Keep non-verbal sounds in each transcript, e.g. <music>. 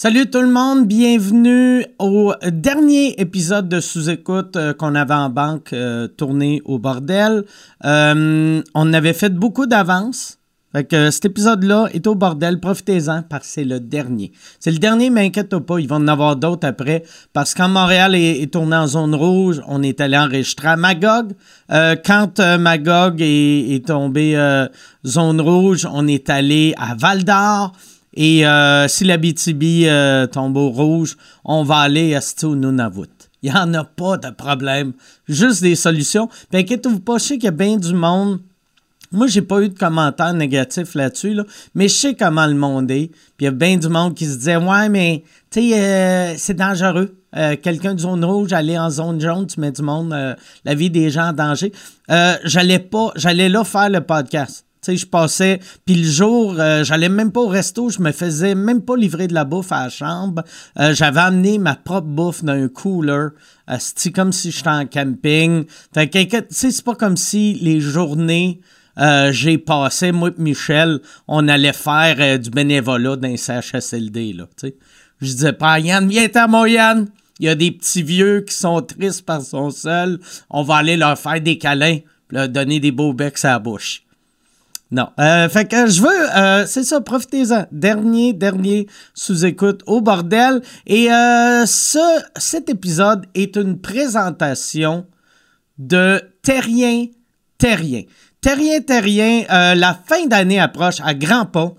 Salut tout le monde, bienvenue au dernier épisode de sous-écoute euh, qu'on avait en banque euh, tourné au bordel. Euh, on avait fait beaucoup d'avance. Fait que cet épisode-là est au bordel, profitez-en parce que c'est le dernier. C'est le dernier, mais inquiète pas, ils vont en avoir d'autres après. Parce que quand Montréal est, tourné en zone rouge, on est allé enregistrer à Magog. quand Magog est, est tombé zone rouge, on est allé à Val d'Or. Et euh, si la BTB euh, tombe au rouge, on va aller à au Nunavut? Il n'y en a pas de problème. Juste des solutions. Puis inquiétez-vous pas, je sais qu'il y a bien du monde. Moi, j'ai pas eu de commentaires négatifs là-dessus, là, mais je sais comment le monde est. Puis il y a bien du monde qui se disait Ouais, mais tu sais, euh, c'est dangereux. quelqu'un de zone rouge, aller en zone jaune, tu mets du monde, la vie des gens en danger. j'allais pas, j'allais là faire le podcast je passais, puis le jour, euh, j'allais même pas au resto, je me faisais même pas livrer de la bouffe à la chambre. Euh, j'avais amené ma propre bouffe dans un cooler. Euh, c'est comme si j'étais en camping. Fait que, c'est pas comme si les journées j'ai passé, moi et Michel, on allait faire du bénévolat dans un CHSLD, là, Je disais pas, Yann, viens à moi, Yann. Il y a des petits vieux qui sont tristes par son seul. On va aller leur faire des câlins, leur donner des beaux becs à la bouche. Non. Euh, fait que je veux, euh, c'est ça, profitez-en. Dernier, dernier sous-écoute au bordel. Et euh, ce, cet épisode est une présentation de Terrien, Terrien. Terrien, Terrien, la fin d'année approche à grands pas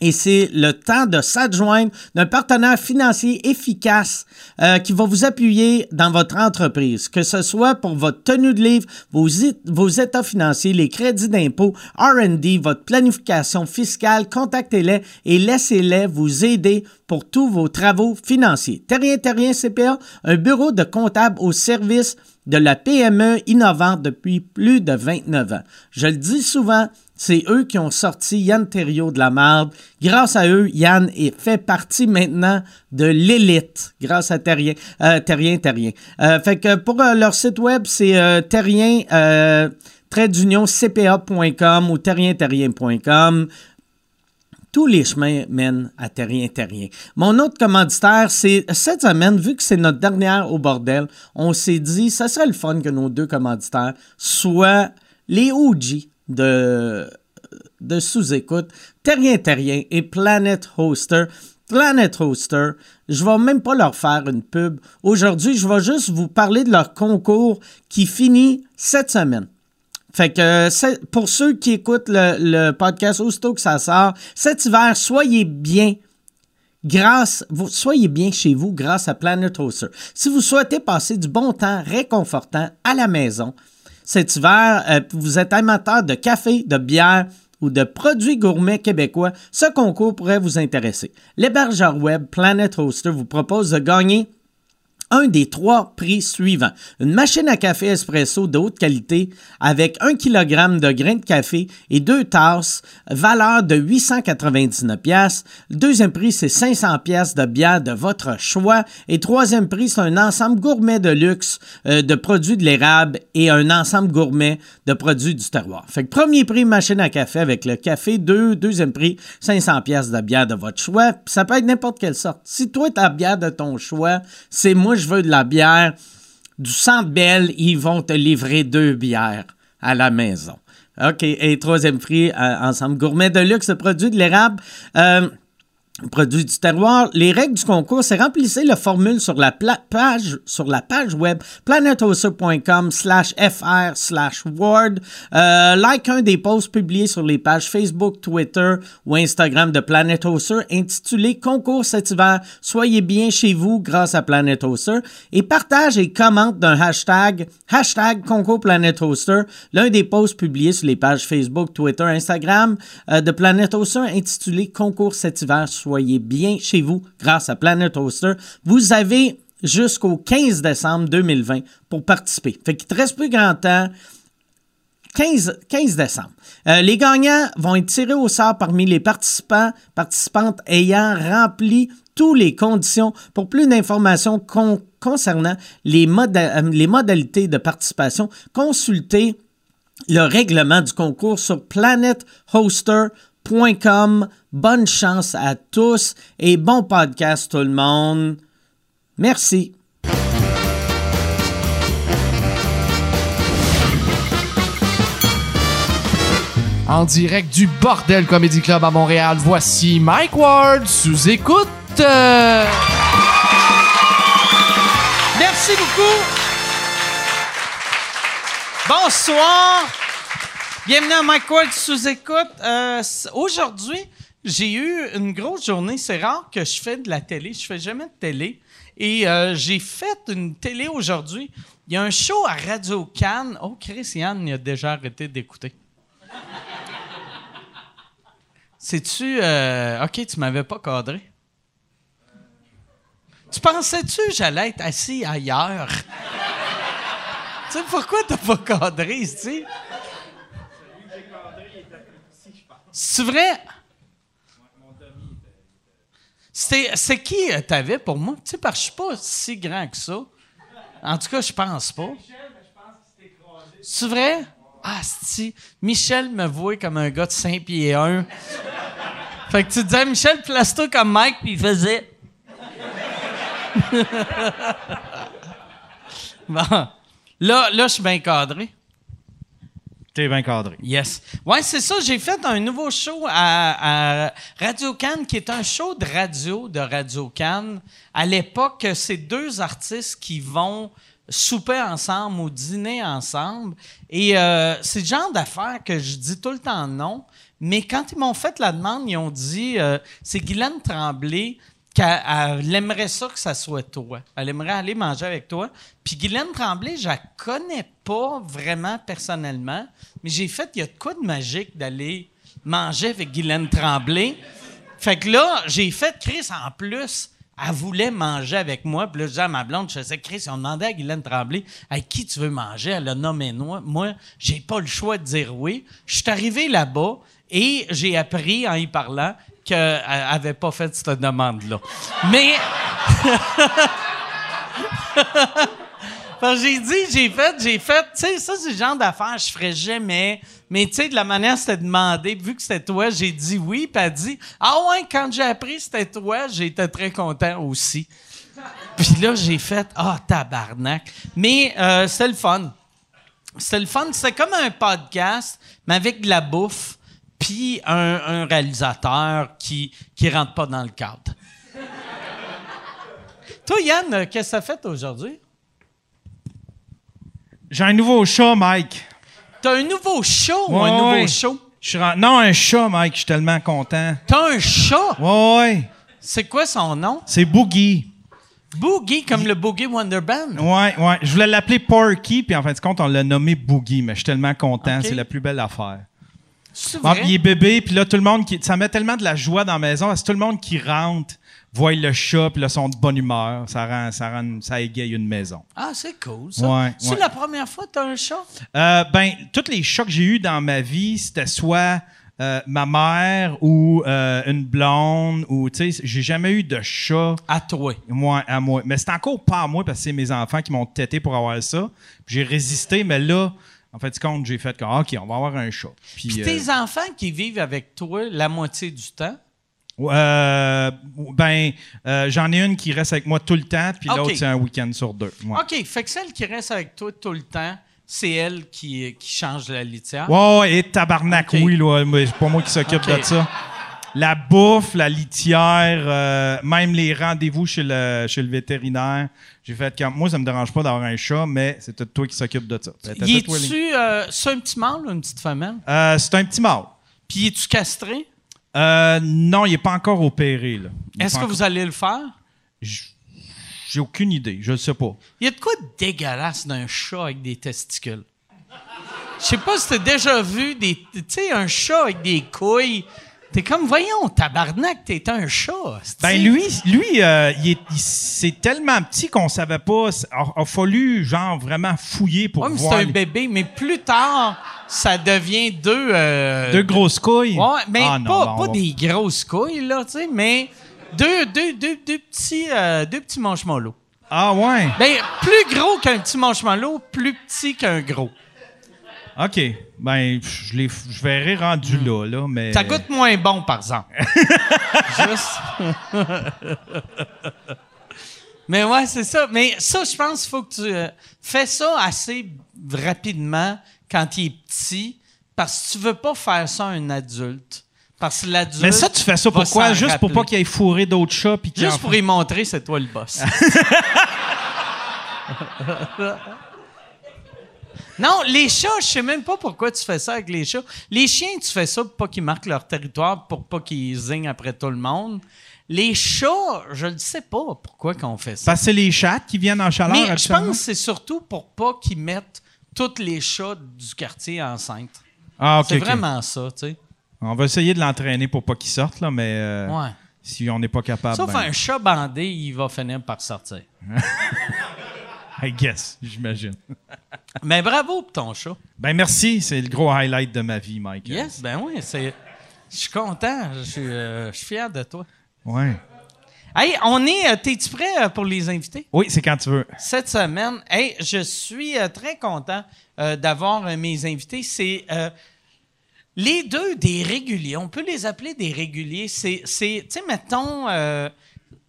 et c'est le temps de s'adjoindre d'un partenaire financier efficace euh, qui va vous appuyer dans votre entreprise, que ce soit pour votre tenue de livre, vos, vos états financiers, les crédits d'impôt, RD, votre planification fiscale, contactez-les et laissez-les vous aider pour tous vos travaux financiers. Terrien Terrien CPA, un bureau de comptable au service de la PME innovante depuis plus de 29 ans. Je le dis souvent, c'est eux qui ont sorti Yann Thériault de la marde. Grâce à eux, Yann est fait partie maintenant de l'élite, grâce à Terrien, euh, Terrien, Terrien. Euh, fait que pour euh, leur site web, c'est Terrien, cpa.com ou terrienterrien.com tous les chemins mènent à Terrien Terrien. Mon autre commanditaire, c'est cette semaine, vu que c'est notre dernière au bordel, on s'est dit, ça serait le fun que nos deux commanditaires soient les OG de, de sous-écoute, Terrien Terrien et Planet Hoster. Planet Hoster, je vais même pas leur faire une pub. Aujourd'hui, je vais juste vous parler de leur concours qui finit cette semaine. Fait que pour ceux qui écoutent le, podcast aussitôt que ça sort, cet hiver, soyez bien grâce, soyez bien chez vous grâce à Planet Hoster. Si vous souhaitez passer du bon temps réconfortant à la maison, cet hiver, euh, vous êtes amateur de café, de bière ou de produits gourmets québécois, ce concours pourrait vous intéresser. L'hébergeur web Planet Hoster vous propose de gagner un des trois prix suivants. Une machine à café espresso de haute qualité avec 1 kg de grains de café et deux tasses, valeur de 899 pièces. Le deuxième prix, c'est 500 pièces de bière de votre choix. Et troisième prix, c'est un ensemble gourmet de luxe euh, de produits de l'érable et un ensemble gourmet de produits du terroir. Fait que premier prix, machine à café avec le café. Deux, deuxième prix, 500 pièces de bière de votre choix. Ça peut être n'importe quelle sorte. Si toi, ta bière de ton choix, c'est moi, je veux de la bière, du Centre Belle, ils vont te livrer deux bières à la maison. OK. Et troisième prix, euh, ensemble gourmet de luxe, produit de l'érable. Euh, produit du terroir. Les règles du concours, c'est remplissez la formule sur la page sur la page web planethoster.com slash fr slash word. Euh, like un des posts publiés sur les pages Facebook, Twitter ou Instagram de Planet Hoster intitulé Concours cet hiver. Soyez bien chez vous grâce à Planet Hoster et partage et commente d'un hashtag hashtag concours Planet l'un des posts publiés sur les pages Facebook, Twitter, Instagram euh, de Planet Hoster intitulé Concours cet hiver soyez bien chez vous grâce à Planet Hoster. Vous avez jusqu'au 15 décembre 2020 pour participer. Fait qu'il te reste plus grand temps. 15, 15 décembre. Euh, les gagnants vont être tirés au sort parmi les participants, participantes ayant rempli toutes les conditions. Pour plus d'informations concernant les, euh, les modalités de participation, consultez le règlement du concours sur planethoster.com Bonne chance à tous et bon podcast tout le monde. Merci. En direct du Bordel Comedy Club à Montréal, voici Mike Ward sous écoute. Merci beaucoup. Bonsoir. Bienvenue à Mike Ward sous écoute. Euh, Aujourd'hui, j'ai eu une grosse journée. C'est rare que je fais de la télé. Je fais jamais de télé. Et euh, j'ai fait une télé aujourd'hui. Il y a un show à Radio Cannes. Oh, Christiane, il a déjà arrêté d'écouter. C'est-tu. euh, OK, tu m'avais pas cadré. Tu pensais-tu que j'allais être assis ailleurs? <laughs> tu sais, pourquoi t'as pas cadré ici? C'est vrai? C'est qui euh, t'avais pour moi? Tu sais, parce que je suis pas si grand que ça. En tout cas, je pense pas. C'est vrai? Ah, si. Michel me voit comme un gars de 5 pieds 1. Fait que tu disais, Michel, place-toi comme Mike, puis il faisait. <laughs> bon. Là, là je suis bien cadré. Bien. Yes. Ouais, c'est ça. J'ai fait un nouveau show à, à Radio Cannes, qui est un show de radio de Radio Cannes. À l'époque, c'est deux artistes qui vont souper ensemble ou dîner ensemble. Et euh, c'est le genre d'affaires que je dis tout le temps non. Mais quand ils m'ont fait la demande, ils ont dit euh, c'est Guylaine Tremblay qu'elle elle aimerait ça que ça soit toi. Elle aimerait aller manger avec toi. Puis Guylaine Tremblay, je la connais pas vraiment personnellement, mais j'ai fait, il y a de quoi de magique d'aller manger avec Guylaine Tremblay. Fait que là, j'ai fait Chris en plus. Elle voulait manger avec moi. Puis là, je disais à ma blonde, je faisais Chris, on demandait à Guylaine Tremblay, avec qui tu veux manger? Elle a nommé moi. Moi, j'ai pas le choix de dire oui. Je suis arrivé là-bas et j'ai appris en y parlant qu'elle avait pas fait cette demande-là. Mais. <laughs> J'ai dit, j'ai fait, j'ai fait, tu sais, ça, c'est le genre d'affaires je ferais jamais. Mais tu sais, de la manière c'était demandé, vu que c'était toi, j'ai dit oui, puis elle dit, ah ouais, quand j'ai appris que c'était toi, j'étais très content aussi. Puis là, j'ai fait, ah, tabarnak. Mais euh, c'était le fun. C'était le fun. C'était comme un podcast, mais avec de la bouffe, puis un, un réalisateur qui qui rentre pas dans le cadre. Toi, Yann, qu'est-ce que t'as fait aujourd'hui? J'ai un nouveau chat, Mike. T'as un nouveau show ou un nouveau ouais. show? Je suis ren- Non, un chat, Mike. Je suis tellement content. T'as un chat? Ouais, ouais. C'est quoi son nom? C'est Boogie. Boogie, comme le Boogie Wonder Band. Ouais, ouais. Je voulais l'appeler Porky, puis en fin de compte, on l'a nommé Boogie, mais je suis tellement content. C'est la plus belle affaire. Bon, il est bébé, puis là, tout le monde qui. Ça met tellement de la joie dans la maison, parce que tout le monde qui rentre voit le chat, puis là, sont de bonne humeur. Ça rend, ça rend, ça égaye une maison. Ah, c'est cool, ça. Ouais, C'est ouais. la première fois que t'as un chat? Euh, ben, tous les chats que j'ai eus dans ma vie, c'était soit euh, ma mère ou euh, une blonde, ou, tu sais, j'ai jamais eu de chat. À toi. Moi, à moi. Mais c'est encore pas à moi parce que c'est mes enfants qui m'ont tété pour avoir ça. J'ai résisté, mais là, en fait, compte, j'ai fait comme, OK, on va avoir un chat. Puis, Puis euh, tes enfants qui vivent avec toi la moitié du temps, euh, ben, euh, j'en ai une qui reste avec moi tout le temps, puis l'autre, c'est un week-end sur deux. Ouais. OK, fait que celle qui reste avec toi tout le temps, c'est elle qui, qui change la litière? Ouais, et tabarnak, OK. oui, là, mais c'est pas moi qui s'occupe de ça. La bouffe, la litière, euh, même les rendez-vous chez le, chez le vétérinaire. J'ai fait moi, ça me dérange pas d'avoir un chat, mais c'est tout toi qui s'occupe de ça. Y es-tu euh, c'est un petit mâle ou une petite femelle? Euh, c'est un petit mâle. Puis es-tu castré? Euh, non, il n'est pas encore opéré. là. Est-ce que encore- vous allez le faire? J'ai aucune idée, je ne sais pas. Il y a de quoi de dégueulasse d'un chat avec des testicules? Je sais pas si t'as déjà vu des. Tu sais, un chat avec des couilles. T'es comme, voyons, tabarnak, t'es un chat. Ben lui, lui, euh, il c'est tellement petit qu'on savait pas. Il a, fallu genre vraiment fouiller pour Ouais, mais c'est voir un les- bébé, mais plus tard, ça devient deux. euh, deux grosses couilles? Ouais, mais Ah non, pas, ben, pas va- des grosses couilles, là, tu sais, mais deux, deux, deux, deux petits, euh, deux petits marshmallows. Ah ouais. Ben, plus gros qu'un petit marshmallow, plus petit qu'un gros. OK. Ben, je, les, je verrai rendu là, là, mais... Ça goûte moins bon, par exemple. <laughs> Juste. Mais ouais, c'est ça. Mais ça, je pense qu'il faut que tu euh, fais ça assez rapidement quand il est petit, parce que tu veux pas faire ça à un adulte. Parce que l'adulte. Mais ça, tu fais ça pourquoi? Juste pour pas qu'il aille fourrer d'autres chats puis en Juste pour y montrer, c'est toi le boss. <laughs> non, les chats, je sais même pas pourquoi tu fais ça avec les chats. Les chiens, tu fais ça pour pas qu'ils marquent leur territoire, pour pas qu'ils zignent après tout le monde. Les chats, je ne sais pas pourquoi qu'on fait ça. Parce que c'est les chats qui viennent en chaleur Mais je pense que c'est surtout pour pas qu'ils mettent tous les chats du quartier enceintes. Ah, OK, c'est vraiment ça, tu sais. On va essayer de l'entraîner pour pas qu'il sorte, là, mais euh, Ouais. si on n'est pas capable, Sauf ben, un chat bandé, il va finir par sortir. <laughs> I guess, j'imagine. Mais <laughs> bravo pour ton chat. Ben merci, c'est le gros highlight de ma vie, Mike. Yes, ben oui, c'est. Je suis content, je suis euh, fier de toi. Ouais. Hey, on est. euh, T'es-tu prêt euh, pour les invités? Oui, c'est quand tu veux. Cette semaine, hey, je suis euh, très content d'avoir mes invités. C'est les deux des réguliers. On peut les appeler des réguliers. C'est, c'est tu sais, mettons, tu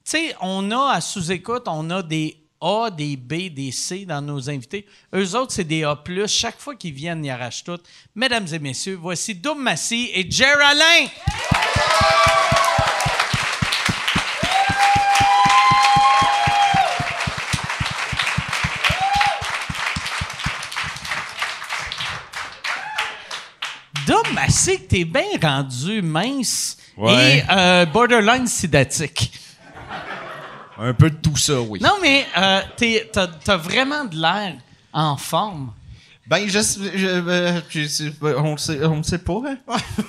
sais, on a à sous-écoute, on a des A, des B, des C dans nos invités. Eux autres, c'est des A+. Chaque fois qu'ils viennent, ils arrachent tout. Mesdames et messieurs, voici Doum Massy et Jer Alain. Doum Massy, t'es bien rendu mince Ouais. et euh, borderline sidatique. Un peu de tout ça, oui. Non, mais euh, t'as t'as vraiment de l'air en forme. Ben, je, je, euh, je on le sait, on le sait pas. Hein?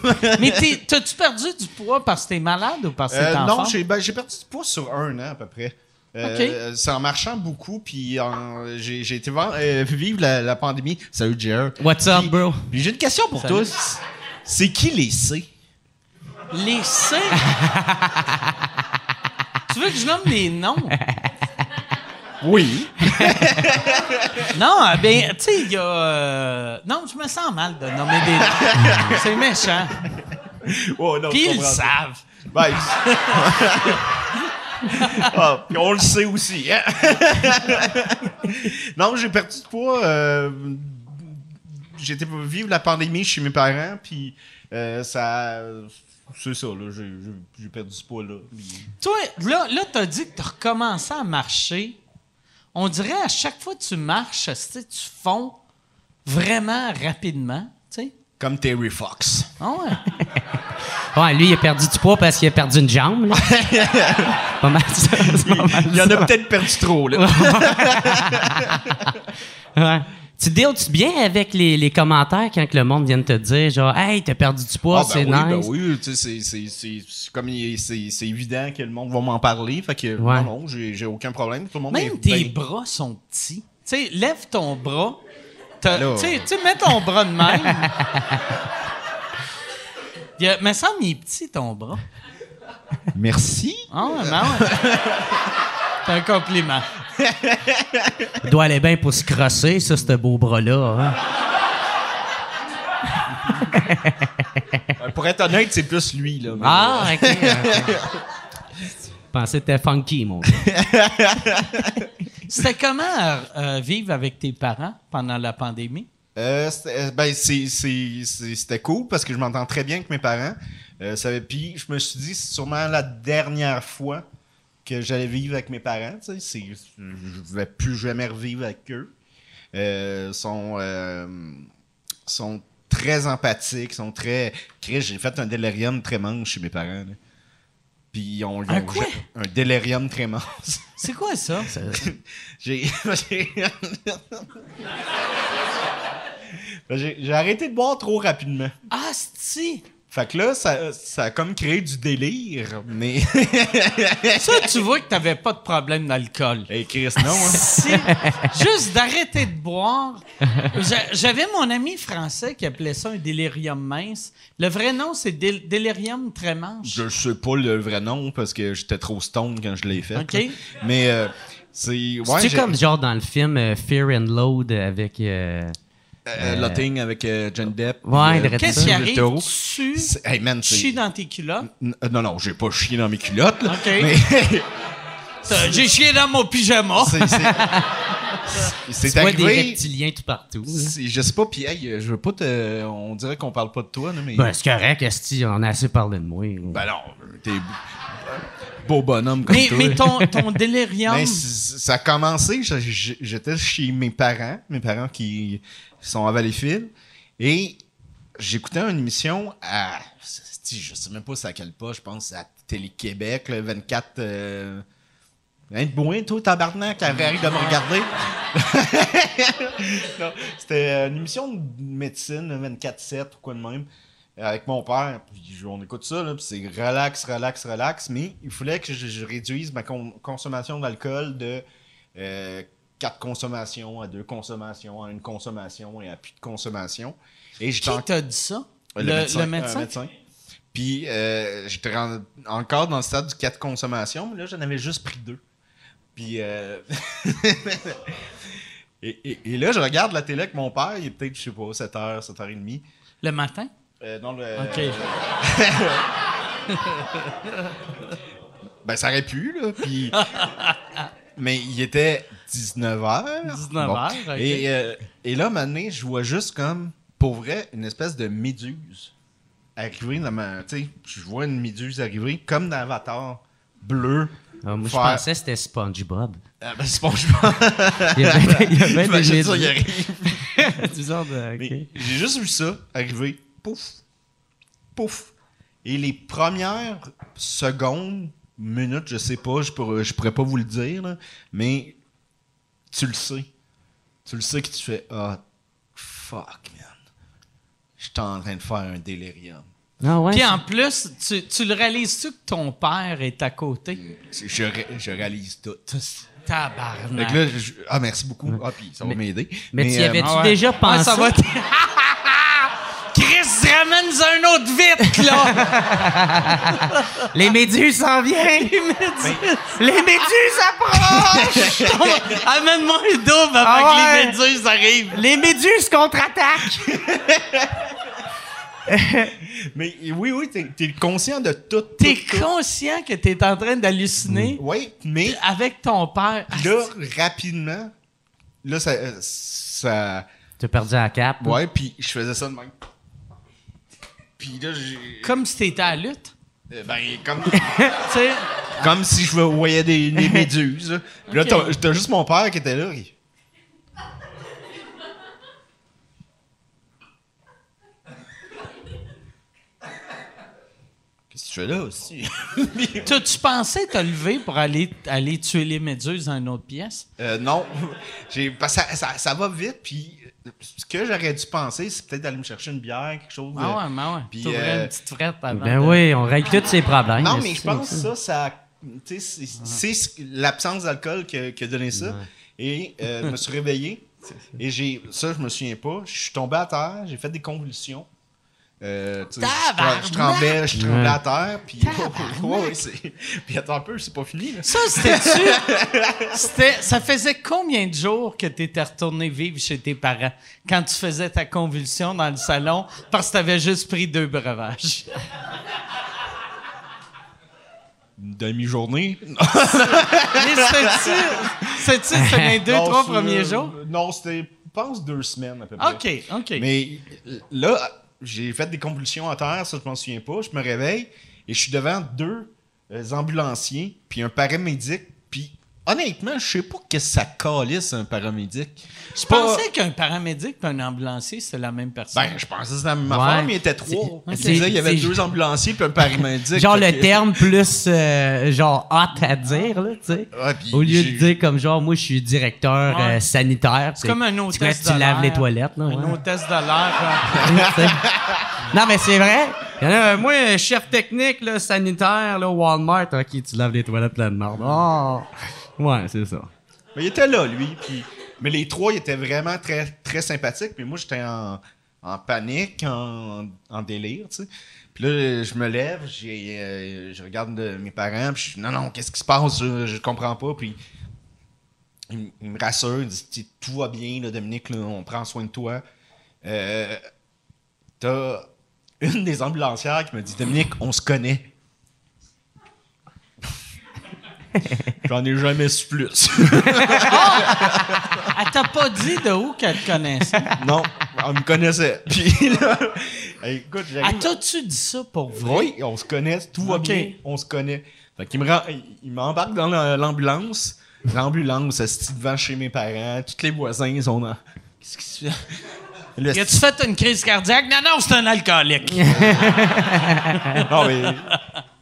<laughs> Mais t'as-tu perdu du poids parce que t'es malade ou parce que t'es Euh, en non, forme? j'ai ben, j'ai perdu du poids sur un an à peu près. Euh, C'est en marchant beaucoup, puis j'ai été voir, euh, vivre la, la pandémie. Salut, Jer. What's up, bro? J'ai une question pour Salut. tous. C'est qui les C? Les C? <laughs> tu veux que je nomme les noms? Oui. Non, euh, ben, tu sais, il y a. euh, Non, je me sens mal de nommer des noms. C'est méchant. Oh, non, Puis ils le savent. Ben, <laughs> ah, puis on le sait aussi. hein. non, j'ai perdu de poids. euh, j'ai été vivre la pandémie chez mes parents, puis euh, ça. C'est ça, là. J'ai, perdu du poids, là. Puis- Toi, là, là tu as dit que tu as recommencé à marcher. On dirait à chaque fois que tu marches, tu sais, tu fonds vraiment rapidement. Tu sais? Comme Terry Fox. Ah ouais. <laughs> Ouais, lui, il a perdu du poids parce qu'il a perdu une jambe. là. <laughs> pas mal ça. c'est pas mal Il y en a peut-être perdu trop, là. <laughs> Ouais. Tu deals-tu bien avec les, les commentaires quand que le monde vient de te dire, genre, hey, t'as perdu du poids, Ah, ben c'est oui, ben nice? oui, tu sais, c'est- c'est- c'est- c'est comme il est- c'est c'est évident que le monde va m'en parler. Fait que Ouais. non, non, j'ai j'ai aucun problème. Tout le monde Même est tes ben- bras sont petits. Tu sais, lève ton bras. Tu sais, mets ton bras de même. <laughs> Il y a- me semble qu'il est petit, ton bras. Merci. Ah ouais, ben. <laughs> C'est un compliment. Il doit aller bien pour se crosser, ça, ce beau bras-là. hein. Pour être honnête, c'est plus lui, là. mais- Ah, OK. ok. Je pensais que t'étais funky, mon gars. C'était comment euh, vivre avec tes parents pendant la pandémie? Euh, c'était- euh, ben, c'est- c'est- c'est- c'était cool parce que je m'entends très bien avec mes parents. Euh, ça- Puis je me suis dit, c'est sûrement la dernière fois que j'allais vivre avec mes parents. tu sais, c'est- Je vais plus jamais revivre avec eux. Euh, sont, euh, sont très empathiques, sont très. J'ai fait un délirium très manche chez mes parents. là. Puis ils ont, ils Un ont- quoi? un délirium. C'est quoi ça? <laughs> Ben, <laughs> j'ai j'ai arrêté de boire trop rapidement. Ah, si! Fait que là, ça, ça a comme créé du délire, mais. <laughs> Ça, tu vois que t'avais pas de problème d'alcool. hey Chris, non, hein? <laughs> Si, juste d'arrêter de boire. J'a- J'avais mon ami français qui appelait ça un délirium mince. Le vrai nom, c'est dél- délirium très manche. Je sais pas le vrai nom parce que j'étais trop stone quand je l'ai fait. OK. là. Mais euh, c'est. Ouais, comme genre dans le film euh, Fear and Load avec. euh, Euh, Lotting avec euh, Johnny Depp. Ouais, de Qu'est-ce qui le arrive? taureau. Tu Hey man, chies dans tes culottes? N- euh, Non, non, j'ai pas chié dans mes culottes. Là, OK. Mais <laughs> J'ai chié dans mon pyjama. c'est- <laughs> vois des arrivé. reptiliens tout partout. Je sais pas, puis hey, euh, je veux pas te. On dirait qu'on parle pas de toi, mais. Ben, c'est correct, Esti, on a assez parlé de moi. Ben non, t'es beau bonhomme comme Mais, toi. mais ton, ton délirium. <laughs> Ben, ça a commencé, j'étais chez mes parents, mes parents qui sont à Valleyfield, et j'écoutais une émission à, je sais même pas c'est à quel pas, je pense à Télé-Québec, le 24... Euh, Hein, de toi, tabarnak, qui arrive de me regarder. <laughs> C'était euh, une émission de médecine, le 24-7 ou quoi de même, avec mon père. On écoute ça, là, c'est relax, relax, relax. Mais il fallait que je, réduise ma con- consommation d'alcool de 4 consommations à 2 consommations, à une consommation et à plus de consommation. Et Qui t'a dit ça? le, Le, médecin. le médecin? un médecin. Puis euh, j'étais encore dans le stade du 4 consommations, mais là, j'en avais juste pris deux. Puis. euh, <laughs> et, et- et là, je regarde la télé avec mon père, il est peut-être, je sais pas, 7h, 7h30. Le matin? Euh, non, le. OK. <laughs> Ben, ça aurait pu, là. Puis. <laughs> mais il était 19h. 19h, ok. Et, euh, et là, maintenant, je vois juste comme, pour vrai, une espèce de méduse arriver dans ma. Tu sais, je vois une méduse arriver comme dans Avatar, bleu. Ah, moi, je pensais que c'était SpongeBob. Ah, ben, pense. <laughs> Il y avait, il y des ça, il méduses. arrive. <laughs> Du genre de- Mais ok. J'ai juste vu ça arriver. Pouf. Pouf. Et les premières secondes, minutes, je sais pas, je pourrais, je pourrais pas vous le dire, là, mais tu le sais. Tu le sais que tu fais Ah, fuck, man. Je suis en train de faire un délirium. Ah ouais. Puis en plus, tu, tu le réalises-tu que ton père est à côté? Je, ré- je réalise tout. Fait Tabarnak. que là, je- ah, merci beaucoup. Ah, puis ça va m'aider. Mais, tu y euh, avais-tu Ah ouais. déjà Ouais, pensé? ça va <laughs> ramène-nous un autre vite, là! <laughs> Les méduses s'en viennent! Les méduses approchent! <laughs> Amène-moi un double avant Ah ouais. que les méduses arrivent. Les méduses contre-attaquent! <laughs> Mais oui, oui, t'es es conscient de tout. T'es conscient que t'es en train d'halluciner? Oui, mais avec ton père? Puis là, rapidement, là, ça. ça T'as perdu la cape? ouais, puis je faisais ça de même. Puis là, j'ai. Comme si t'étais à la lutte. euh, Ben, comme, <laughs> sais, comme si je voyais des, des <laughs> méduses. là. Puis là, t'as- t'as juste mon père qui était là. il- <laughs> Qu'est-ce que tu fais là aussi? t'as-tu pensé te lever pour aller, aller tuer les méduses dans une autre pièce? Euh, non. J'ai, parce que ça, ça, ça va vite, puis ce que j'aurais dû penser, c'est peut-être d'aller me chercher une bière, quelque chose. Ah ouais, mais ouais. puis, euh, une petite frette avant. Ben de- oui, on règle tous ses problèmes. Non, mais je pense que ça, ça? c'est c'est ce- l'absence d'alcool qui, a- qui a donné ça. Et euh, je me suis réveillé. <laughs> Et j'ai ça, je me souviens pas. Je suis tombé à terre, j'ai fait des convulsions. Euh, je, tremblais, je tremblais à terre. <laughs> Puis, attends un peu, c'est pas fini. Là. Ça, c'était-tu. <laughs> c'était, ça faisait combien de jours que tu étais retourné vivre chez tes parents quand tu faisais ta convulsion dans le salon parce que tu avais juste pris deux breuvages? Une demi-journée? <laughs> Mais c'était-tu. Les deux, Non, trois premiers jours? Non, c'était, je pense, deux semaines à peu près. OK, OK. Mais euh, là, j'ai fait des convulsions à terre, ça je m'en souviens pas. Je me réveille et je suis devant deux euh, ambulanciers puis un paramédic. Honnêtement, je sais pas que ça calisse un paramédic. Je pensais qu'un paramédic et un ambulancier, c'était la même personne. Ben, je pensais que c'était la même Ouais. affaire, mais il était trois. C'est- Il c'est- y avait c'est- deux ambulanciers puis un paramédic. Genre le que- terme plus euh, genre hot à dire, là, tu sais. Ouais, Au lieu de dire comme genre, moi, je suis directeur Ouais. euh, sanitaire. c'est comme un hôtesse tu laves les toilettes, là. Un hôtesse de l'air. <laughs> Non, mais c'est vrai. Il y en a, moi, chef technique, là, sanitaire, là, Walmart. OK, tu laves les toilettes plein de merde. Oh. Ouais, c'est ça. Mais il était là, lui. Mais les trois, ils étaient vraiment très, très sympathiques. Puis moi, j'étais en, panique, en, délire, tu sais. Puis là, je me lève, euh, je regarde de- mes parents, puis je dis non, non, qu'est-ce qui se passe? Je, je comprends pas. Puis ils, ils me rassurent, ils tout va bien, là, Dominique, là, on prend soin de toi. euh, t'as une des ambulancières qui me dit Dominique, on se connaît. <laughs> J'en ai jamais su plus. <laughs> Elle t'a pas dit de où qu'elle te connaissait? non, on me connaissait. <laughs> Puis là, écoute, Ah, j'arrive. t'as-tu dit ça pour vrai? Oui, on se connaît, tout va bien, on se connaît. Fait qu'il me rend, il- m'embarque dans la- l'ambulance. L'ambulance, elle se devant chez mes parents. Tous les voisins, ils sont dans. Qu'est-ce qui se fait? Le a-tu fait une crise cardiaque? Non, non, c'est un alcoolique. Non, mais-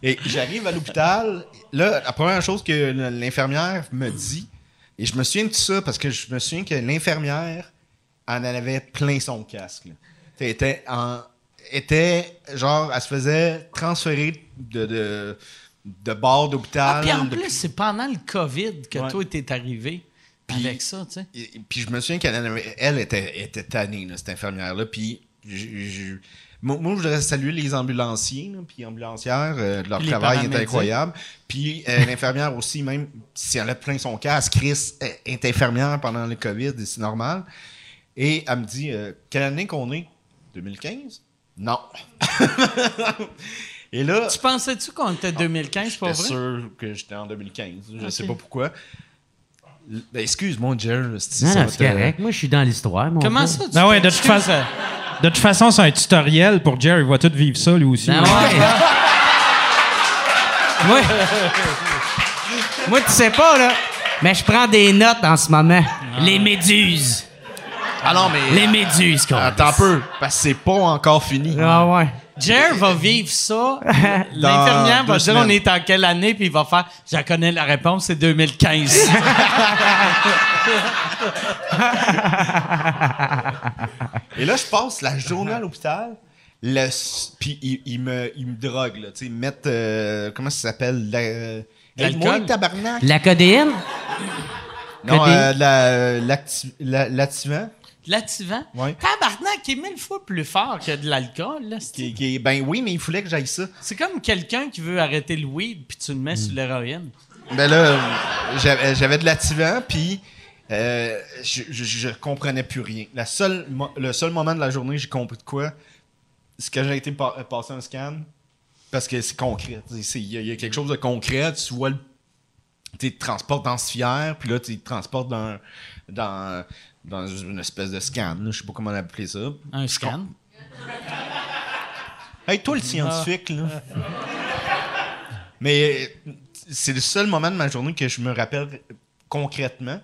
Et j'arrive à l'hôpital. Là, la première chose que l'infirmière me dit, et je me souviens de ça parce que je me souviens que l'infirmière en avait plein son casque. là. Elle était en. était genre, elle se faisait transférer de, de, de bord Ah, d'hôpital. puis en de- plus, c'est pendant le COVID que Ouais. toi, t'es arrivé Puis- avec ça, tu sais. Et- et puis je me souviens qu'elle elle était, était tannée, là, cette infirmière-là. Puis je- je- moi, moi, je voudrais saluer les ambulanciers, puis ambulancières. euh, leur Puis travail est incroyable. Puis euh, <laughs> l'infirmière aussi, même si elle a plein son casque, Chris est infirmière pendant le COVID, et c'est normal. Et elle me dit euh, Quelle année qu'on est 2015 Non. <laughs> et là. Tu pensais-tu qu'on était 2015, pour J'étais vrai? sûr que j'étais en 2015. Je Ok. sais pas pourquoi. L- ben, excuse-moi, Jerry. Non, ça non, c'est correct. Moi, je suis dans l'histoire. mon Comment gars. ça, tu Ben ouais, de toute façon- De toute façon, c'est un tutoriel pour Jerry. Il va tout vivre ça, lui aussi. Ben ouais. <laughs> Moi, moi, tu sais pas, là, mais je prends des notes en ce moment. Les méduses. Ah non, mais. Les méduses, quoi. Attends un peu, parce que c'est pas encore fini. Ah ouais. Jer va vivre ça. <laughs> L'infirmière va dire on est en quelle année, puis il va faire je la connais la réponse, c'est 2015. <laughs> Et là, je passe la journée à l'hôpital. le Puis ils il me, il me droguent, là. Tu sais, ils me mettent. euh, comment ça s'appelle? La, euh, L'alcool? Tabarnak. La codéine? Non, Codé- euh, la- l'acti- la- l'activant. L'ativant. Ouais. Tabarnak, qui est mille fois plus fort que de l'alcool. là, Qui, qui- ben oui, mais il fallait que j'aille ça. C'est comme quelqu'un qui veut arrêter le weed, puis tu le mets sur l'héroïne. Ben là, j'avais j'avais de l'activant, puis euh, je, je, je comprenais plus rien. La seule, le seul moment de la journée j'ai compris de quoi, c'est que j'ai été pa- passer un scan, parce que c'est concret. Il y, a- il y a quelque chose de concret, tu vois le. Tu te transportes dans ce fier, puis là, tu te transportes dans, dans, dans une espèce de scan. Je sais pas comment appeler ça. Un Je scan? Hey, toi, le scientifique, là. Mais euh, c'est le seul moment de ma journée que je me rappelle concrètement.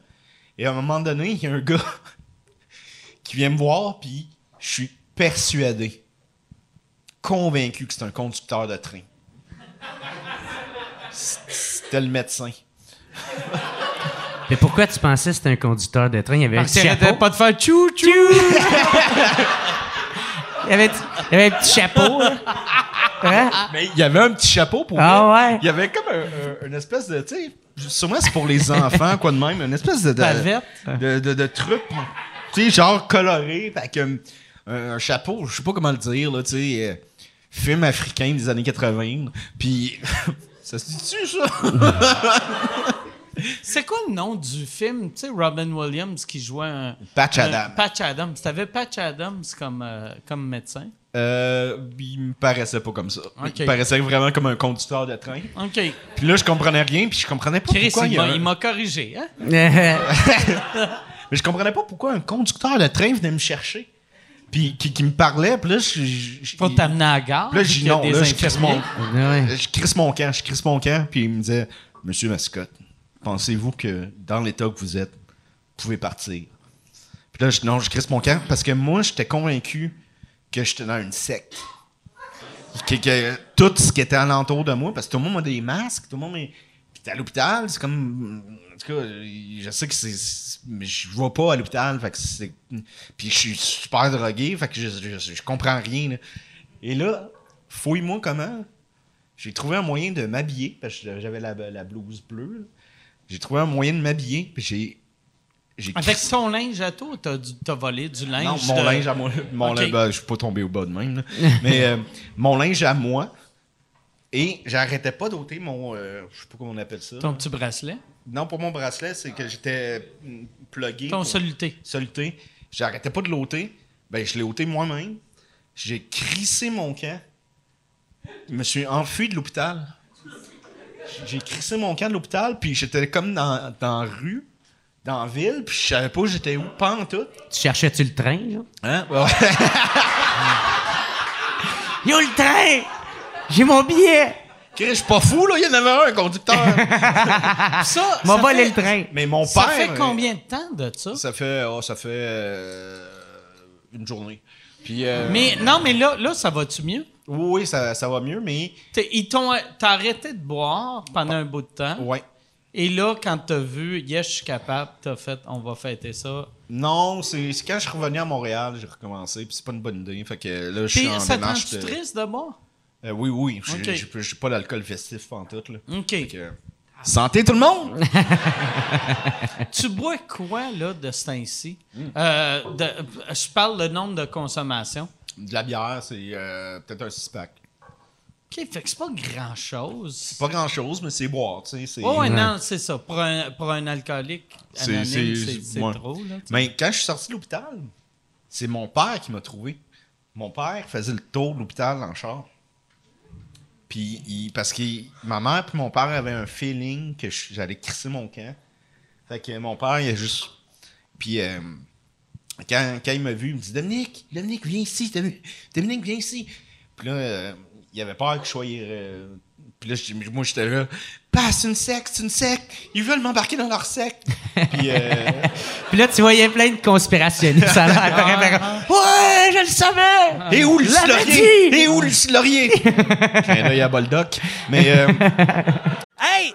Et à un moment donné, il y a un gars <laughs> qui vient me voir, puis je suis persuadé, convaincu que c'est un conducteur de train. C'était le médecin. Mais pourquoi tu pensais que c'était un conducteur de train? Il y avait un Parce chapeau. pas de faire tchou tchou. Il y avait, il y avait un petit chapeau. là. Hein? Mais il y avait un petit chapeau pour Ah vrai. ouais? Il y avait comme un- un- une espèce de, tu sais, sûrement c'est pour les enfants, quoi de même, une espèce de... de de, de, de truc, tu sais, genre coloré, avec un, un- chapeau, je sais pas comment le dire, là, tu sais, euh, film africain des années 80. Puis, <laughs> ça se dit-tu, ça? <laughs> C'est quoi le nom du film? Tu sais, Robin Williams qui jouait un. Patch Adams. Patch Adams. T'avais Patch Adams comme, euh, comme médecin? Euh, il me paraissait pas comme ça. Il me paraissait vraiment comme un conducteur de train. OK. Puis là, je comprenais rien, puis je comprenais pas Chris, pourquoi il m'a- un- corrigé. Hein? <laughs> <laughs> Mais je comprenais pas pourquoi un conducteur de train venait me chercher. Puis qui, qui me parlait, puis là, je... il- t'amener à la gare. Puis là, non, là, je crisse mon... Ouais. Je crisse mon camp, je crisse mon camp, puis il me disait Monsieur Mascotte, pensez-vous que dans l'état que vous êtes, vous pouvez partir? Puis là, je non, je crisse mon camp parce que moi, j'étais convaincu que j'étais dans une secte. Que, que tout ce qui était alentour de moi, parce que tout le monde a des masques, tout le monde est. Puis à l'hôpital, c'est comme. En tout cas, je sais que c'est. Mais je vais pas à l'hôpital, fait que c'est. Puis je suis super drogué, fait que je, je, je comprends rien. là. Et là, fouille-moi comment. J'ai trouvé un moyen de m'habiller, parce que j'avais la, la blouse bleue. J'ai trouvé un moyen de m'habiller, puis j'ai. Avec ton linge à toi, t'as, t'as volé du linge. non, mon de- linge à moi. Mon Ok. linge, ben, je suis pas tombé au bas de même. là. Mais euh, mon linge à moi. Et j'arrêtais pas d'ôter mon. euh, je sais pas comment on appelle ça. Ton petit bracelet? Non, pour mon bracelet, c'est que j'étais mm, plugué. Ton soluté. soluté. J'arrêtais pas de l'ôter Ben, je l'ai ôté moi-même. J'ai crissé mon camp. Je me suis enfui de l'hôpital. J'ai crissé mon camp de l'hôpital, puis j'étais comme dans, dans la rue, dans la ville, puis je savais pas où j'étais où, pas en tout. Tu cherchais-tu le train, là? Hein? Ouais. <laughs> Yo, le train! J'ai mon billet! Je suis pas fou, là, il y en avait un, un conducteur. <laughs> Ça, M'a ça volé fait- le train. Mais mon Ça père. fait euh, combien de temps de ça? Ça fait, oh, ça fait euh, une journée. Puis, euh, Mais non, mais là, là ça va-tu mieux? oui, ça, ça va mieux, mais T'es- Ils t'ont t'as arrêté de boire pendant un bout de temps? ouais. Et là, quand t'as vu, yes, je suis capable, t'as fait, on va fêter ça. Non, c'est c'est quand je suis revenu à Montréal, j'ai recommencé, puis c'est pas une bonne idée. Fait que là, je suis Puis en ça te rend démarche de... triste de boire? Euh, oui, oui, j'ai Ok. j'ai- j'ai pas d'alcool festif en tout, là. OK. Fait que, Santé tout le monde! <laughs> Tu bois quoi, là, de ce temps-ci? Hmm. Euh, de- je parle le nombre de consommation. De la bière, c'est euh, peut-être un six-pack. OK, fait que c'est pas grand-chose. C'est pas grand-chose, mais c'est boire, tu sais. c'est- Oh, ouais, non, c'est ça. Pour un, pour un alcoolique C'est- anonyme, c'est- ouais. trop, là. Mais quand je suis sorti de l'hôpital, c'est mon père qui m'a trouvé. Mon père faisait le tour de l'hôpital en char. Puis, il- parce que ma mère et mon père avaient un feeling que j'allais crisser mon camp. Fait que mon père, il a juste. Puis, euh, quand, quand il m'a vu, il me dit Dominique, Dominique, viens ici. Dominique, Dominique, viens ici. Puis là, euh, il avait peur que je sois. euh, puis là, moi, j'étais là. C'est une secte, c'est une secte. Ils veulent m'embarquer dans leur secte. <laughs> puis, euh, Puis là, tu voyais plein de conspirationnistes. Ça a apparaît. Ouais, je le savais! Et où le Laurier? Et où le Laurier? Clin <laughs> d'œil à Boldoc. Mais euh, <laughs> Hey,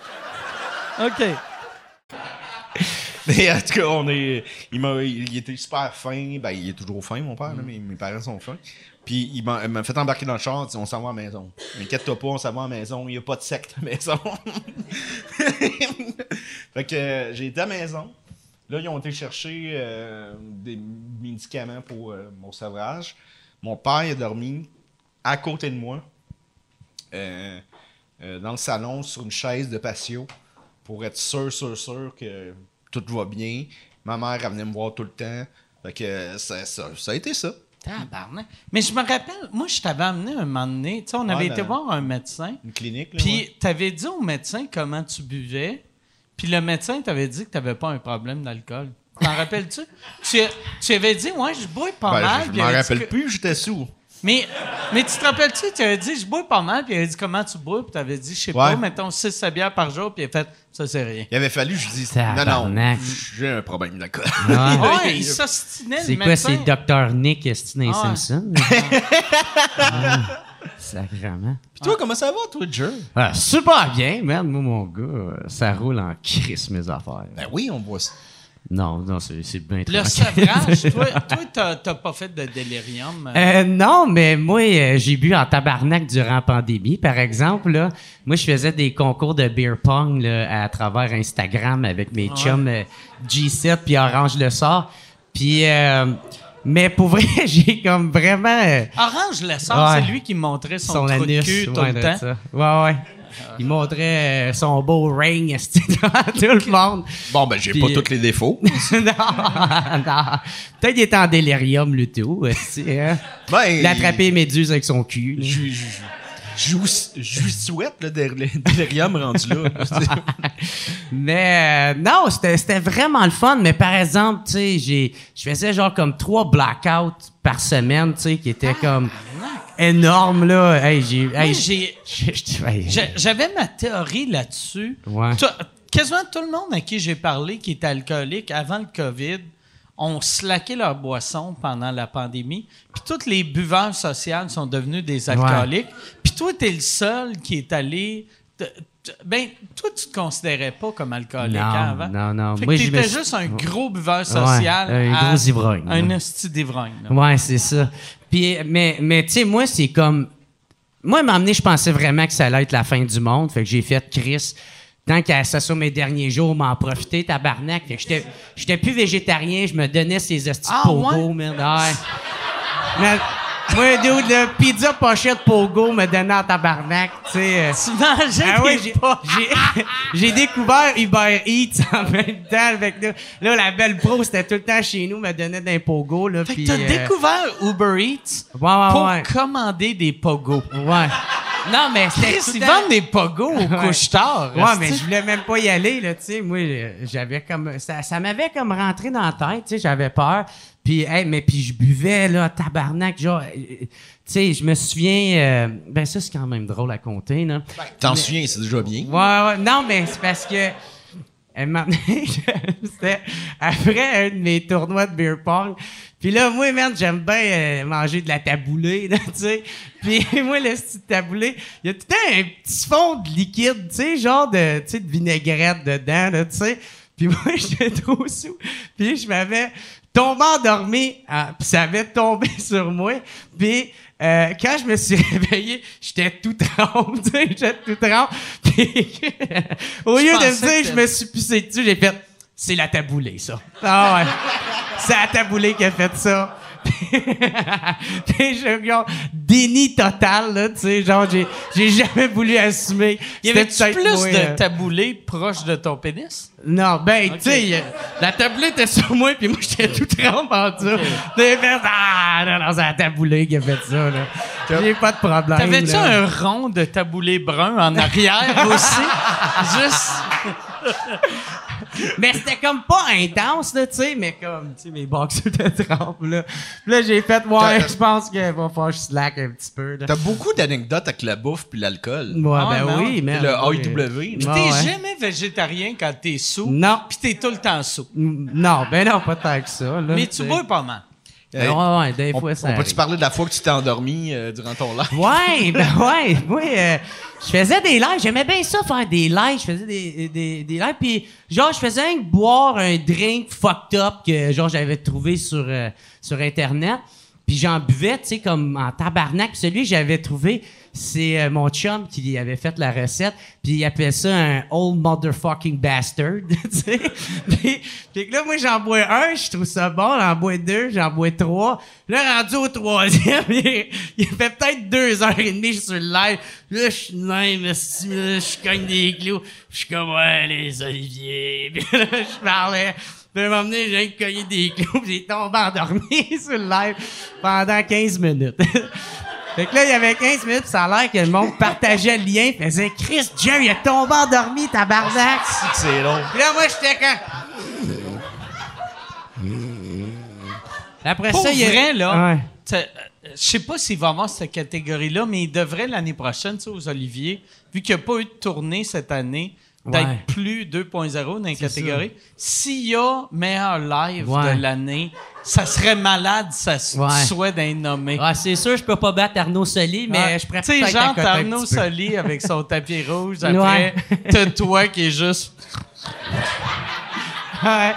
OK. <laughs> Mais en tout cas, on est. Il, était super fin. Ben, il est toujours fin, mon père, là, mais mes parents sont fins. Puis il m'a, fait embarquer dans le char, il dit, on s'en va à la maison. Inquiète-toi pas, on s'en va à la maison, il n'y a pas de secte à la maison. <laughs> fait que euh, j'ai été à la maison. Là, ils ont été chercher euh, des médicaments pour euh, mon sevrage. Mon père il a dormi à côté de moi, euh, dans le salon, sur une chaise de patio, pour être sûr, sûr, sûr que tout va bien. Ma mère, elle venait me voir tout le temps. Fait que ça, ça, ça a été ça. Tabarnak. Mais je me rappelle, moi, je t'avais amené un moment donné. Tu sais, on avait Ouais, été ben- voir un médecin. Une clinique. Puis, t'avais dit au médecin comment tu buvais. Puis, le médecin t'avait dit que t'avais pas un problème d'alcool. T'en rappelles-tu? <laughs> Tu, tu avais dit, ouais, je bois pas Ben, mal. je m'en rappelle que- plus, j'étais sous. Mais, mais tu te rappelles-tu, tu avais dit, je bois pas mal. Puis, il avait dit, comment tu bois? Puis, t'avais dit, je sais pas, Ouais. mettons 6 bières par jour. Puis, il a fait, ça, c'est rien. Il avait fallu, je dis, non, non, Tabarnak. j'ai un problème d'alcool. <laughs> Ouais. Ouais, il s'ostinait, C'est le quoi, médecin. c'est Dr. Nick Ah ouais. Simpson? <laughs> Sacrement. Puis toi, comment ça va, toi, Jer? Ah, super bien, merde, moi, mon gars, euh, ça roule en crise, mes affaires. Ben oui, on voit ça. Non, non, c'est bien Le sevrage, toi, <laughs> toi t'as, pas fait de délirium. euh, Euh, non, mais moi, euh, j'ai bu en tabarnak durant la pandémie. Par exemple, là, moi, je faisais des concours de beer pong là, à travers Instagram avec mes chums euh, G7 puis Orange le sort. Puis, mais pour vrai, <laughs> j'ai comme vraiment Orange le sort, Ouais. c'est lui qui me montrait son, son trou de anus. cul tout le temps. ça. Ouais, ouais. <laughs> Il montrait euh, son beau ring <laughs> devant tout le monde. Bon, ben, j'ai Puis, pas tous les défauts. <laughs> non, non. Peut-être qu'il était en délirium, le tout. hein. Ben, les méduses avec son cul. là. Je vous souhaite, le délirium rendu là. <laughs> Mais euh, non, c'était c'était vraiment le fun. Mais par exemple, tu sais, j'ai je faisais genre comme trois blackouts par semaine, tu sais, qui étaient comme énormes là. Hey, j'ai, hey, J'avais ma théorie là-dessus. Ouais. Quasiment tout le monde à qui j'ai parlé qui est alcoolique avant le COVID ont slacké leur boisson pendant la pandémie. Puis tous les buveurs sociaux sont devenus des alcooliques. Puis toi, t'es le seul qui est allé... t- tu- ben, toi, tu te considérais pas comme alcoolique Non, hein, avant? non, non. Fait Moi, que juste un gros buveur social. Ouais, un gros ivrogne, Un hostie d'ivrogne. Ouais, c'est ça. Puis, mais, mais tu sais, moi, c'est comme. Moi, donné, je pensais vraiment que ça allait être la fin du monde. Fait que j'ai fait Chris. Tant qu'à ça soit mes derniers jours, m'en profiter, tabarnak. Fait que j'étais, j'étais plus végétarien, je me donnais ces hosties Ah, pogo, ouais? merde. Ouais. Mais, moi, dude, le pizza pochette pogo me donnait en tabarnak, tu sais. euh, Tu mangeais ah ouais, j'ai, pas- <laughs> j'ai, découvert Uber Eats <laughs> en même temps. Avec là, là, la belle pro, c'était tout le temps chez nous, me donnait d'un pogo. Là, Fait que t'as euh, découvert Uber Eats Ouais, ouais, pour commander des pogos. Ouais. Non, mais c'était. Ils vendent des pogos au Ouais. couche-tard. Ouais, mais je voulais même pas y aller, là, tu sais. Moi, j'avais comme. Ça, ça m'avait comme rentré dans la tête, tu sais, j'avais peur. Puis, hey, mais puis je buvais, là, tabarnak, genre. euh, Tu sais, je me souviens. euh, ben, ça, c'est quand même drôle à compter, là. T'en souviens, c'est déjà bien. Ouais, ouais. Non, mais c'est parce que. Elle m'a amené- C'était après un de mes tournois de beer pong. Puis là, moi, merde, j'aime bien euh, manger de la taboulée, <laughs> tu sais. Puis <laughs> moi, le style taboulé, il y a tout le temps un petit fond de liquide, tu sais, genre de, tu sais, de vinaigrette dedans, tu sais. Puis <laughs> moi, j'étais trop sous. Puis je m'avais tombé endormi, ah, puis ça avait tombé sur moi. Puis euh, quand je me suis réveillé, j'étais tout trempe, tu sais, j'étais tout trempe. Puis au lieu de me dire, je me suis pissé dessus, j'ai fait, c'est la taboulée, ça. Ah ouais. <laughs> c'est la taboulée qui a fait ça. <laughs> Puis je, genre, déni total, là, tu sais, genre, j'ai, j'ai jamais voulu assumer. Y avait plus moi, euh, de taboulé proche de ton pénis? non, ben, tu sais, la taboulée était sur moi, puis moi, j'étais tout en dessous. J'ai fait, ah, non, non, c'est la taboulée qui a fait ça, là. J'ai pas de problème. T'avais-tu un rond de taboulé brun en arrière aussi? <laughs> Juste. Mais c'était comme pas intense, là, tu sais, mais comme, tu sais, mes boxers <laughs> de trempe, là. Puis là, j'ai fait, ouais, je pense qu'il va falloir que je slack un petit peu, là. T'as beaucoup d'anecdotes avec la bouffe puis l'alcool. Ouais, Ah, ben non. oui, mais. Le. Pis Ouais, t'es ouais. jamais végétarien quand t'es sous. Non. Pis t'es tout le temps sous. Non, ben non, pas tant que ça, là. Mais tu bois pas mal. Hey, Ouais, ouais, des on fois, ça. on peut-tu parler de la fois que tu t'es endormi euh, durant ton live? Ouais, <laughs> ben ouais. Moi, euh, je faisais des lives. J'aimais bien ça, faire des lives. Je faisais des, des, des lives. Puis, genre, je faisais que boire un drink fucked up que, genre, j'avais trouvé sur, euh, sur Internet. Puis j'en buvais, tu sais, comme en tabarnak. Puis celui que j'avais trouvé, c'est euh, mon chum qui avait fait la recette. Puis il appelait ça un old motherfucking bastard, <laughs> tu sais. puis, là, moi, j'en bois un, je trouve ça bon. J'en bois deux, j'en bois trois. Là, rendu au troisième, <laughs> il, fait peut-être deux heures et demie, sur le live. Là, je suis même, je cogne des clous. Je suis comme, ouais, les oliviers. <laughs> Puis là, je parlais. Puis à un moment donné, j'ai cogné des clous, j'ai tombé endormi sur le live pendant 15 minutes. Fait que là, il y avait 15 minutes, ça a l'air que le monde partageait le lien, faisait Chris, Jerry, il a tombé endormi, tabarnak! C'est long. Puis là, moi, j'étais quand. Après Pour ça, il y a. vrai, là, Ouais. euh, je sais pas s'il va avoir cette catégorie-là, mais il devrait l'année prochaine, tu sais, aux Oliviers, vu qu'il n'y a pas eu de tournée cette année, d'être Ouais. plus 2.0 dans la C'est catégorie. S'il y a meilleur live Ouais. de l'année, ça serait malade, ça Ouais. soit d'être nommé. Ah, c'est sûr, je peux pas battre Arnaud Soli, mais Ouais. je préfère Tu sais, genre, Arnaud. Soli avec son tapis rouge. Après, <laughs> t'as toi qui est juste. <laughs> Ouais.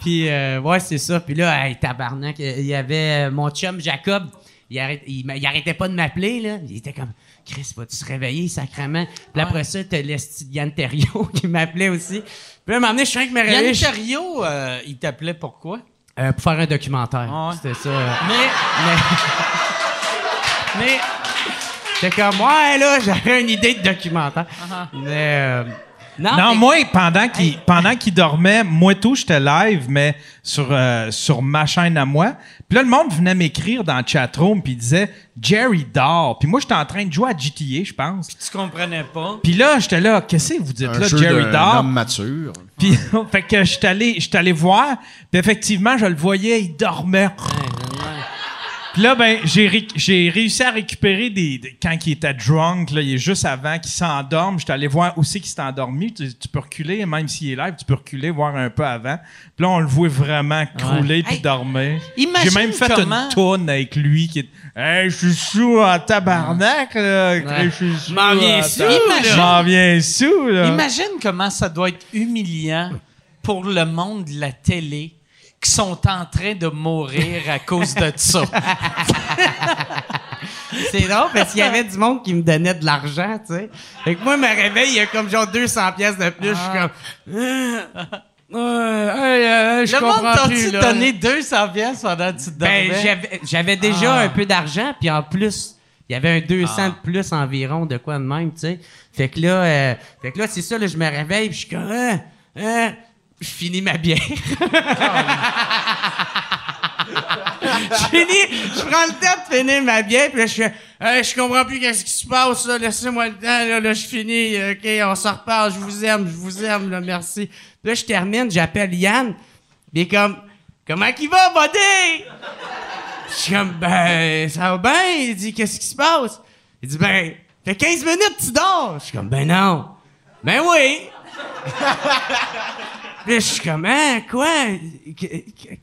Puis, euh, ouais, c'est ça. Puis là, hey, tabarnak, il y avait mon chum Jacob. Il, il arrêtait pas de m'appeler, là. Il était comme, Chris, vas-tu se réveiller, sacrement? Puis après ça, t'as l'esti de Yann Terriot <laughs> qui m'appelait aussi. Puis là, donné, je suis que me réveiller. Yann Terriot, euh, il t'appelait pourquoi? Euh, pour faire un documentaire. Ah ouais. C'était ça. euh. Mais, <laughs> Mais. Mais. J'étais comme, ouais, là, j'avais une idée de documentaire. Uh-huh. Mais. Non, Non, mais- moi, pendant qu'il pendant qu'il dormait, moi tout, j'étais live, mais sur, euh, sur ma chaîne à moi. Puis là, le monde venait m'écrire dans le chatroom, puis il disait Jerry dort. Puis moi, j'étais en train de jouer à GTA, je pense. tu comprenais pas. Puis là, j'étais là, qu'est-ce que vous dites Un là, jeu Jerry d'un dort? homme mature. Puis, <laughs> fait que j'étais allé, j'étais allé voir, puis effectivement, je le voyais, il dormait. Puis là, ben, j'ai, ré- j'ai réussi à récupérer des, des- Quand il était drunk, là, il est juste avant qu'il s'endorme. J'étais allé voir où c'est qu'il s'est endormi. Tu, tu peux reculer, même s'il est live, tu peux reculer, voir un peu avant. Puis là, on le voit vraiment crouler puis Hey, dormir. imagine J'ai même fait comment- une tourne avec lui qui est. Hey, je suis sous en tabarnak, là. Je suis sous. M'en viens en sous, m'en viens sous, là. Imagine comment ça doit être humiliant pour le monde de la télé qui sont en train de mourir à cause de ça. <laughs> C'est drôle parce qu'il y avait du monde qui me donnait de l'argent, tu sais. Fait que moi, je me réveille, il y a comme genre 200 pièces de plus. Je suis comme... Euh, euh, hey, euh, je le monde t'a-tu donné 200 pièces pendant que tu dormais? Ben, j'avais, déjà Ah. un peu d'argent, puis en plus, il y avait un 200 de plus environ, de quoi de même, tu sais. Fait que là, euh, fait que là, c'est ça, là, je me réveille, puis je suis comme, hein, hein, je finis ma bière. <laughs> je finis, je prends le temps de finir ma bière, puis là, je fais, Hey, je comprends plus qu'est-ce qui se passe, là, laissez-moi le temps, là, là, je finis, ok, on s'en reparle, je vous aime, je vous aime, là, merci. Puis là, je termine, j'appelle Yann, puis il est comme, comment qu'il va, buddy? Je suis comme, ben, ça va bien? Il dit, qu'est-ce qui se passe? Il dit, ben, fait 15 minutes, tu dors. Je suis comme, ben non. Ben oui. Là, je suis comme, hein, quoi?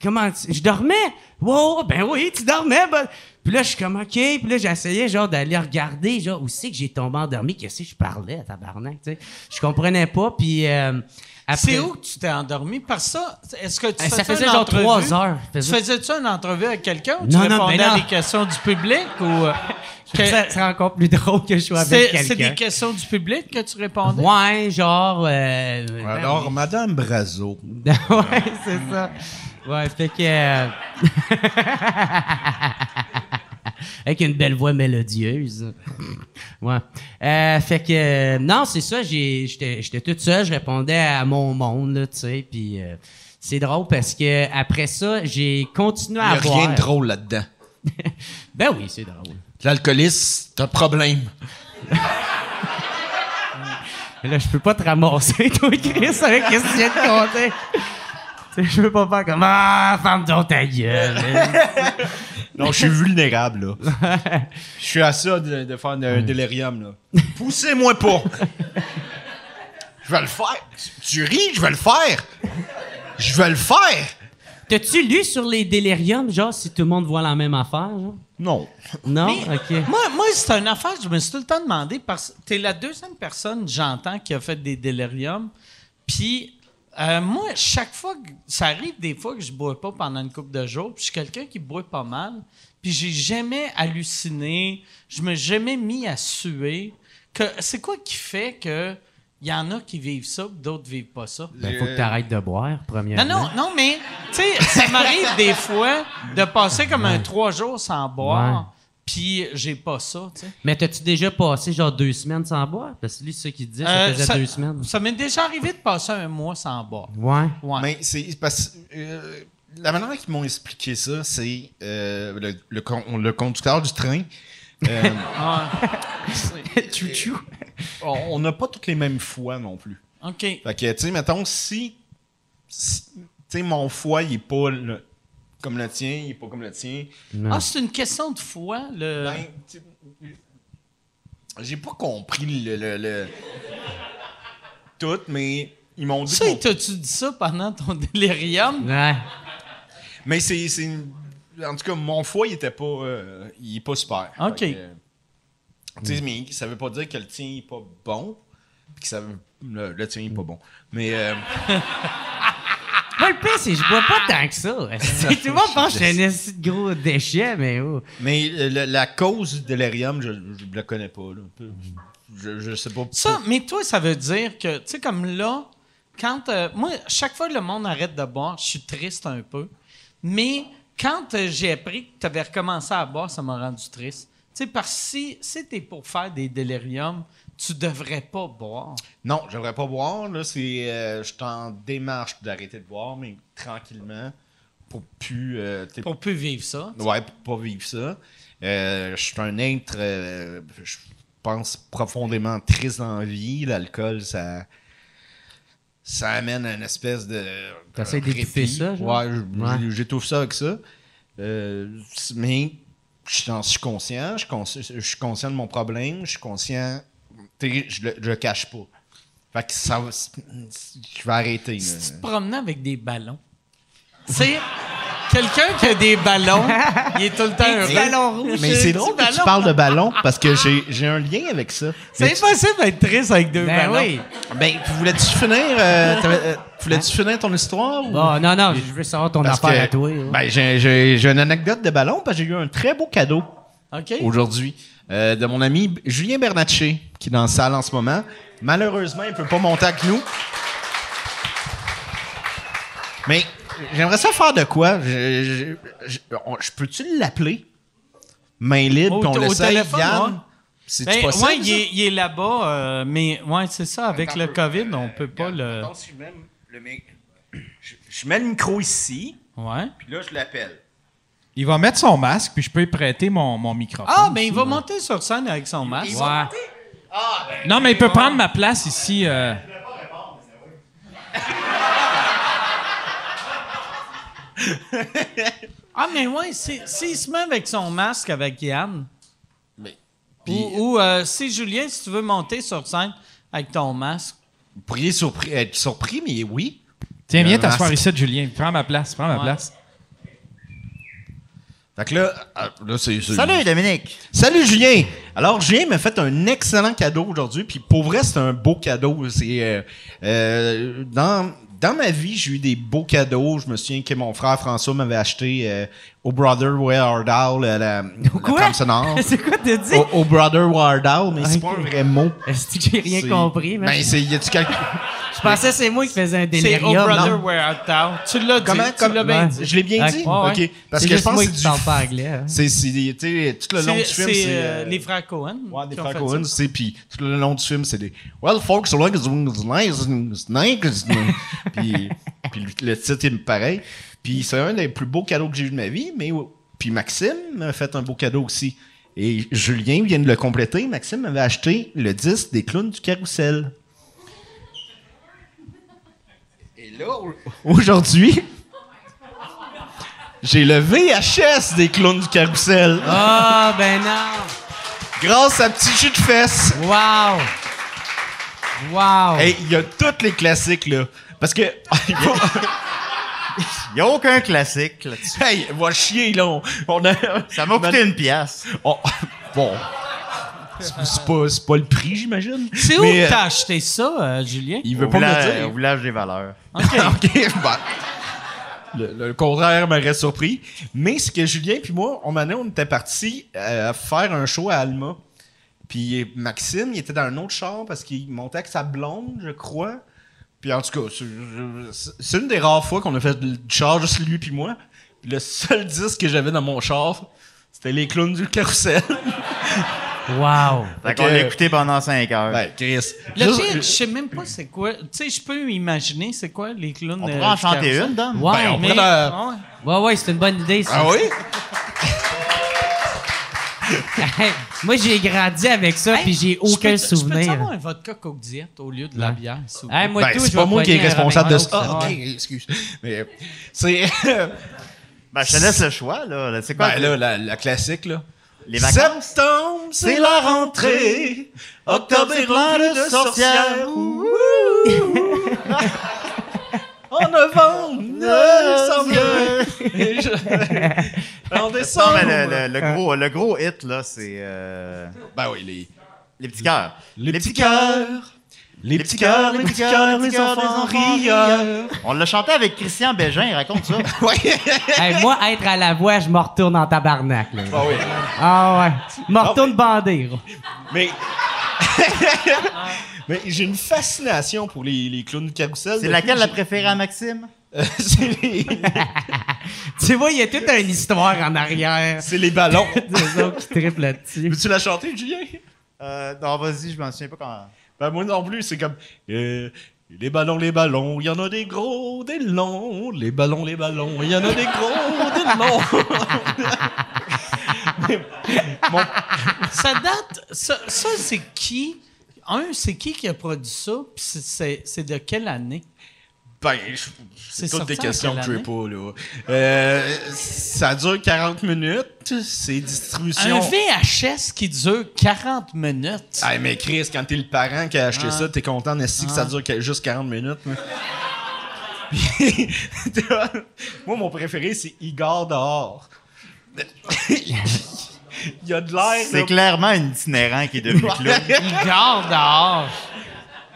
Comment? tu- Je dormais? Wow, ben oui, tu dormais. ben. Puis là, je suis comme, OK. Puis là, j'essayais, genre, d'aller regarder, genre, où c'est que j'ai tombé endormi? Qu'est-ce que je parlais, tabarnak, tu sais? Je comprenais pas, puis... euh, après- C'est où que tu t'es endormi? Par ça, est-ce que tu Euh, ça faisais faisait une genre entrevue? trois heures. Tu Faisait- faisais-tu une entrevue avec quelqu'un ou tu Non, non, répondais ben à non. des questions du public? ou euh, <laughs> que- Ça serait encore plus drôle que je sois avec quelqu'un. c'est des questions du public que tu répondais? Ouais, genre. euh, ben Alors, Madame Brazo. oui. <laughs> ouais, c'est ça. Ouais, fait que. <laughs> Avec une belle voix mélodieuse. Ouais. Euh, fait que. euh, non, c'est ça, j'étais toute seule, je répondais à mon monde, tu sais, puis. euh, c'est drôle parce que après ça, j'ai continué Il à n'y a boire. rien de drôle là-dedans. <laughs> Ben oui, c'est drôle. L'alcoolisme, c'est un problème. Mais là, je peux pas te ramasser, toi, Chris, avec ce que tu viens de compter. Je peux pas faire comme Ah, ferme donc ta gueule. Non, je suis <laughs> vulnérable, là. <laughs> Je suis à ça de, de faire un délirium, là. Poussez-moi pas! Je vais le faire! Tu ris, je vais le faire! Je vais le faire! T'as-tu lu sur les déliriums, genre, si tout le monde voit la même affaire, genre? Non. Non? Mais OK. Moi, moi c'est une affaire, je me suis tout le temps demandé, parce que t'es la deuxième personne, j'entends, qui a fait des déliriums. Puis, euh, moi, chaque fois, que, ça arrive des fois que je bois pas pendant une couple de jours, puis je suis quelqu'un qui boit pas mal, puis j'ai jamais halluciné, je me suis jamais mis à suer. Que, c'est quoi qui fait que il y en a qui vivent ça, d'autres vivent pas ça? Ben, faut que t'arrêtes de boire, premièrement. Non, non, non, mais, tu sais, ça m'arrive des fois de passer comme un trois jours sans boire, puis j'ai pas ça, tu sais. Mais t'as-tu déjà passé, genre, deux semaines sans boire? Parce que lui, c'est ce qu'il disait, ça Euh, faisait deux semaines. Ça m'est déjà arrivé de passer un mois sans boire. Ouais. Ouais. Mais c'est parce que euh, la manière qu'ils m'ont expliqué ça, c'est euh, le, le, con- le conducteur du train. euh, <laughs> Chouchou. <laughs> on n'a pas toutes les mêmes foies non plus. OK. Fait que, tu sais, mettons, si. si- tu sais, mon foie, il est pas le- comme le tien, il est pas comme le tien. Ah, c'est une question de foi, le... Ben, tu sais, j'ai pas compris le, le- le- tout, mais ils m'ont dit. Ça, que mon- t'as-tu dit ça pendant ton <laughs> délirium? Ouais. Mais c'est. En tout cas, mon foie, il était pas. euh, il est pas super. OK. Que, euh, tu sais, mais ça veut pas dire que le tien est pas bon. Puis que ça veut- le, le tien est pas bon. Mais. euh, <laughs> Moi, le pire, c'est que je bois pas tant que ça. <laughs> Tout le monde pense que je suis un esti de gros déchet, mais oh. mais euh, le- la cause du délirium, je, je la connais pas. Là. Je, je sais pas. Ça, mais toi, ça veut dire que, tu sais, comme là, quand. euh, moi, chaque fois que le monde arrête de boire, je suis triste un peu. Mais quand euh, j'ai appris que tu avais recommencé à boire, ça m'a rendu triste. Tu sais, parce que si, si tu es pour faire des déliriums, tu devrais pas boire. Non, j'aimerais pas boire. Là, c'est, euh, je suis en démarche d'arrêter de boire, mais tranquillement, pour plus. euh, t'sais, Pour plus vivre ça. Ouais, pour pas vivre ça. Euh, je suis un être, euh, je pense, profondément triste la vie. L'alcool, ça. Ça amène à une espèce de. T'essaies de d'étouffer ça, genre? Ouais, je- Ouais. j'ai- j'étouffe ça avec ça. Euh, mais je j'en suis conscient, je je suis conscient de mon problème, je suis conscient. Je le, je le cache pas. Fait que ça va- Je vais arrêter. Si là. tu te promenais avec des ballons? C'est quelqu'un qui a des ballons, il est tout le temps heureux. Mais c'est drôle que tu parles de ballon parce que j'ai j'ai un lien avec ça. C'est Mais tu- impossible d'être triste avec deux Ben ballons. oui. Ben, voulais-tu finir, euh, euh, voulais-tu finir ton histoire? ou- Bon, non, non, je veux savoir ton Parce affaire que- à toi. hein. Ben, j'ai- j'ai j'ai une anecdote de ballon parce que j'ai eu un très beau cadeau OK. aujourd'hui euh, de mon ami Julien Bernatchez qui est dans la salle en ce moment. Malheureusement, il peut pas monter avec nous. Mais j'aimerais ça faire de quoi? Je, je- je- on- je peux-tu l'appeler? Main libre, puis on téléphone, Yann? C'est Ben, possible? ouais, il il est là-bas, euh, mais ouais, c'est ça. Avec le COVID, on peut pas le. Attends, si je mets le je mets le micro ici, Ouais. puis là, je l'appelle. Il va mettre son masque, puis je peux lui prêter mon, mon microphone. Ah, ben il va monter sur scène avec son masque. Ouais. Non, mais il peut prendre ma place ici. euh. Ah, mais ouais, s'il se met avec son masque avec Yann, Mais- ou, ou, euh, si Julien, si tu veux monter sur scène avec ton masque, Vous pourriez surpris- être surpris, mais oui. Tiens, Il viens t'asseoir ici, Julien. Prends ma place, prends ma Ouais. place. Fait que là, ah, là c'est... c'est- Salut, Dominique! Salut Julien! Alors Julien m'a fait un excellent cadeau aujourd'hui, puis pour vrai c'est un beau cadeau. C'est euh, euh, dans dans ma vie j'ai eu des beaux cadeaux. Je me souviens que mon frère François m'avait acheté euh, au Brother Wardall la, la, la Quoi? sonore. <laughs> c'est quoi t'as dit? Au, au Brother Wardall, mais c'est pas un vrai mot. Est-ce que j'ai rien C'est- compris, man? Ben c'est y a-tu quelque... <laughs> je pensais que c'est moi qui faisais un c'est délirium. Oh Brother non? Where Art Thou. Tu l'as dit. Comment? tu l'as bien Ouais. dit. Je l'ai bien dit? Ouais, ouais. OK, parce C'est que je pense moi que qui c'est parle du pas anglais. hein. c'est c'est tu sais tout le long du C'est film c'est, c'est euh, euh, les frères Cohen. Ouais, des qui ont frères fait Cohen, ça. sais, puis tout le long du film, c'est des Well, folks, so long as it's nice, it's nice, <laughs> puis, puis le- le titre est pareil. Puis c'est un des plus beaux cadeaux que j'ai eu de ma vie, mais puis Maxime m'a fait un beau cadeau aussi. Et Julien vient de le compléter. Maxime m'avait acheté le disque des clowns du carrousel. Et là, au- aujourd'hui, j'ai le VHS des clowns du carrousel. Ah, ben non! Grâce à Petit Jus de fesses. Wow! Wow! Hey, il y a tous les classiques, là. Parce que. <laughs> il n'y a aucun classique là-dessus. hey, va chier, là. On, on a. Ça m'a coûté une pièce. on- <laughs> bon. C'est pas, c'est pas le prix, j'imagine. C'est où que euh, t'as acheté ça, euh, Julien? Il veut Au pas me village, le au dire. village des valeurs. <laughs> OK. <laughs> OK, bah. Le, le contraire m'aurait surpris. Mais c'est que Julien puis moi, on, m'en est- on était partis euh, faire un show à Alma. Puis Maxime, il était dans un autre char parce qu'il montait avec sa blonde, je crois. Puis en tout cas, c'est- une des rares fois qu'on a fait du char juste lui puis moi. Puis le seul disque que j'avais dans mon char, c'était les clowns du carrousel. <laughs> Wow! Fait qu'on l'a écouté pendant 5 heures. ben, Chris. Le pire, je sais même pas c'est quoi. Tu sais, je peux imaginer c'est quoi les clowns. on euh, pourrait en chanter une, Dom? Ouais, Ben, on Mais, ouais. ouais, c'est une bonne idée, ça. Ah oui? <laughs> Hey, Moi, j'ai grandi avec ça, puis j'ai peux- aucun Je peux souvenir. avoir un vodka coke diète au lieu de la bière? Hey, moi, Ben, tout, c'est pas moi qui est responsable de ça. Ah, ok, excuse. Mais c'est. Ben, je te laisse le choix, là. C'est quoi? Ben là, la, la classique, là. Les vacances? Septembre, c'est la rentrée. Octobre est rempli de sorcières. En novembre, je- En Non, décembre. mais le, le- le gros, le gros hit, là, c'est euh, Ben oui, les, les petits cœurs. les, petits cœurs. Les petits cœurs, les petits cœurs, les enfants rieurs. On l'a chanté avec Christian Bégin, raconte ça. <laughs> Hey, moi, être à la voix, je me retourne en tabarnak. Là. Ah oui. Ah ouais. Je me retourne bandé. gros. Mais. <laughs> Mais j'ai une fascination pour les, les clowns de carrousel. C'est laquelle que la préférée à Maxime? Euh, <laughs> c'est les, Tu vois, il y a toute une histoire en arrière. c'est les ballons. Des autres qui triplent là-dessus. Veux-tu la chanter, Julien? Euh, non, vas-y, je m'en souviens pas quand. Ben, moi non plus, c'est comme. euh, les ballons, les ballons, il y en a des gros, des longs. Les ballons, les ballons, il y en a des gros, des longs. <laughs> Ça date. Ça, ça, c'est qui? Un, c'est qui qui a produit ça? Puis c'est de quelle année? Ben, C'est toutes des questions que je pas, là. Euh, ça dure 40 minutes. C'est distribution. Un VHS qui dure 40 minutes. Ah, mais Chris, quand t'es le parent qui a acheté ça, t'es content d'essayer que ça dure que- juste 40 minutes. <laughs> moi, mon préféré, c'est Igor dehors. <laughs> Il y a de l'air. C'est clairement un itinérant qui est devenu clown. Il garde dehors.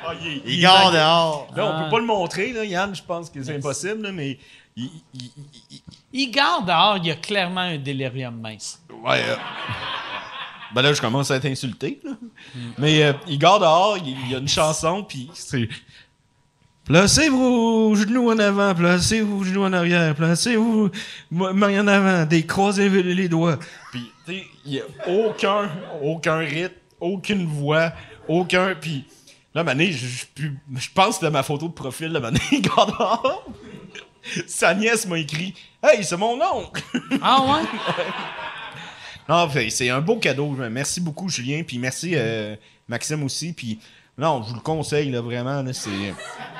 Ah, il, Il garde dehors. Là, on peut pas le montrer, là, Yann, je pense que c'est impossible, là, mais il, il- il- il- Il garde dehors, il y a clairement un délirium mince. Ouais. euh, Ben là, je commence à être insulté. là. Mais euh, Igor dehors, il il y a une chanson, puis c'est. Placez vos genoux en avant, placez vos genoux en arrière, placez vos ma- mains en avant, décroisez les doigts. Puis, tu sais, il n'y a aucun, aucun rythme, aucune voix, aucun. Puis, là, mané, je, je, pense que de ma photo de profil, de mané. <laughs> Sa nièce m'a écrit Hey, c'est mon oncle! <laughs> Ah ouais? Non, fait, c'est un beau cadeau. Merci beaucoup, Julien. Puis merci, euh, Maxime aussi. Puis non, je vous le conseille, là, vraiment. là, c'est...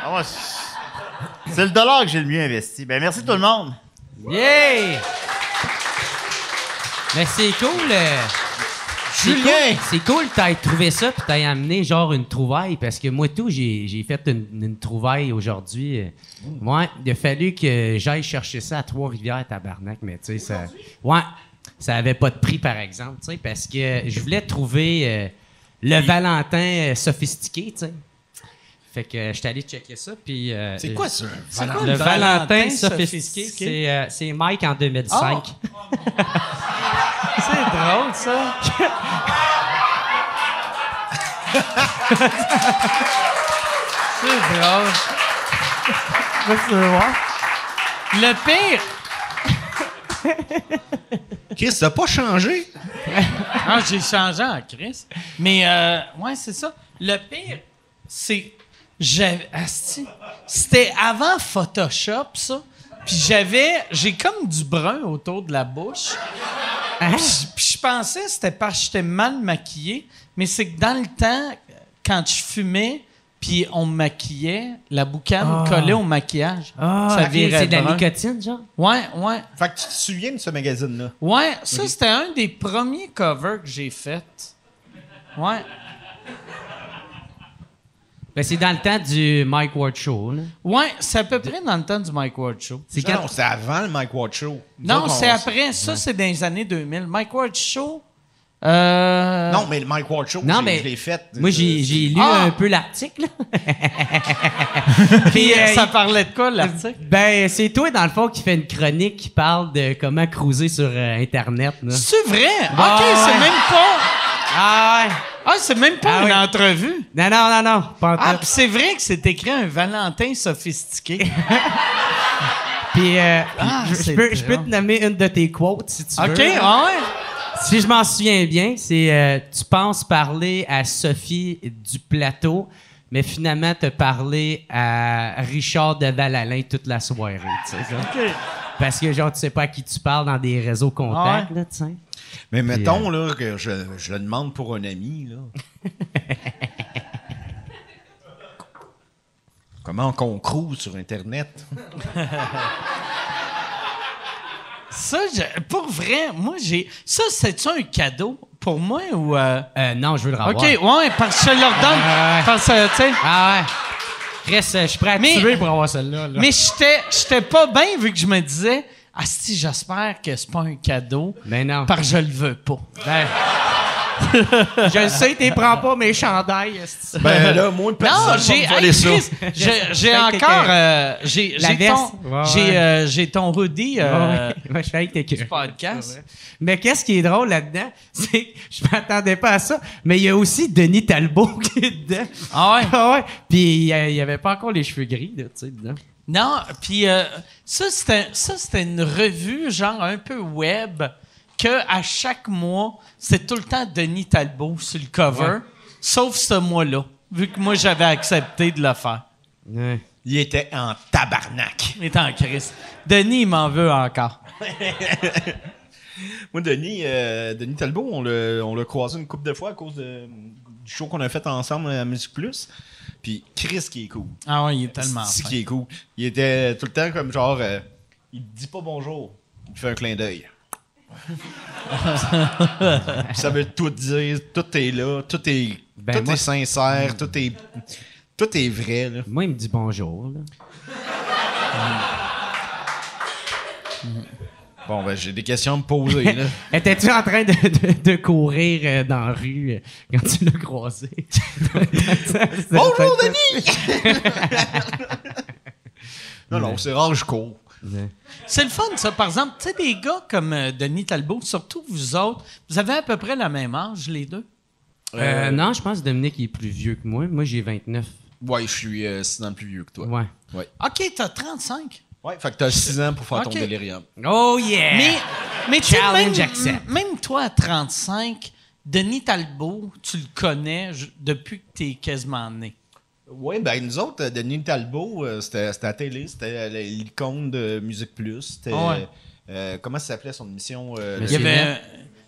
Ah ouais, c'est- c'est le dollar que j'ai le mieux investi. Ben, merci tout le monde. Yeah! Mais c'est cool. euh, Julien! cool- C'est cool que t'aies trouvé ça puis t'aies amené genre une trouvaille parce que moi tout, j'ai fait une, une trouvaille aujourd'hui. euh. Ouais, il a fallu que j'aille chercher ça à Trois-Rivières, tabarnak, mais tu sais, ça. Ouais, ça avait pas de prix par exemple, tu sais, parce que je voulais trouver euh, le Valentin euh, sophistiqué, tu sais. Fait que euh, j'étais allé checker ça, puis. euh, C'est quoi ça? C'est quoi le Valentin, Valentin sophistiqué, sophistiqué? c'est euh, c'est Mike en 2005. C'est drôle, ça. C'est drôle. Le pire, Chris, t'as pas changé? Ah, j'ai changé en Chris. Mais, euh, ouais, c'est ça. Le pire, c'est. C'était avant Photoshop, ça. Puis j'avais. J'ai comme du brun autour de la bouche. Puis puis je pensais que c'était parce que j'étais mal maquillé. Mais c'est que dans le temps, quand je fumais, puis on me maquillait, la boucane collait au maquillage. Ah, ça ok, virait c'est de la nicotine, genre? Ouais, ouais. Fait que tu te souviens de ce magazine-là? Ouais, ça, c'était un des premiers covers que j'ai fait. Ouais. Ben, c'est dans le temps du Mike Ward Show, là. Ouais, c'est à peu près dans le temps du Mike Ward Show. C'est Non, c'est avant le Mike Ward Show. Nous Non, c'est on- après. Ça, c'est dans les années 2000. Mike Ward Show. Euh... Non, mais le Mike Ward Show, Non, j'ai- mais je l'ai fait. Moi, j'ai, j'ai lu Ah! un peu l'article, là. <laughs> Puis, euh, ça parlait de quoi, l'article? Ben, c'est toi, dans le fond, qui fait une chronique qui parle de comment cruiser sur euh, Internet, là. C'est vrai? Ah, OK, c'est même pas... Ah ouais! Ah, c'est même pas Ah, une oui. entrevue. Non, non, non, non, pas Ah, puis c'est vrai que c'est écrit un Valentin sophistiqué. <laughs> Puis, euh, Ah, je, peux, je peux te nommer une de tes quotes, si tu veux. OK, ah ouais? Si je m'en souviens bien, c'est euh, tu penses parler à Sophie du plateau, mais finalement te parler à Richard de Valalin toute la soirée. tu sais, ça. Parce que genre tu sais pas à qui tu parles dans des réseaux contacts, Ah là, tu sais. Mais mettons là, que je, je le demande pour un ami. Là. <laughs> Comment qu'on cruise sur Internet? <laughs> Ça, je- pour vrai, moi, j'ai... Ça, c'est-tu un cadeau pour moi ou... euh, Euh, non, je veux le revoir. OK, ouais, parce que je leur donne. Parce que, tu sais... Ah ouais. Reste, euh, je suis prêt à Mais- pour avoir celle-là. là. Mais j'étais, j'étais pas bien vu que je me disais, ah si, j'espère que c'est pas un cadeau, Mais non. parce que je le veux pas. Ben, <laughs> je le sais, t'es prends pas mes chandails. Ben là, moi, Non, personne j'ai, va me voler ça. J'ai, j'ai encore, euh, j'ai, La j'ai veste. ton, Ouais, j'ai, ouais. euh, j'ai ton hoodie euh, Ouais, ouais, je suis avec tes du cœurs. podcast. Mais qu'est-ce qui est drôle là-dedans, <laughs> c'est que je m'attendais pas à ça, mais il y a aussi Denis Talbot <laughs> qui est dedans. Ah ouais? Ah ouais. Puis il y a- il y avait pas encore les cheveux gris, là, tu sais, dedans. Non, puis euh, ça, c'était, ça, c'était une revue, genre un peu web, que à chaque mois, c'est tout le temps Denis Talbot sur le cover, sauf ce mois-là, vu que moi, j'avais accepté de le faire. Ouais. Il était en tabarnak. Il est en crise. Denis, il m'en veut encore. <laughs> Moi, Denis, euh, Denis Talbot, on l'a, on l'a croisé une couple de fois à cause de show qu'on a fait ensemble à Musique Plus. Puis Chris qui est cool. Ah ouais, il est tellement C'est fin. qui est cool? Il était tout le temps comme genre, euh, il dit pas bonjour, il fait un clin d'œil. <laughs> ça veut tout dire, tout est là, tout est, Ben, tout moi- est sincère, tout est, tout est vrai. Là. Moi, il me dit bonjour. là. Bon, ben j'ai des questions à me poser. là. <laughs> Étais-tu en train de, de- de courir euh, dans la rue euh, quand tu l'as croisé? <laughs> Bonjour, Denis! non, non, c'est rare, je cours. C'est le fun, ça. Par exemple, tu sais, des gars comme euh, Denis Talbot, surtout vous autres, vous avez à peu près le même âge, les deux? Euh, non, je pense que Dominique est plus vieux que moi. Moi, j'ai 29. Ouais, je suis 6 ans plus vieux que toi. Ouais. OK, t'as 35. Ouais, fait que t'as 6 ans pour faire ton délirium. Oh yeah! Mais, mais tu sais, Challenge même, accept. même toi, à 35, Denis Talbot, tu le connais depuis que t'es quasiment né. Oui, ben nous autres, euh, Denis Talbot, euh, c'était à la télé, c'était euh, l'icône de Musique Plus. C'était. Ah ouais. euh, comment ça s'appelait son émission euh, Il y avait Net?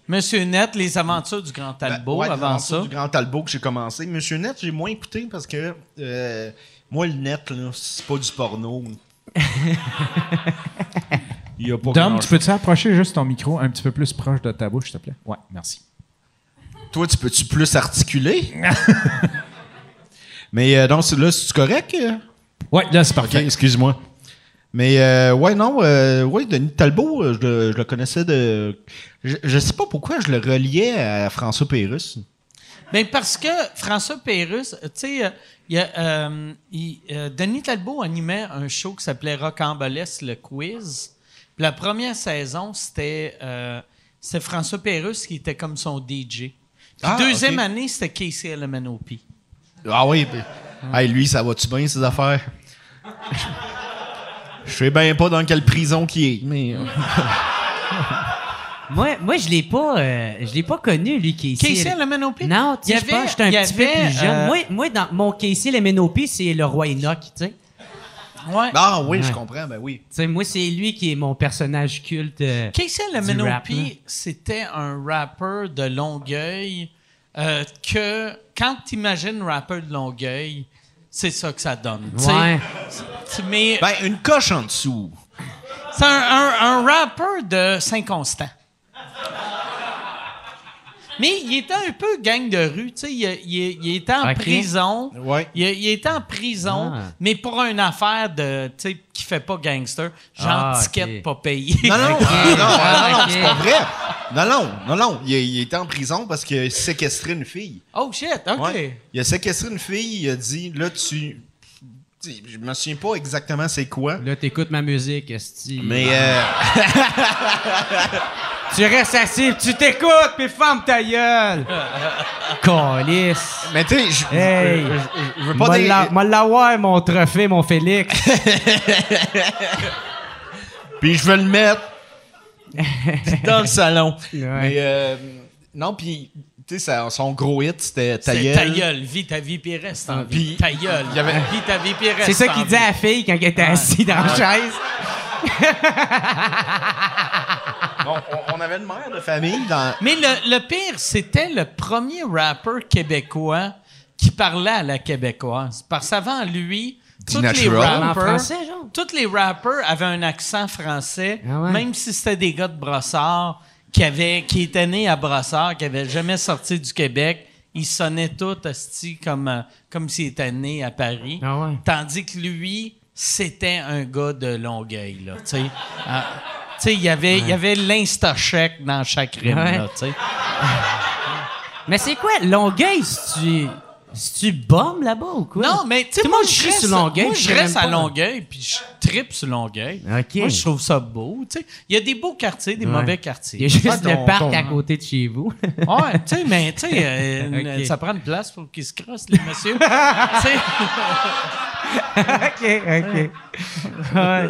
Monsieur Net, Les Aventures du Grand Talbot, Ben, ouais, avant ça. du Grand Talbot que j'ai commencé. Monsieur Net, j'ai moins écouté parce que euh, moi, le net, c'est pas du porno. Il a pas Dom, tu peux-tu approcher juste ton micro un petit peu plus proche de ta bouche, s'il te plaît? Ouais, merci. Toi, tu peux-tu plus articuler? <laughs> Mais euh, non, c'est- là, c'est correct? Ouais, là, c'est parfait. excuse-moi. Mais euh, ouais, non, euh, ouais, Denis Talbot, euh, je, le- je le connaissais de. Je, je sais pas pourquoi je le reliais à François Pérusse. Ben parce que François Pérusse, tu sais, euh, il y a, euh, il- euh, Denis Talbot animait un show qui s'appelait Rocambolesque, le quiz. Puis la première saison, c'était euh, François Pérusse qui était comme son DJ. Puis Ah, deuxième année, c'était Casey LMNOP. Ah oui, hey, lui, ça va-tu bien, ses affaires? <laughs> Je sais bien pas dans quelle prison qu'il est, mais. <laughs> Moi, moi je l'ai pas, euh, je l'ai pas connu, lui, Casey. Casey LMNOP? Non, tu Il y sais, je pense j'étais un petit peu plus jeune. euh, Moi, moi, dans mon Casey, le MNOP, c'est le roi Enoch, tu sais. Ouais. Ah oui, je comprends, ben oui. Tu sais, moi, c'est lui qui est mon personnage culte. euh, Casey là. c'était un rappeur de Longueuil euh, que, quand tu imagines rappeur de Longueuil, c'est ça que ça donne. tu sais. Ouais. Tu- Mais Ben, une coche en dessous. c'est un, un, un rappeur de Saint-Constant. Mais il était un peu gang de rue, tu sais. Il, il- il était en prison. Ouais. Il, il était en prison, Ah. mais pour une affaire de, tu sais, qui fait pas gangster, genre Ah, ticket pas payé. Non, non, non, non, non, non, ok. c'est pas vrai. Non, non, non, non. Il, il était en prison parce qu'il a séquestré une fille. Oh shit, OK. Ouais. Il a séquestré une fille, il a dit, là, tu. tu- Je me souviens pas exactement c'est quoi. Là, t'écoutes ma musique, esti. Mais euh, <laughs> <laughs> Tu restes assis, tu t'écoutes, puis ferme ta gueule. <laughs> Calice. mais tu sais, je Hey. veux pas M'a dire. la- l'avoir, mon trophée, mon Félix. <laughs> Puis je veux le mettre <laughs> dans le salon. Ouais. Mais euh, non, puis tu sais, son gros hit c'était ta C'est gueule. ta gueule, vis ta vie puis reste en vie. Puis, Ta gueule, il y avait- vis ta vie puis reste C'est ça qu'il dit à la fille quand elle était assise dans la chaise. On, on avait une mère de famille dans. Mais le, le pire, c'était le premier rappeur québécois qui parlait à la québécoise. Parce qu'avant lui, tous les rappers, français, genre? tous les rappers avaient un accent français, Ah ouais? même si c'était des gars de Brossard qui avaient, qui étaient nés à Brossard, qui avaient jamais sorti du Québec. Ils sonnaient tous asti, comme euh, comme s'ils étaient nés à Paris. Ah ouais? Tandis que lui, c'était un gars de Longueuil, là, tu sais. Il y avait, il y avait l'insta-chèque dans chaque rime, Ouais. là, tu sais. <laughs> Mais c'est quoi, Longueuil, si tu. Si tu bombes là-bas ou quoi? Non, mais tu sais, Tout le moi, monde je reste, sur Longueuil, moi, je reste à pas. Longueuil, puis je tripe sur Longueuil. OK. Moi, je trouve ça beau, tu sais. Il y a des beaux quartiers, des Ouais. mauvais Il y a quartiers. juste Ah, ton- le parc ton- à côté de chez vous. Ouais, tu sais, mais tu sais, <laughs> euh, Ok. ça prend une place pour qu'ils se crossent, les messieurs. <laughs> Tu sais, <laughs> OK, OK. Ouais.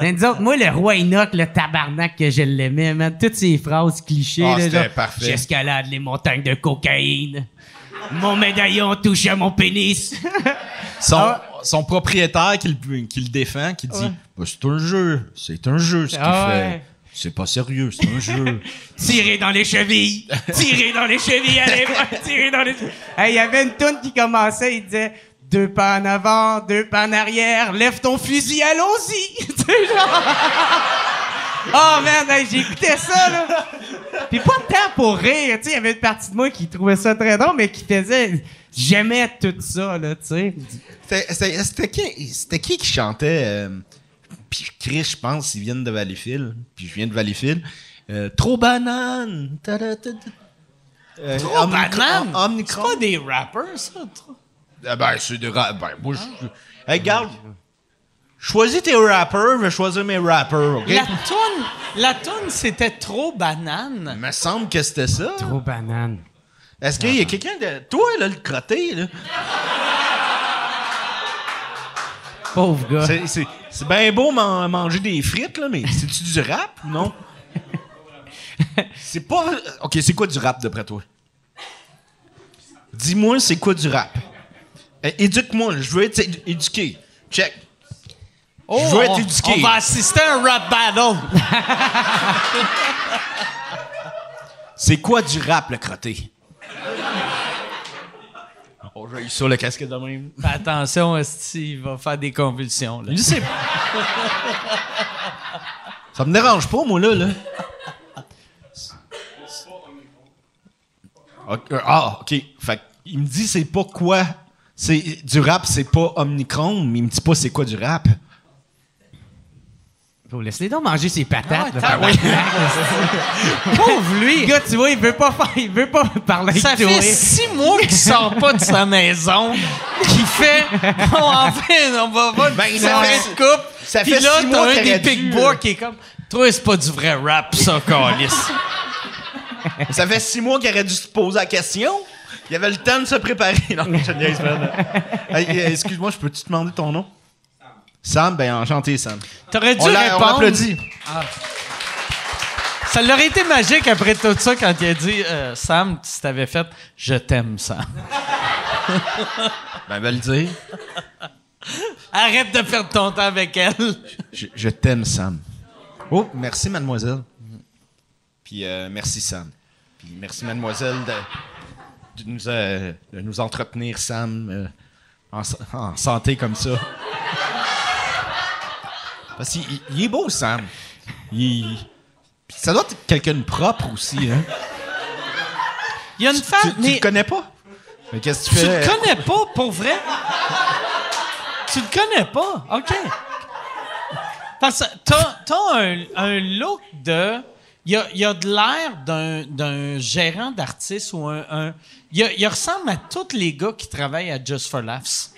Mais autres, moi, le roi Enoch, le tabarnak que je l'aimais, man, toutes ces phrases clichés. Ah, là, c'était genre, parfait. J'escalade les montagnes de cocaïne. Mon médaillon touche à mon pénis. Son, Ah. son propriétaire qui le, qui le défend, qui dit Bah, C'est un jeu, c'est un jeu ce qu'il Ah fait. ouais. C'est pas sérieux, c'est un jeu. <laughs> Tirer dans les chevilles! Tirer dans les chevilles, allez, <laughs> tirer dans les chevilles! Hey, il y avait une toune qui commençait, il disait deux pas en avant, deux pas en arrière, lève ton fusil, allons-y! <laughs> Tu sais, genre. Oh man, hey, j'écoutais ça, là! Puis pas de temps pour rire, tu sais, il y avait une partie de moi qui trouvait ça très drôle, mais qui faisait. J'aimais tout ça, là, tu sais. C'était- qui, c'était qui qui chantait euh, Puis Chris, je pense, ils viennent de Valleyfield. Puis je viens de Valleyfield. Euh, Trop banane. Euh, Trop Omnicron- banane? C'est pas des rappers, ça. trop. Ah ben, c'est de rap. Ben, moi, je. Hey, regarde. Choisis tes rappers, je vais choisir mes rappers, OK? La toune, la toune, c'était trop banane. Il me semble que c'était ça. Trop banane. Est-ce qu'il y a quelqu'un de. Toi, là, le crotté, là? Pauvre gars. C'est- C'est c'est bien beau man- manger des frites, là, mais c'est-tu du rap ou non? c'est pas. Ok, c'est quoi du rap d'après toi? Dis-moi, c'est quoi du rap? Eh, Éduque-moi, je veux être édu- éduqué. Check. Oh, Je veux être on, éduqué. on va assister à un rap battle. <laughs> C'est quoi du rap, le crotté? Oh, j'ai eu ça, le casquette de même. Fais attention, esti, il va faire des convulsions. Là. Je sais <laughs> Ça me dérange pas, moi, là. là. Euh, Ah, OK. Fait il me dit c'est pas quoi. C'est du rap, c'est pas Omnicron, mais il me dit pas c'est quoi du rap. Faut laisser donc manger ses patates. Ah, là, ouais. <laughs> Pauvre lui! Le gars, tu vois, il veut pas faire, il veut pas parler Ça avec toi. fait six mois qu'il sort pas de sa maison, qu'il fait. <laughs> Bon, enfin, on va voir une Ben, ça fait- de coupe. ça Puis fait là, six t'as mois un des là. qui est comme. Toi, c'est pas du vrai rap, ça, Calis. Ça fait six mois qu'il aurait dû se poser la question. Il avait le temps de se préparer. Non, je niaise, man. <laughs> Hey, euh, Excuse-moi, je peux-tu te demander ton nom? Sam, ben enchanté, Sam. T'aurais dû On l'a- on répondre. l'applaudit. Ça l'aurait été magique après tout ça quand il a dit euh, Sam, tu t'avais fait Je t'aime, Sam. <laughs> Ben, va le dire. Arrête de perdre ton temps avec elle. Je, je t'aime, Sam. Oh, merci, mademoiselle. Puis euh, merci, Sam. Puis merci, mademoiselle, de, de nous, euh, de nous entretenir, Sam, euh, en, en santé comme ça. Parce qu'il il- il est beau, Sam. Il, ça doit être quelqu'un de propre aussi, hein? Il y a une Tu, femme, tu mais le connais pas? Mais qu'est-ce que tu tu fais? le connais pas, pour vrai? tu le connais pas? OK. Parce que t'as, t'as un, un look de... Il y a, il a de l'air d'un, d'un gérant d'artiste ou un... un- il, a- il ressemble à tous les gars qui travaillent à Just for Laughs.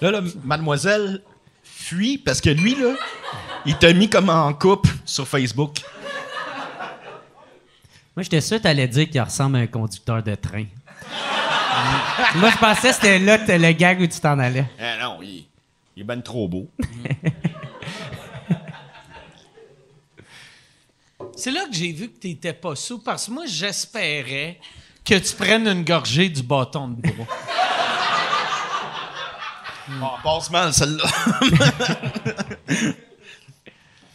Là, là, mademoiselle fuit parce que lui, là, il t'a mis comme en couple sur Facebook. Moi, j'étais sûr que t'allais dire qu'il ressemble à un conducteur de train. <laughs> Moi, je pensais que c'était là le gag où tu t'en allais. Ah non, il, il est ben trop beau. <laughs> C'est là que j'ai vu que tu n'étais pas sous, parce que moi, j'espérais que tu prennes une gorgée du bâton de bois. Oh, <laughs> passe mal, celle-là. <laughs>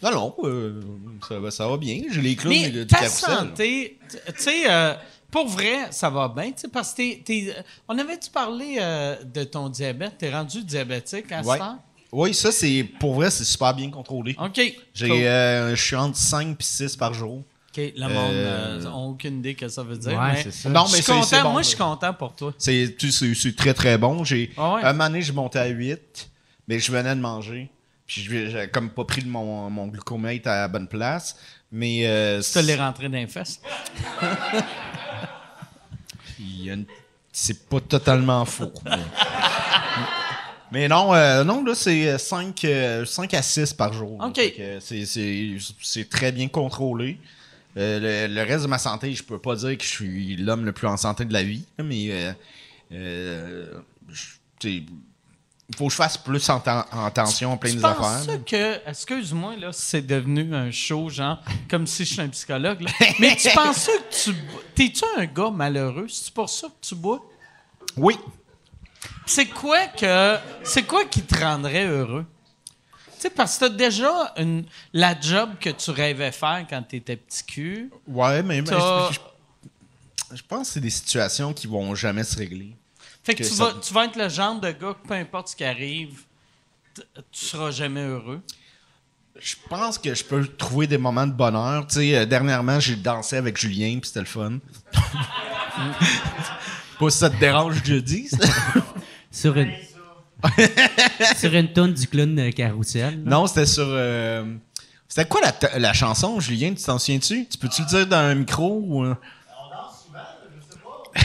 non, non, euh, ça, va, ça va bien. J'ai les clowns Mais du ta santé, tu tu sais, euh, pour vrai, ça va bien, tu sais, parce que t'es- t'es- on avait-tu parlé euh, de ton diabète? T'es rendu diabétique à Ouais. ce temps? Oui, ça, c'est pour vrai, c'est super bien contrôlé. OK. J'ai, Cool. euh, je suis entre 5 et 6 par jour. OK, le monde n'a aucune idée que ça veut dire. Ouais, mais c'est ça. Non, je suis content. bon, moi, je suis content pour toi. C'est, tu- c'est, c'est très, très bon. J'ai, Ah ouais? Un moment donné, je montais à 8, mais je venais de manger. Puis je j'avais comme pas pris mon, mon glucomètre à la bonne place. Mais. euh, Tu te l'es rentré dans les fesses? <laughs> Il y a une- C'est pas totalement faux. mais... Mais non, euh, non, là, c'est 5, à 6 par jour. OK. C'est- C'est c'est très bien contrôlé. Euh, le, le reste de ma santé, je peux pas dire que je suis l'homme le plus en santé de la vie, mais euh, euh, il faut que je fasse plus en, en tension, plein Tu des affaires. là. que, excuse-moi, là, c'est devenu un show, genre, comme si je suis un psychologue, là. mais tu penses que tu. T'es-tu un gars malheureux? C'est pour ça que tu bois? Oui. C'est quoi que. C'est quoi qui te rendrait heureux? Tu sais, parce que t'as déjà une, la job que tu rêvais faire quand t'étais petit cul. Ouais, mais, je, je- je pense que c'est des situations qui vont jamais se régler. Fait que, Que tu, ça- vas, tu vas être le genre de gars que peu importe ce qui arrive, tu seras jamais heureux. Je pense que je peux trouver des moments de bonheur. Tu sais, euh, dernièrement, j'ai dansé avec Julien, puis c'était le fun. <laughs> Pas si ça te dérange que je dis. <laughs> Sur une. <laughs> sur une tourne du clown euh, carrousel. là. non, c'était sur. euh, C'était quoi la, la chanson, Julien? Tu t'en souviens-tu? Tu peux-tu le dire dans un micro? Ou... euh? <laughs>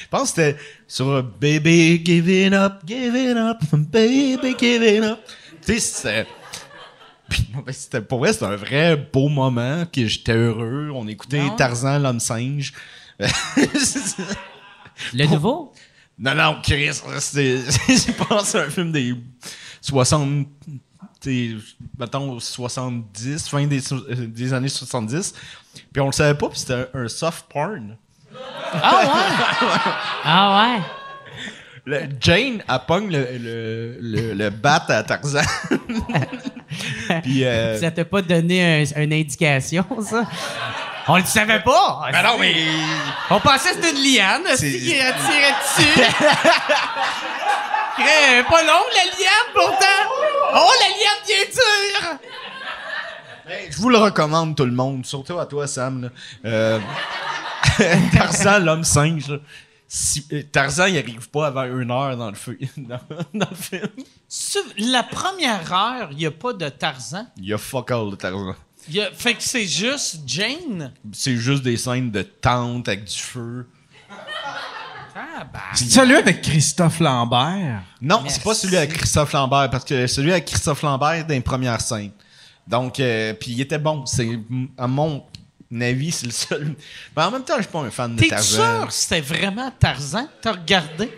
Je pense que c'était sur euh, Baby Giving Up, Giving Up, Baby Giving Up. Tu sais, c'était. <laughs> Puis, non, ben, c'était pour vrai, c'était un vrai beau moment que j'étais heureux. On écoutait Non. Tarzan, l'homme singe. Le nouveau? Non, non, Chris, c'est, <laughs> je pense un film des 60, t'sais, mettons 70, fin des, euh, des années 70. Puis on le savait pas, puis c'était un, un soft porn. Ah ouais? <laughs> Le- Jane, elle pogne le, le, le, le bat à Tarzan. <laughs> puis, euh, Ça t'a pas donné un- une indication, ça? On le savait pas! ben non, mais. On pensait que c'était une liane, C'est- qui tirait dessus. Crée, pas long, la liane, pourtant! Oh, la liane bien dure! Ben, Je vous le recommande, tout le monde, surtout à toi, Sam. là. Euh, <laughs> Tarzan, l'homme singe. là. Si- euh, Tarzan, il arrive pas avant une heure dans le, feu, <laughs> dans, dans le film. Sur la première heure, il n'y a pas de Tarzan. Il y a fuck all de Tarzan. Il y a- fait que c'est juste Jane? C'est juste des scènes de tente avec du feu. Ah, bah. C'est celui avec Christophe Lambert? Non, c'est pas celui avec Christophe Lambert, parce que celui avec Christophe Lambert est dans les premières scènes. Donc, euh, puis il était bon. C'est, à mon avis, c'est le seul. Mais en même temps, je suis pas un fan de T'es Tarzan. sûr que c'était vraiment Tarzan? T'as regardé?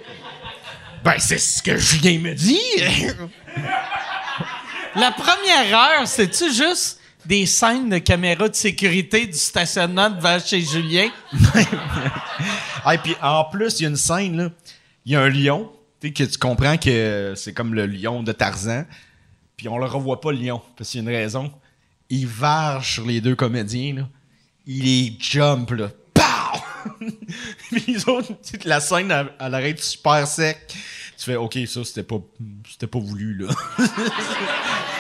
Ben, c'est ce que Julien me dit. La première heure, c'est-tu juste des scènes de caméras de sécurité du stationnement devant chez Julien? <laughs> Ah, et puis en plus, il y a une scène, là. Il y a un lion. Tu sais, que tu comprends que c'est comme le lion de Tarzan. Puis on le revoit pas, le lion, parce qu'il y a une raison. Il varge sur les deux comédiens, là. Il les jump, là. Pow! <laughs> Puis les autres, la scène, elle, elle arrête super sec. Tu fais, OK, ça, c'était pas, c'était pas voulu, là. <laughs>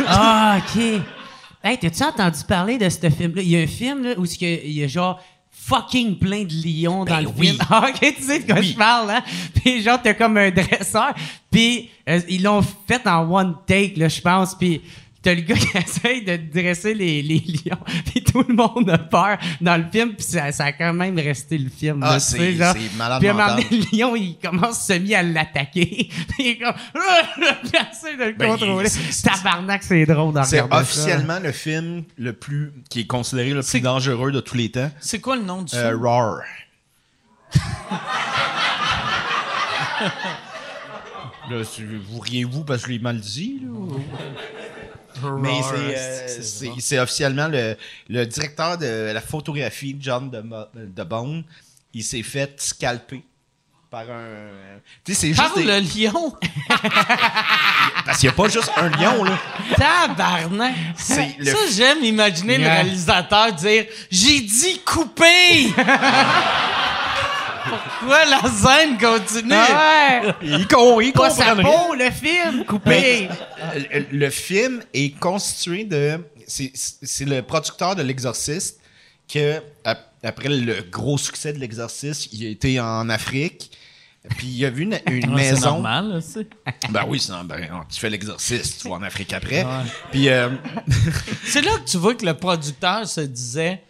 Ah, OK. Hey, t'as-tu entendu parler de ce film-là? Il y a un film là, où il y a- genre fucking plein de lions dans Ben le oui. film. <laughs> Ah, OK, tu sais de quoi Oui. je parle, hein? Puis genre, t'as comme un dresseur. Puis euh, ils l'ont fait en one take, là, je pense. Puis t'as le gars <laughs> qui essaye de dresser les, les lions. <laughs> Puis tout le monde a peur dans le film. Puis ça, ça a quand même resté le film. Ah, c'est- Puis à un moment donné, le lion, il commence semi à l'attaquer. Puis <laughs> il est comme... Il essaie de le Ben, contrôler. c'est- Tabarnak, c'est drôle d'en C'est regarder ça. officiellement le film le plus, qui est considéré le C'est- plus dangereux de tous les temps. C'est quoi le nom du Euh, film? Roar. Là, vous riez-vous parce que je l'ai mal dit, là? Mais c'est, euh, c'est, officiellement le, le directeur de la photographie, John de, Mo- de Bone. Il s'est fait scalper par un. Tu sais, c'est juste. Par des- le lion! <laughs> Parce qu'il n'y a pas juste un lion, là. Tabarnak! C'est le Ça, j'aime imaginer le réalisateur dire « J'ai dit couper! » <laughs> Pourquoi la scène continue? Ah ouais! Il, con, il Pas sa peau, le film, coupé! le, le film est constitué de. C'est c'est le producteur de L'Exorciste que, ap- après le gros succès de L'Exorciste, il a été en Afrique. Puis il a vu une, une <laughs> Ah, C'est maison. normal, là, c'est. Ben oui, c'est ben, tu fais l'exorciste, tu vas en Afrique après. Puis euh, C'est là que tu vois que le producteur se disait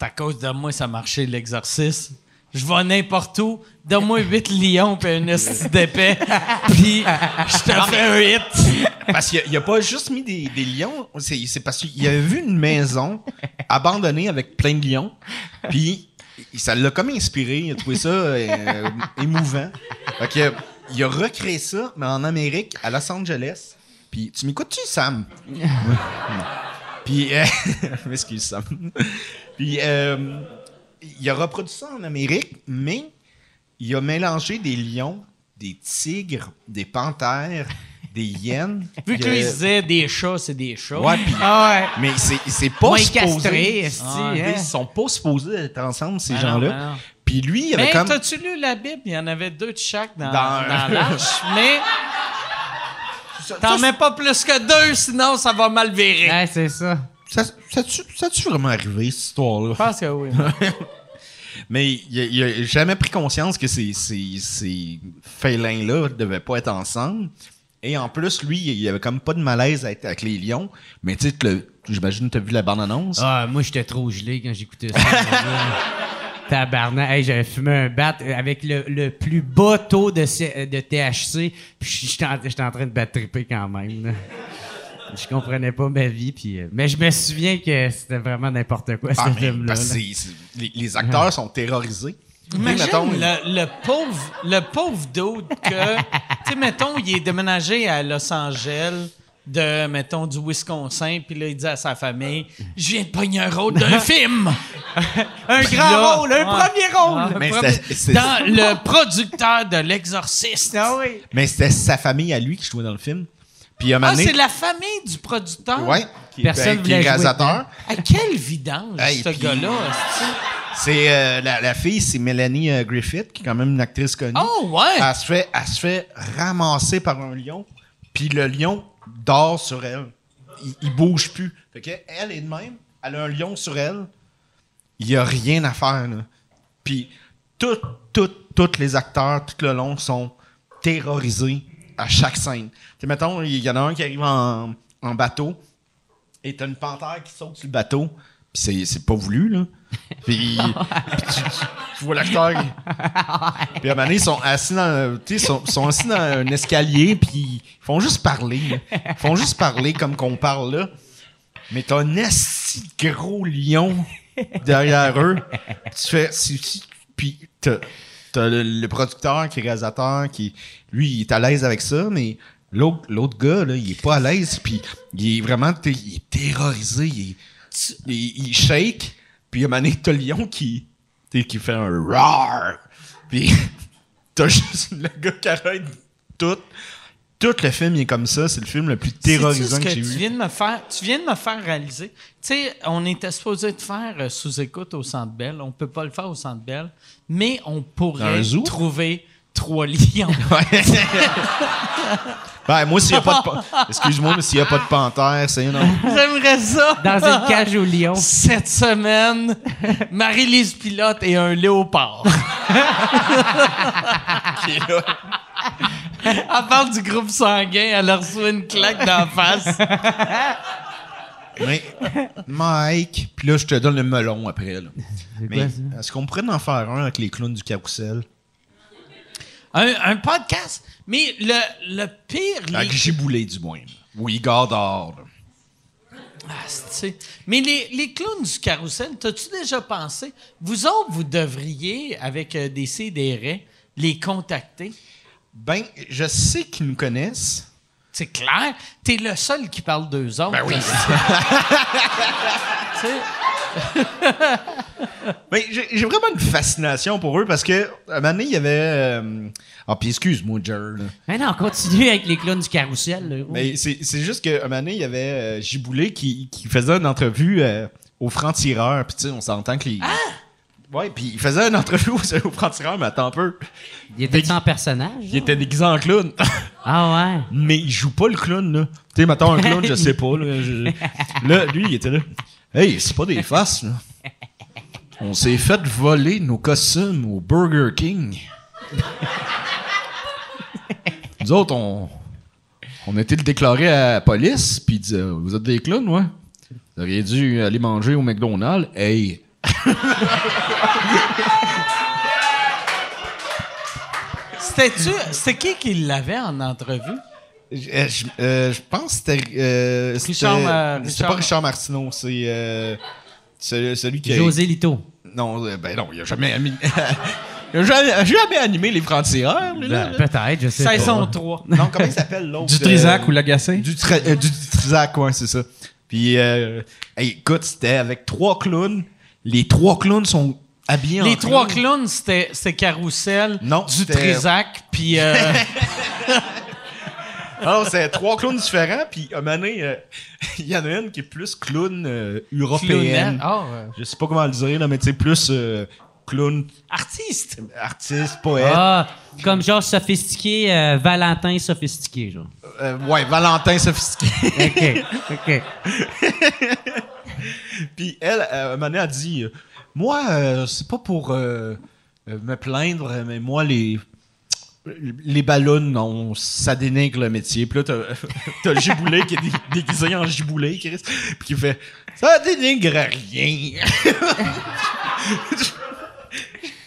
à cause de moi, ça marchait l'exercice. Je vais n'importe où, donne-moi huit lions puis un esti d'épais, <laughs> puis je te fais un hit. parce qu'il a, il a pas juste mis des, des lions, c'est parce qu'il avait vu une maison abandonnée avec plein de lions. Puis ça l'a comme inspiré, il a trouvé ça euh, <laughs> émouvant. Fait que, il a recréé ça, mais en Amérique, à Los Angeles. Puis tu m'écoutes-tu, Sam? <laughs> Puis, euh, je m'excuse, Sam. Puis, euh, il a reproduit ça en Amérique, mais il a mélangé des lions, des tigres, des panthères des hyènes. <laughs> Vu que lui, disait des chats, c'est des chats. Ouais, puis- Ah ouais. mais c'est c'est pas Moins supposé. castré, esti, Ils hein. sont pas supposés être ensemble, ces Ah gens-là. ah. Puis lui, il avait Mais comme. t'as-tu lu la Bible? Il y en avait deux de chaque dans, Dans- dans l'arche, <laughs> mais t'en mets pas plus que deux, sinon ça va mal virer. Ouais, c'est ça. Ça, ça, tu- ça a-tu vraiment arrivé, cette histoire-là? Je pense que oui. <laughs> Mais il a, il a jamais pris conscience que ces, ces, ces félins-là devaient pas être ensemble. Et en plus, lui, il avait comme pas de malaise avec, avec les lions. Mais tu sais, tu j'imagine que tu as vu la bande-annonce? Ah, moi, j'étais trop gelé quand j'écoutais ça. <laughs> Tabarnak. Hey, j'avais fumé un bat avec le, le plus bas taux de, de THC. Puis j'étais en, j'étais en train de battre triper quand même. Je comprenais pas ma vie. Puis, euh, mais je me souviens que c'était vraiment n'importe quoi, Ah, ce film-là. les, les acteurs sont terrorisés. Imagine mettons, le, le pauvre, le pauvre dude que, tu sais, mettons, il est déménagé à Los Angeles de, mettons, du Wisconsin, puis là, il dit à sa famille, je viens de pogner un rôle d'un <laughs> film. Un Puis grand là- rôle, un premier rôle. Mais premier- c'est- dans le producteur de L'Exorciste. Ah oui. Mais c'était sa famille à lui qui jouait dans le film. Puis à Ah, c'est la famille du producteur? Ouais. Qui, Personne ben, qui est réalisateur. À quel vidange, Hey, ce puis- gars-là? C'est euh, la, la fille, c'est Mélanie euh, Griffith, qui est quand même une actrice connue. Oh, ouais! Elle se fait, elle se fait ramasser par un lion, puis le lion dort sur elle. Il, il bouge plus. Fait que elle est de même, elle a un lion sur elle. Il y a rien à faire là. Puis tout, tout, tous les acteurs tout le long sont terrorisés à chaque scène. Tu sais, mettons, il y en a un qui arrive en, en bateau et t'as une panthère qui saute sur le bateau. Puis c'est, c'est pas voulu, là. <laughs> Puis, tu, tu- vois l'acteur. Puis à un moment donné, ils sont assis dans, sont, sont assis dans un escalier, puis ils font juste parler. là. Ils font juste parler comme qu'on parle là. Mais t'as un de gros lion derrière eux. Tu fais. Puis t'as, le, producteur qui est réalisateur, qui lui, il est à l'aise avec ça, mais l'autre, l'autre gars, là, il est pas à l'aise, puis il est vraiment il est terrorisé. Il, il, il shake, puis à un moment donné, t'as qui, qui fait un roar. Puis <laughs> t'as juste le gars qui arrête tout. Tout le film il est comme ça. C'est le film le plus terrorisant ce que, que, j'ai tu vu. viens de me faire tu viens de me faire réaliser? Tu sais on était supposé de faire euh, sous-écoute au Centre Bell on peut pas le faire au Centre Bell mais on Dans pourrait un trouver trois lions <laughs> Ouais. ben, moi, s'il n'y a pas de. <laughs> Excuse-moi, mais s'il n'y a pas de panthère, c'est non. j'aimerais ça Dans une cage au lion. cette semaine Marie-Lise Pilote et un léopard Qui est là. Elle parle du groupe sanguin elle a reçu une claque d'en face Mais, Mike, puis là, je te donne le melon après. Là. Mais est-ce qu'on pourrait en faire un avec les clowns du carrousel? un, un podcast? Mais le, le pire les- Avec Giboulé, du moins. Ou Igor d'or. là. Ah, c'est- Mais les, les clowns du carrousel, t'as-tu déjà pensé? Vous autres, vous devriez, avec euh, des CDR, les contacter. Ben, je sais qu'ils nous connaissent. C'est clair. T'es le seul qui parle d'eux autres. Ben oui. <laughs> <laughs> Ben, j'ai j'ai vraiment une fascination pour eux parce que, à un moment donné, il y avait. euh, Ah, puis excuse-moi, Jer. Mais non, continue avec les clowns du carrousel. là. Mais c'est c'est juste qu'à un moment donné, il y avait euh, Giboulé qui, qui faisait une entrevue euh, au franc-tireur. Puis tu sais, on s'entend que les. Ah! Ouais, puis il faisait une entrevue au, franc-tireur, mais attends un peu. Il était en personnage. Il était déguisé en clown. <laughs> Ah ouais. mais il joue pas le clown, là. Tu sais, mettons un clown, je sais pas, là. je- Là, lui, il était là. Hey, c'est pas des faces, là. On s'est fait voler nos costumes au Burger King. Nous autres, on, on a été le déclarer à la police, puis il disait Vous êtes des clowns, ouais? Vous auriez dû aller manger au McDonald's. Hey <laughs> C'était-tu. C'était qui qui l'avait en entrevue? Je, euh, je- euh, je pense que c'était. euh, Richard, euh, Richard- pas Richard Martineau, c'est. euh, celui, celui qui a. José Lito. Non, ben non, il a jamais animé. <laughs> il a jamais, jamais animé les francs-tireurs, lui, là. Ben, Peut-être, je sais pas. Saison 3. <laughs> Non, comment il s'appelle l'autre Du Trisac euh, ou l'Agacé? Du, euh, du Trisac, ouais, c'est ça. Puis, euh, hey, écoute, c'était avec trois clowns. Les trois clowns sont en Les trois clown. clowns, c'était c'était Carousel, Non, du c'était- Trisac, puis. euh, <laughs> Alors, c'est trois clowns différents, puis à un moment donné, euh, <laughs> il y en a une qui est plus clown euh, européenne. Ah, ouais. Je sais pas comment le dire, là, mais tu sais, plus euh, clown, Artiste. artiste, poète. Ah, comme genre sophistiqué, euh, Valentin sophistiqué, genre. Euh, ouais, Valentin sophistiqué. <laughs> OK, OK. Puis elle, euh, à un moment donné, elle dit euh, Moi, euh, c'est pas pour euh, euh, me plaindre, mais moi, les. Les ballons, non, ça dénigre le métier. Puis là, t'as, <laughs> t'as Giboulet qui est dé- déguisé en Giboulet, Chris, puis qui fait Ça dénigre rien. <laughs>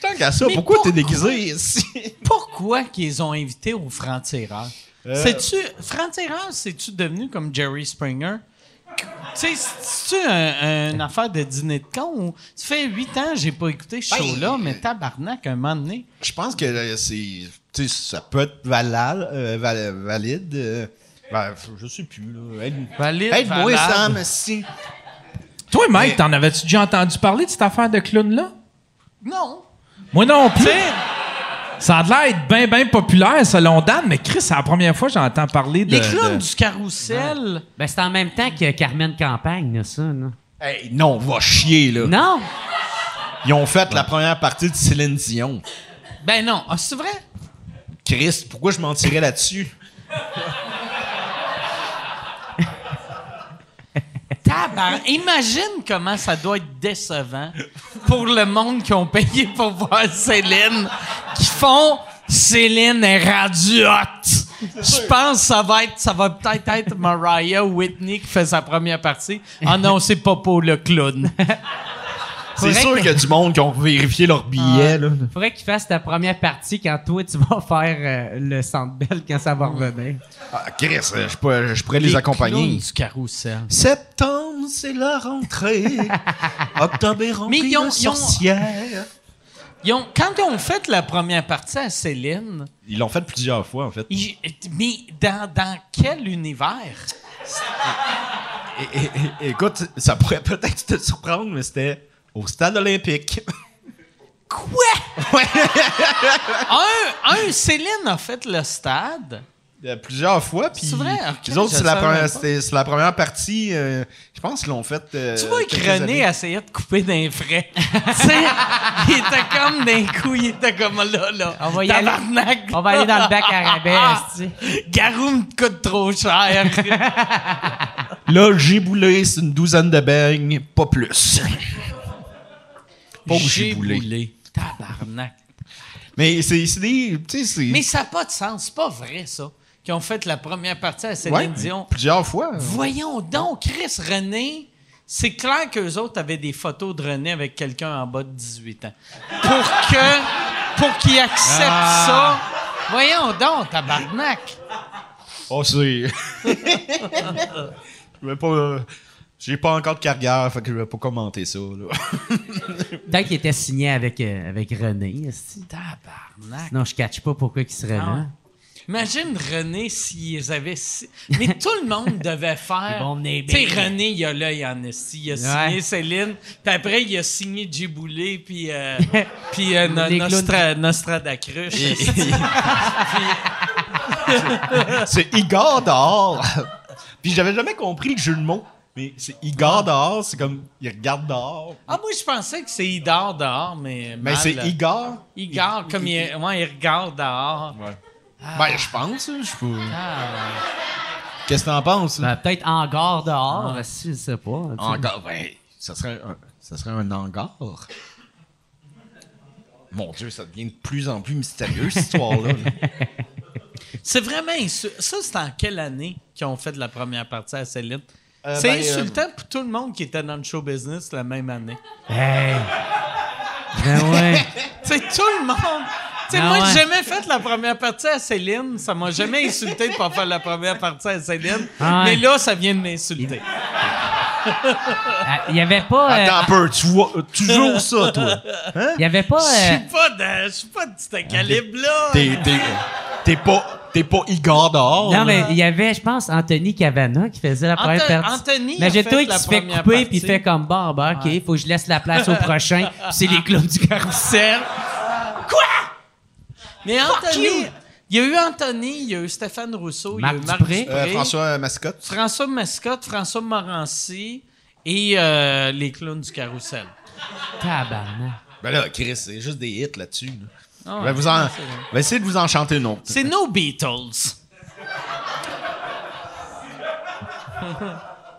Tant qu'à ça, Mais pourquoi t'es déguisé ici? <laughs> Pourquoi qu'ils ont invité au franc-tireur? Euh. Franc-tireur, c'est-tu devenu comme Jerry Springer? Tu sais, c'est-tu un- une affaire de dîner de con? Ou... Ça fait huit ans que j'ai pas écouté ce Ben, show-là, mais tabarnak, un moment donné. Je pense que euh, c'est. Tu sais, ça peut être valal, euh, val- valide. euh, ben, je sais plus, là. Aide- Valide, Aide-moi, valable. Sam, si. Toi, Mike, Mais- t'en avais-tu déjà entendu parler de cette affaire de clown-là? Non. Moi non plus. Ça a l'air d'être bien, bien populaire selon Dan, mais Chris, c'est la première fois que j'entends parler de. Les clowns de- du carrousel... Ben, c'est en même temps que Carmen Campagne, ça, là. Hey, non, va chier, là. Non! Ils ont fait la première partie de Céline Dion. Ben non. Ah, c'est vrai? Christ, pourquoi je mentirais là-dessus? Imagine comment ça doit être décevant pour le monde qui ont payé pour voir Céline, qui font Céline est rendue hot. Je pense que ça va être, ça va peut-être être Mariah Whitney qui fait sa première partie. Ah non, c'est Popo le clown. C'est sûr qu'il y a du monde qui ont vérifié leur billet, là. Faudrait qu'il fasse ta première partie quand toi, tu vas faire euh, le centre belle quand ça va revenir. Ah, Chris, euh, je pourrais, je pourrais les, clowns accompagner. du carrousel. Septembre, c'est la rentrée. <laughs> Octobre est rempli Mais ils ont- de ils ont- sorcières. Ils ont- quand ils ont fait la première partie à Céline, Ils l'ont fait plusieurs fois, en fait. ils- mais dans, dans quel univers? <laughs> Écoute, ça pourrait peut-être te surprendre, mais c'était au stade olympique. Quoi? un, un, Céline a fait le stade. Euh, plusieurs fois, puis C'est vrai? Les autres, je c'est la, première- c'est la première partie. euh, je pense qu'ils l'ont fait. euh, tu vois que René essayait de couper d'un frais. <laughs> tu sais, il était comme d'un coup, il était comme là, là. On va y aller. On va aller dans le bac à rabais, esti. Garou me coûte trop cher. Là, j'ai boulé, c'est une douzaine de beignes, pas plus. <laughs> Pas J'ai giboulé. boulé. Tabarnak. Mais c'est des. Mais ça n'a pas de sens. C'est pas vrai, ça. Qui ont fait la première partie à Céline Ouais, Dion. plusieurs fois. Voyons donc, Chris René. C'est clair qu'eux autres avaient des photos de René avec quelqu'un en bas de 18 ans. Pour que. Pour qu'ils acceptent ça. Voyons donc, tabarnak. Oh, c'est. <laughs> je vais pas. J'ai pas encore de carrière, fait que je vais pas commenter ça. Là. <laughs> Peut-être qu'il était signé avec, euh, avec René. Tabarnak. Non, je catch pas pourquoi il serait Ah. là. Imagine René s'ils avaient. si- Mais tout le monde devait faire. Venir Tu sais, bien. René, il a l'œil en esti. Il a Ouais. signé Céline. Puis après, il a signé Djiboulé. Puis, euh, <laughs> puis euh, no- Les clowns Nostra, Nostradacruche. <laughs> c'est Igor dehors. Puis j'avais jamais compris le jeu de mots. Mais c'est Igor dehors, c'est comme. Il regarde dehors. Ah, moi, je pensais que c'est Idar dehors, mais. Mais c'est Igor? Igor, comme il, ouais, il regarde dehors. Ben, je pense. hein, Je sais pas. Ah, Qu'est-ce que t'en penses? Ben, peut-être hangar dehors, esti, je sais pas. tu sais. Hangar. Ben, ça serait un, ça serait un hangar. Mon Dieu, ça devient de plus en plus mystérieux, cette histoire-là. <laughs> C'est vraiment insu- Ça, c'est en quelle année qu'ils ont fait la première partie à Céline? Euh, c'est ben, insultant pour tout le monde qui était dans le show business la même année. Hey! Ben ouais. <laughs> Tu sais, tout le monde. Tu sais, Ah moi, ouais. j'ai jamais fait la première partie à Céline. Ça m'a jamais insulté de pas faire la première partie à Céline. Ah ouais. Mais là, ça vient de m'insulter. Ah, Il y avait pas. euh, Attends un peu, tu vois euh, toujours ça, toi. <laughs> Il y avait pas. Je euh, suis pas de, je suis pas de ce calibre-là. T'es, t'es, t'es pas, t'es pas Igor dehors. Non, là. mais il y avait, je pense, Anthony Cavana qui faisait la première Anto- partie. Anthony a Imagine-toi fait qui se fait couper puis il fait comme bon, ben, OK, faut que je laisse la place au prochain. <laughs> C'est les clowns du carrousel. Mais Anthony, Il y a eu Anthony, il y a eu Stéphane Rousseau, Marc il y a eu Marc Dupré. Dupré, Euh, François Mascotte. François Mascotte, François Morancy et euh, les clowns du carrousel. Tabarnak. Ben là, Chris, c'est juste des hits là-dessus. là. Ah Je ouais, vais, vous en... c'est vrai. je vais essayer de vous en chanter une autre. C'est nos Beatles.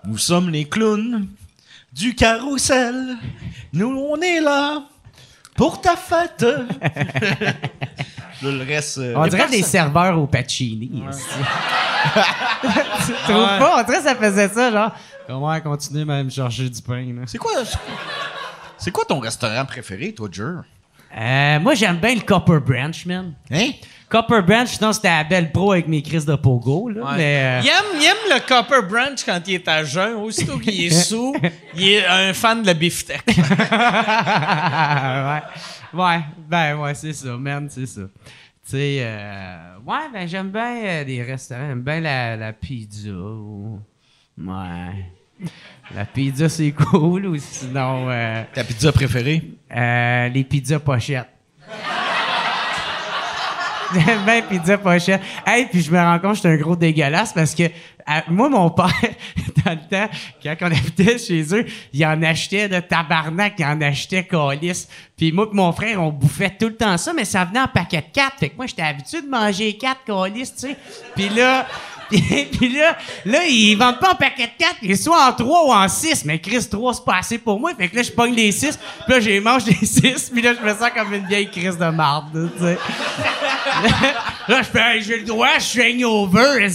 Nous sommes les clowns du carrousel. Nous, on est là pour ta fête. Là, le reste. euh, On dirait des serveurs au Pacini. esti. <laughs> tu trouves Ouais. pas? On dirait que ça faisait ça, genre. Comment continuer même chercher du pain, là? C'est quoi, c'est quoi ton restaurant préféré, toi, Jer? Euh, moi, j'aime bien le Copper Branch, man. Hein? Copper Branch, sinon c'était la belle pro avec mes crises de pogo, là. Ouais. Mais. euh, Il, aime, il aime le Copper Branch quand il est à jeun. Aussitôt qu'il est <laughs> sous, il est un fan de la beefsteak. <laughs> ouais. Ouais, ben ouais, c'est ça, man, c'est ça. Tu sais, euh, ouais, ben j'aime bien euh, les restaurants, j'aime bien la, la pizza. ou- Ouais. La pizza, c'est cool, ou sinon, euh, Ta pizza préférée? euh, les pizzas pochettes. J'aime bien pizza pochette. Hey, puis je me rends compte que j'étais un gros dégueulasse parce que à- moi, mon père, <laughs> dans le temps, quand on habitait chez eux, il en achetait de tabarnak, il en achetait calice. Puis moi et mon frère, on bouffait tout le temps ça, mais ça venait en paquet de quatre. Fait que moi, j'étais habitué de manger quatre calices, tu sais. Puis là... <laughs> Puis là, là, ils vendent pas en paquet de 4, ils sont en 3 ou en 6. Mais Chris, 3, c'est pas assez pour moi. Fait que là, je pogne les 6. Puis là, j'ai mange les 6. Puis là, je me sens comme une vieille crise de marde, là, tu sais. <laughs> là, je fais, Hey, j'ai le droit, je suis <laughs> hangover.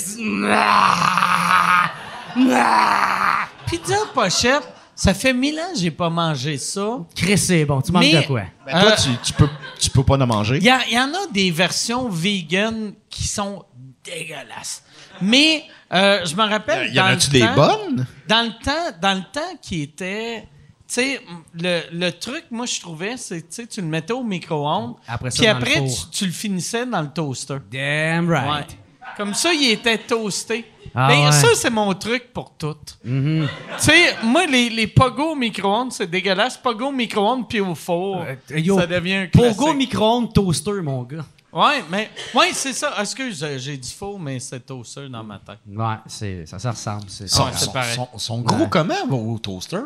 Pizza pochette, ça fait mille ans que j'ai pas mangé ça. Chris, c'est bon, tu manges Mais- de quoi? Ben, toi, Euh, tu, tu peux, tu peux pas en manger. Il y, y en a des versions vegan qui sont dégueulasses. Mais euh, je me rappelle. Y en dans a-tu le des temps- bonnes? Dans le temps, dans le temps qui était. Tu sais, le, le truc, moi, je trouvais, c'est tu sais, tu le mettais au micro-ondes. Après ça, Puis le après, tu, tu le finissais dans le toaster. Damn Ouais. right. Comme ça, il était toasté. Ah Ben, ouais. Ça, c'est mon truc pour tout. Tu sais, moi, les, les pogo au micro-ondes, c'est dégueulasse. Pogo au micro-ondes puis au four, Euh, yo, ça devient un classique. Pogo micro-ondes toaster, mon gars. Ouais, mais ouais, c'est ça. Excuse, euh, j'ai dit faux, mais c'est toaster dans ma tête. Ouais, c'est, ça, ça ressemble. C'est, Son- pareil. Sont, sont gros comment vos toasters?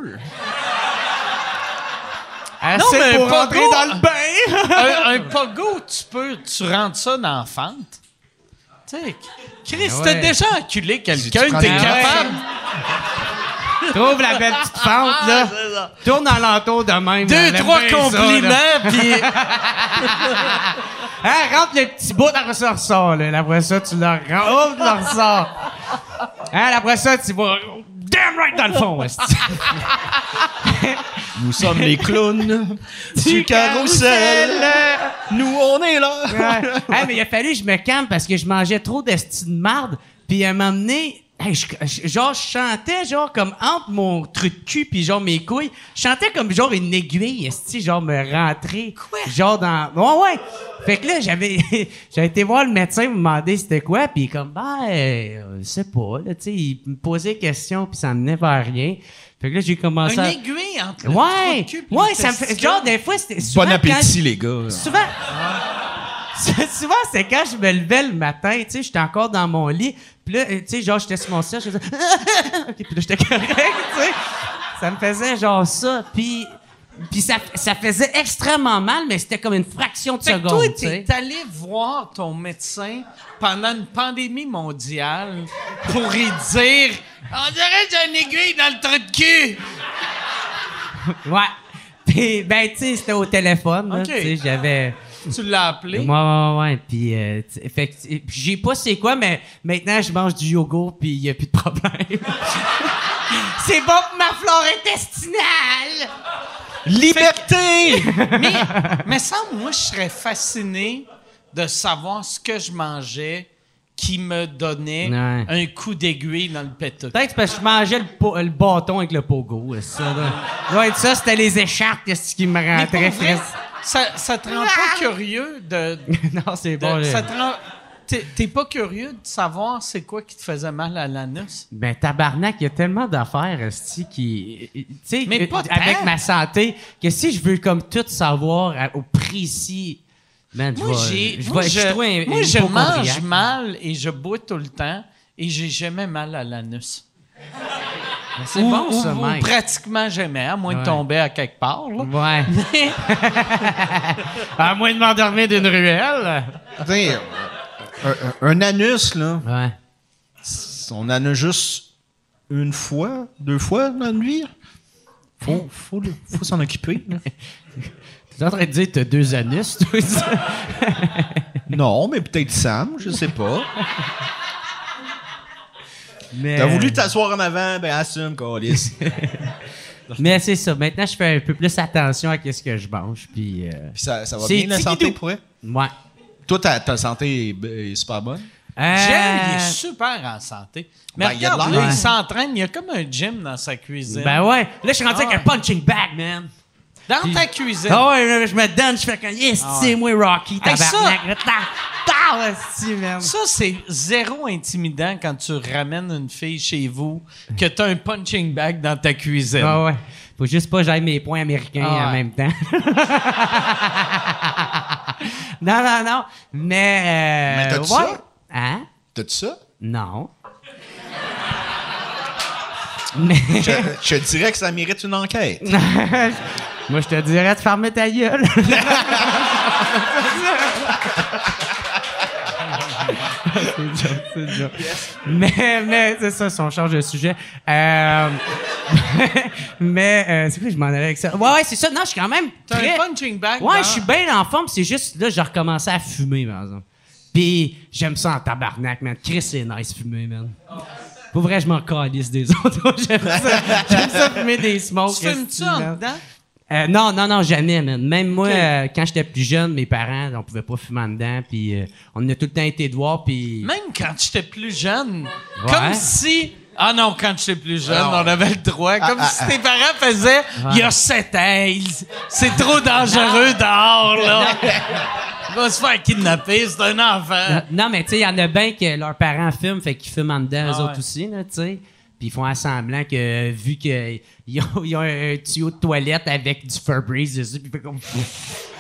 Assez Non, mais pour Pogo- rentrer dans le bain! <laughs> un, un pogo, tu peux, tu rentres ça dans la fente. Tu sais, Chris, Ah t'as déjà enculé quelqu'un, t'es capable. Trouve la belle petite fente, là. Tourne alentour de même. Deux, là. trois ça, compliments, puis <laughs> Hein, rentre le petit bout, après ça, ressort, là. Après ça, tu le rentres. Oh, tu le ressors. Hein, après ça, tu vas. Damn right dans le fond, esti. Nous sommes les clowns <laughs> du carrousel. Nous, on est là. Ouais. Hey, mais il a fallu que je me calme parce que je mangeais trop d'esti de marde. Puis à un moment donné, hey, je- je- genre, je chantais genre comme entre mon truc de cul puis genre mes couilles. Je chantais comme genre une aiguille, esti, genre me rentrer. Quoi? Genre dans... Ouais, ouais. Fait que là, j'avais <laughs> j'avais été voir le médecin me demander c'était quoi. Puis comme, ben, euh, je sais pas. Là, tu sais, il me posait des questions puis ça menait vers rien. Fait que là, j'ai commencé une à... aiguille entre le trou Ouais, de cul puis ouais, le ça me fait... Genre, des fois, c'était... souvent Bon quand appétit, les gars. Souvent. <laughs> Souvent, c'est quand je me levais le matin, tu sais, j'étais encore dans mon lit, puis là, tu sais, genre, j'étais sur mon siège, je faisais... <laughs> OK, puis là, j'étais correct, <laughs> tu sais. Ça me faisait genre ça, puis... Puis ça, ça faisait extrêmement mal, mais c'était comme une fraction de Fait seconde, toi, t'es allé voir ton médecin pendant une pandémie mondiale pour y dire On dirait que j'ai une aiguille dans le trou de cul. Ouais. Puis, ben, tu sais, c'était au téléphone, tu sais, j'avais... Tu l'as appelé. Ouais, ouais, ouais. Puis, euh, fait j'ai pas c'est quoi, mais maintenant, je mange du yogourt, puis il y a plus de problème. <laughs> c'est bon pour ma flore intestinale! Liberté! <laughs> mais, <laughs> mais ça, moi, je serais fasciné de savoir ce que je mangeais qui me donnait Ouais. un coup d'aiguille dans le péteux. Peut-être parce que je mangeais le, bâton avec le pogo. Ça, là. Ça doit être ça, c'était les écharpes qu'est-ce qui me vrai, frais. Ça, ça te rend pas curieux de. <laughs> non, c'est bon. ça te rend- t'es, pas curieux de savoir c'est quoi qui te faisait mal à l'anus? Ben, tabarnak, il y a tellement d'affaires, esti, qui... Tu sais, Mais euh, tant. avec ma santé, que si je veux comme tout savoir à- au précis, Man, Moi, j'ai, je moi, je, je moi, je mange mal et je bois tout le temps et j'ai jamais mal à l'anus. C'est Ou- bon, ça, ou Mike. pratiquement jamais, à moins Ouais. de tomber à quelque part. là. Ouais. <laughs> à moins de m'endormir d'une ruelle. T'sais, un, un- anus, là, Ouais. on en a juste une fois, deux fois dans la nuit. Faut, faut, s'en occuper. là. <laughs> Tu es en train de dire que t'as deux anus, toi? Non, mais peut-être Sam, je sais pas. Mais, T'as voulu t'asseoir en avant, ben assume, Calis. <laughs> Mais c'est ça. Maintenant, je fais un peu plus attention à ce que je mange. Puis, euh, Puis ça, ça va C'est bien la santé pour elle? ouais. Toi, ta, ta santé est, est super bonne? Euh, Jerry, il est super en santé. Mais Ben, il de regarde, l'air. là, il s'entraîne. Il y a comme un gym dans sa cuisine. Ben ouais. Là, je suis rendu Ah avec un punching bag, man. Dans ta cuisine. Ah ouais, là, je me donne, je fais comme, yes, Ah c'est moi, Rocky, Hey, ça- tabarnak. Là, ta- ta- esti, man. Ça, c'est zéro intimidant quand tu ramènes une fille chez vous que tu as un punching bag dans ta cuisine. Ah ouais. Faut juste pas que j'aille mes points américains Ah en ouais. même temps. <laughs> non, non, non. Mais. Euh, Mais t'as-tu ouais. ça? Hein? T'as-tu ça? Non. Mais. Je, je te dirais que ça mérite une enquête. <laughs> Moi, je te dirais de fermer ta gueule. <laughs> C'est une joke. Mais, mais c'est ça, si on change de sujet. Euh, <laughs> mais, euh, c'est quoi, je m'en allais avec ça? Ouais, ouais, c'est ça. Non, je suis quand même T'as très... un punching bag Ouais, je suis bien en forme. C'est juste, là, j'ai recommencé à fumer, par exemple. Puis, j'aime ça en tabarnak, man. Chris, c'est nice fumer, man. Pour vrai, je m'en calisse des autres. <laughs> j'aime ça. J'aime ça fumer des smokes. Tu fumes esti, ça en dedans? Euh, non, non, non, jamais, man. Même moi, euh, quand j'étais plus jeune, mes parents, on pouvait pas fumer en dedans, puis euh, on a tout le temps été dehors, puis... Même quand j'étais plus jeune. Ouais. Comme si. Ah non, quand j'étais plus jeune, Ah on avait le droit. Comme si tes parents faisaient il y a sept ans, c'est trop dangereux dehors, là. Il <laughs> va se faire kidnapper, c'est un enfant. Non, mais tu sais, il y en a bien que leurs parents fument, fait qu'ils fument en dedans, eux Ah autres ouais. aussi, là, tu sais. Puis ils font un semblant que, vu qu'ils <laughs> ont, ils ont un tuyau de toilette avec du Febreze dessus, puis comme...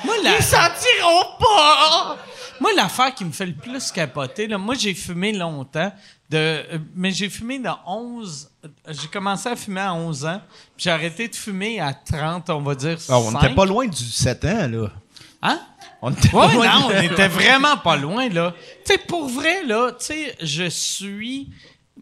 Moi, la... Ils sentiront pas! Moi, l'affaire qui me fait le plus capoter, là, moi, j'ai fumé longtemps, de, euh, mais j'ai fumé dans 11... euh, J'ai commencé à fumer à 11 ans, puis j'ai arrêté de fumer à 30, on va dire Ah, on n'était pas loin du 7 ans, là. Hein? On était pas Ouais, loin non, on était vraiment pas loin, là. Tu sais, pour vrai, là, tu sais, je suis.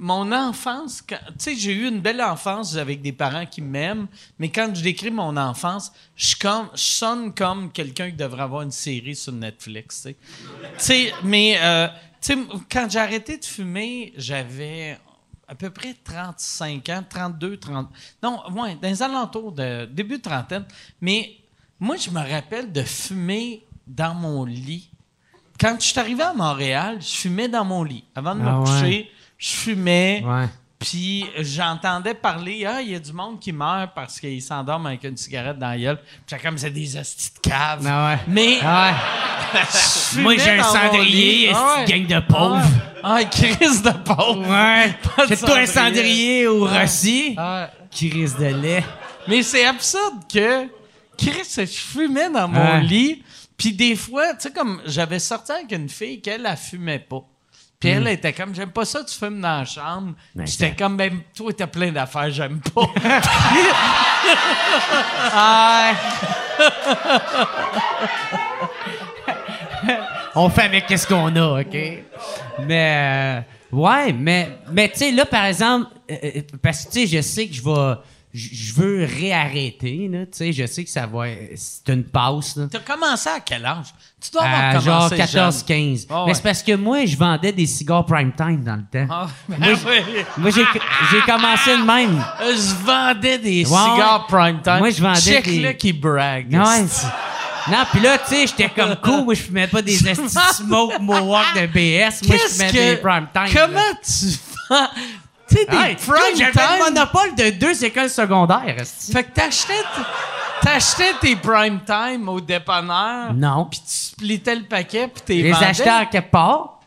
Mon enfance, tu sais, j'ai eu une belle enfance avec des parents qui m'aiment, mais quand je décris mon enfance, je, suis comme, je sonne comme quelqu'un qui devrait avoir une série sur Netflix, tu sais. Tu sais, mais, euh, tu sais, quand j'ai arrêté de fumer, j'avais à peu près 35 ans, 32, 30. Non, ouais, dans les alentours de début de trentaine. Mais moi, je me rappelle de fumer dans mon lit. Quand je suis arrivé à Montréal, je fumais dans mon lit. Avant de Ah me ouais. Je fumais. Ouais. Puis j'entendais parler, ah, il y a du monde qui meurt parce qu'il s'endorme avec une cigarette dans la gueule. Puis comme, c'est des hosties de cave. Ah ouais. Mais Ah ouais. <laughs> je Moi, j'ai un cendrier, esti Ah gang de pauvres. Ah, ouais, crise de pauvre. Ouais. <laughs> C'est toi un cendrier. au Rossi? Risque de lait. Mais c'est absurde que Chris, je fumais dans mon lit. Puis des fois, tu sais, comme j'avais sorti avec une fille qu'elle, elle fumait pas. Puis elle était comme, j'aime pas ça, tu fumes dans la chambre. Ben, J'étais comme, ben, toi, t'as plein d'affaires, j'aime pas. <laughs> Ah. On fait avec qu'est-ce qu'on a, OK? Mais, euh, ouais, mais, mais tu sais, là, par exemple, euh, euh, parce que, tu sais, je sais que je vais, je veux réarrêter, là, tu sais, je sais que ça va, c'est une passe, là. T'as commencé à quel âge? Tu dois avoir À genre commencé jeune. 14-15. Ah ouais. Mais c'est parce que moi, je vendais des cigares prime time dans le temps. Ah, ben Moi, oui. Moi, j'ai j'ai commencé de même. Je vendais des Ouais, cigares prime time. Moi, je vendais Check-le des- qui brague. Non, puis là, tu sais, j'étais comme cool. Moi, je fumais pas des <laughs> smoke Mohawk de BS. Moi, je fumais que... des prime time. Comment là. tu vends... Tu sais, des Hey, prime J'avais le monopole de deux écoles secondaires. Fait que t'achetais, t'achetais tes prime time au dépanneur. Non. Puis tu splittais le paquet puis t'es les vendais achetais à quelque part.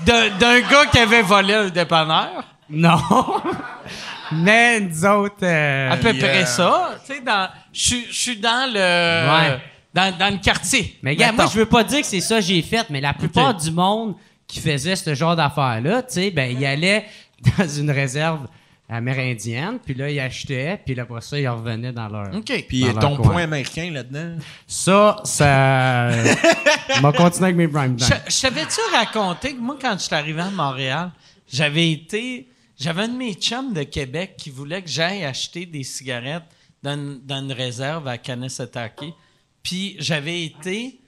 d'un, d'un gars qui avait volé un dépanneur. Non. <laughs> Mais nous autres... euh, À peu près ça. Tu sais, dans... Je suis- dans le... Ouais. Dans, dans le quartier. Mais gars, moi, je veux pas dire que c'est ça que j'ai fait, mais la plupart du monde qui faisait ce genre d'affaires-là, tu sais, ben, il allait <laughs> dans une réserve amérindienne, puis là, il achetait, puis là, après ça, il revenait dans leur... OK. Puis Dans leur ton coin. point américain là-dedans. Ça, ça... <laughs> On va continuer avec mes prime time. Je, je t'avais-tu raconté que moi, quand je suis arrivé à Montréal, j'avais été. J'avais un de mes chums de Québec qui voulait que j'aille acheter des cigarettes dans une, dans une réserve à Kanesatake. Puis j'avais été.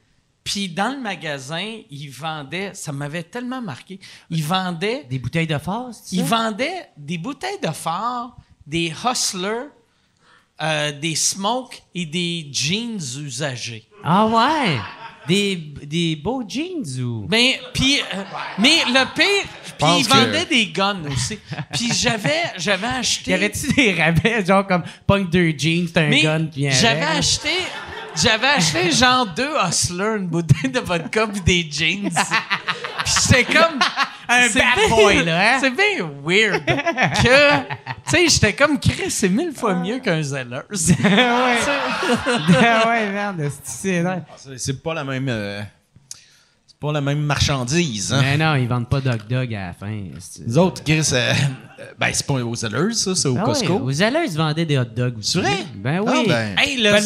Puis dans le magasin, ils vendaient. Ça m'avait tellement marqué. Ils vendaient. Des bouteilles de c'est Ils vendaient des bouteilles de phare, des hustlers, euh, des smokes et des jeans usagés. Ah ouais! Des, des beaux jeans ou... Ben, puis, euh, mais le pire, puis ils que- vendaient des guns aussi. Puis j'avais, j'avais <laughs> Y acheté. avait-tu des rabais, genre comme punk deux jeans, t'as un mais gun qui j'avais acheté, j'avais acheté genre deux hustlers, une bouteille de vodka puis des jeans. Puis j'étais comme Un bad bien- boy, là, hein? C'est bien weird que, tu sais, j'étais comme Chris, c'est mille fois mieux qu'un Zeller. <laughs> ouais. <laughs> Ah ouais, merde, c'est vrai. C'est- pas la même. euh, pas la même marchandise. Hein? Mais non, ils vendent pas d'hot dog à la fin. Les autres, Chris, euh, euh, ben c'est pas aux Zellers, ça, c'est au Ah Costco. ouais, aux Zellers, ils vendaient des hot dogs aussi. C'est vrai? Ben Ah, oui. ben. Hey, le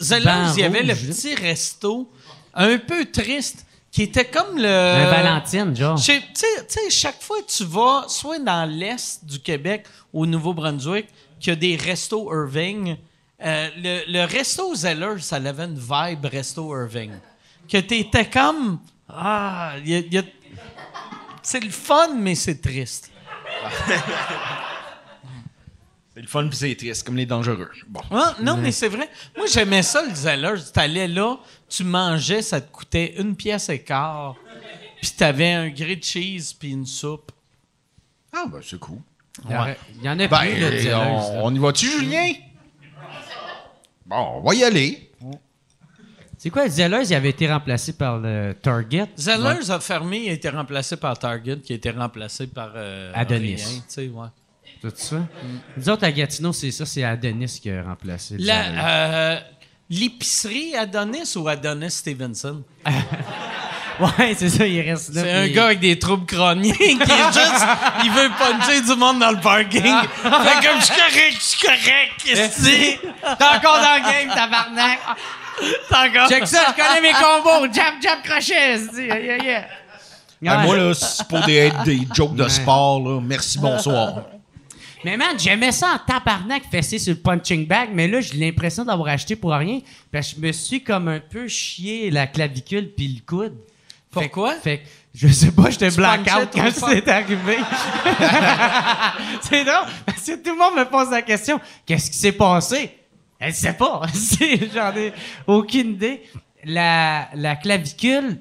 Zellers, il y avait le petit resto un peu triste qui était comme le. Un Valentine, genre. Tu sais, chaque fois que tu vas, soit dans l'est du Québec, au Nouveau-Brunswick, qu'il y a des restos Irving, euh, le, le resto Zeller, ça avait une vibe resto Irving. Que t'étais comme. Ah, il y a- y a- c'est le fun, mais c'est triste. <laughs> C'est le fun puis c'est triste, comme les dangereux. Bon. Ah, non, mais c'est vrai. Moi, j'aimais ça, le Zeller. Tu allais là, tu mangeais, ça te coûtait une pièce et quart. Puis t'avais un grilled cheese puis une soupe. Ah, ben c'est cool. Il y, aurait- il y en a Ben, plus, de Zellers, on, on y va-tu, Julien? Bon, on va y aller. C'est quoi, le Zellers, il avait été remplacé par le Target? Zellers a fermé et a été remplacé par Target, qui a été remplacé par euh, Adonis. rien, ouais. Tout ça? Nous autres, à Gatineau, c'est ça, c'est Adonis qui a remplacé euh, L'épicerie Adonis ou Adonis Stevenson? <laughs> Ouais, c'est ça, il reste là. C'est un gars avec des troubles chroniques qui est <laughs> juste. Il veut puncher du monde dans le parking. fait comme je suis correct, je suis correct? <laughs> T'es encore dans le game, tabarnak! Encore. Check ça, je connais mes combos! Jab, jab, crochet! Yeah, yeah. Ben, Ouais. moi, là, c'est pour des, être des jokes de sport, là. Merci, bonsoir. Mais man, j'aimais ça en tabarnak fesser sur le punching bag, mais là, j'ai l'impression d'avoir acheté pour rien. Parce que je me suis comme un peu chié la clavicule puis le coude. Fait que- Pourquoi? Fait que, je sais pas, j'étais blackout quand c'est arrivé. <laughs> c'est drôle, parce que tout le monde me pose la question qu'est-ce qui s'est passé? Elle sait pas. <laughs> J'en ai aucune idée. La, la clavicule,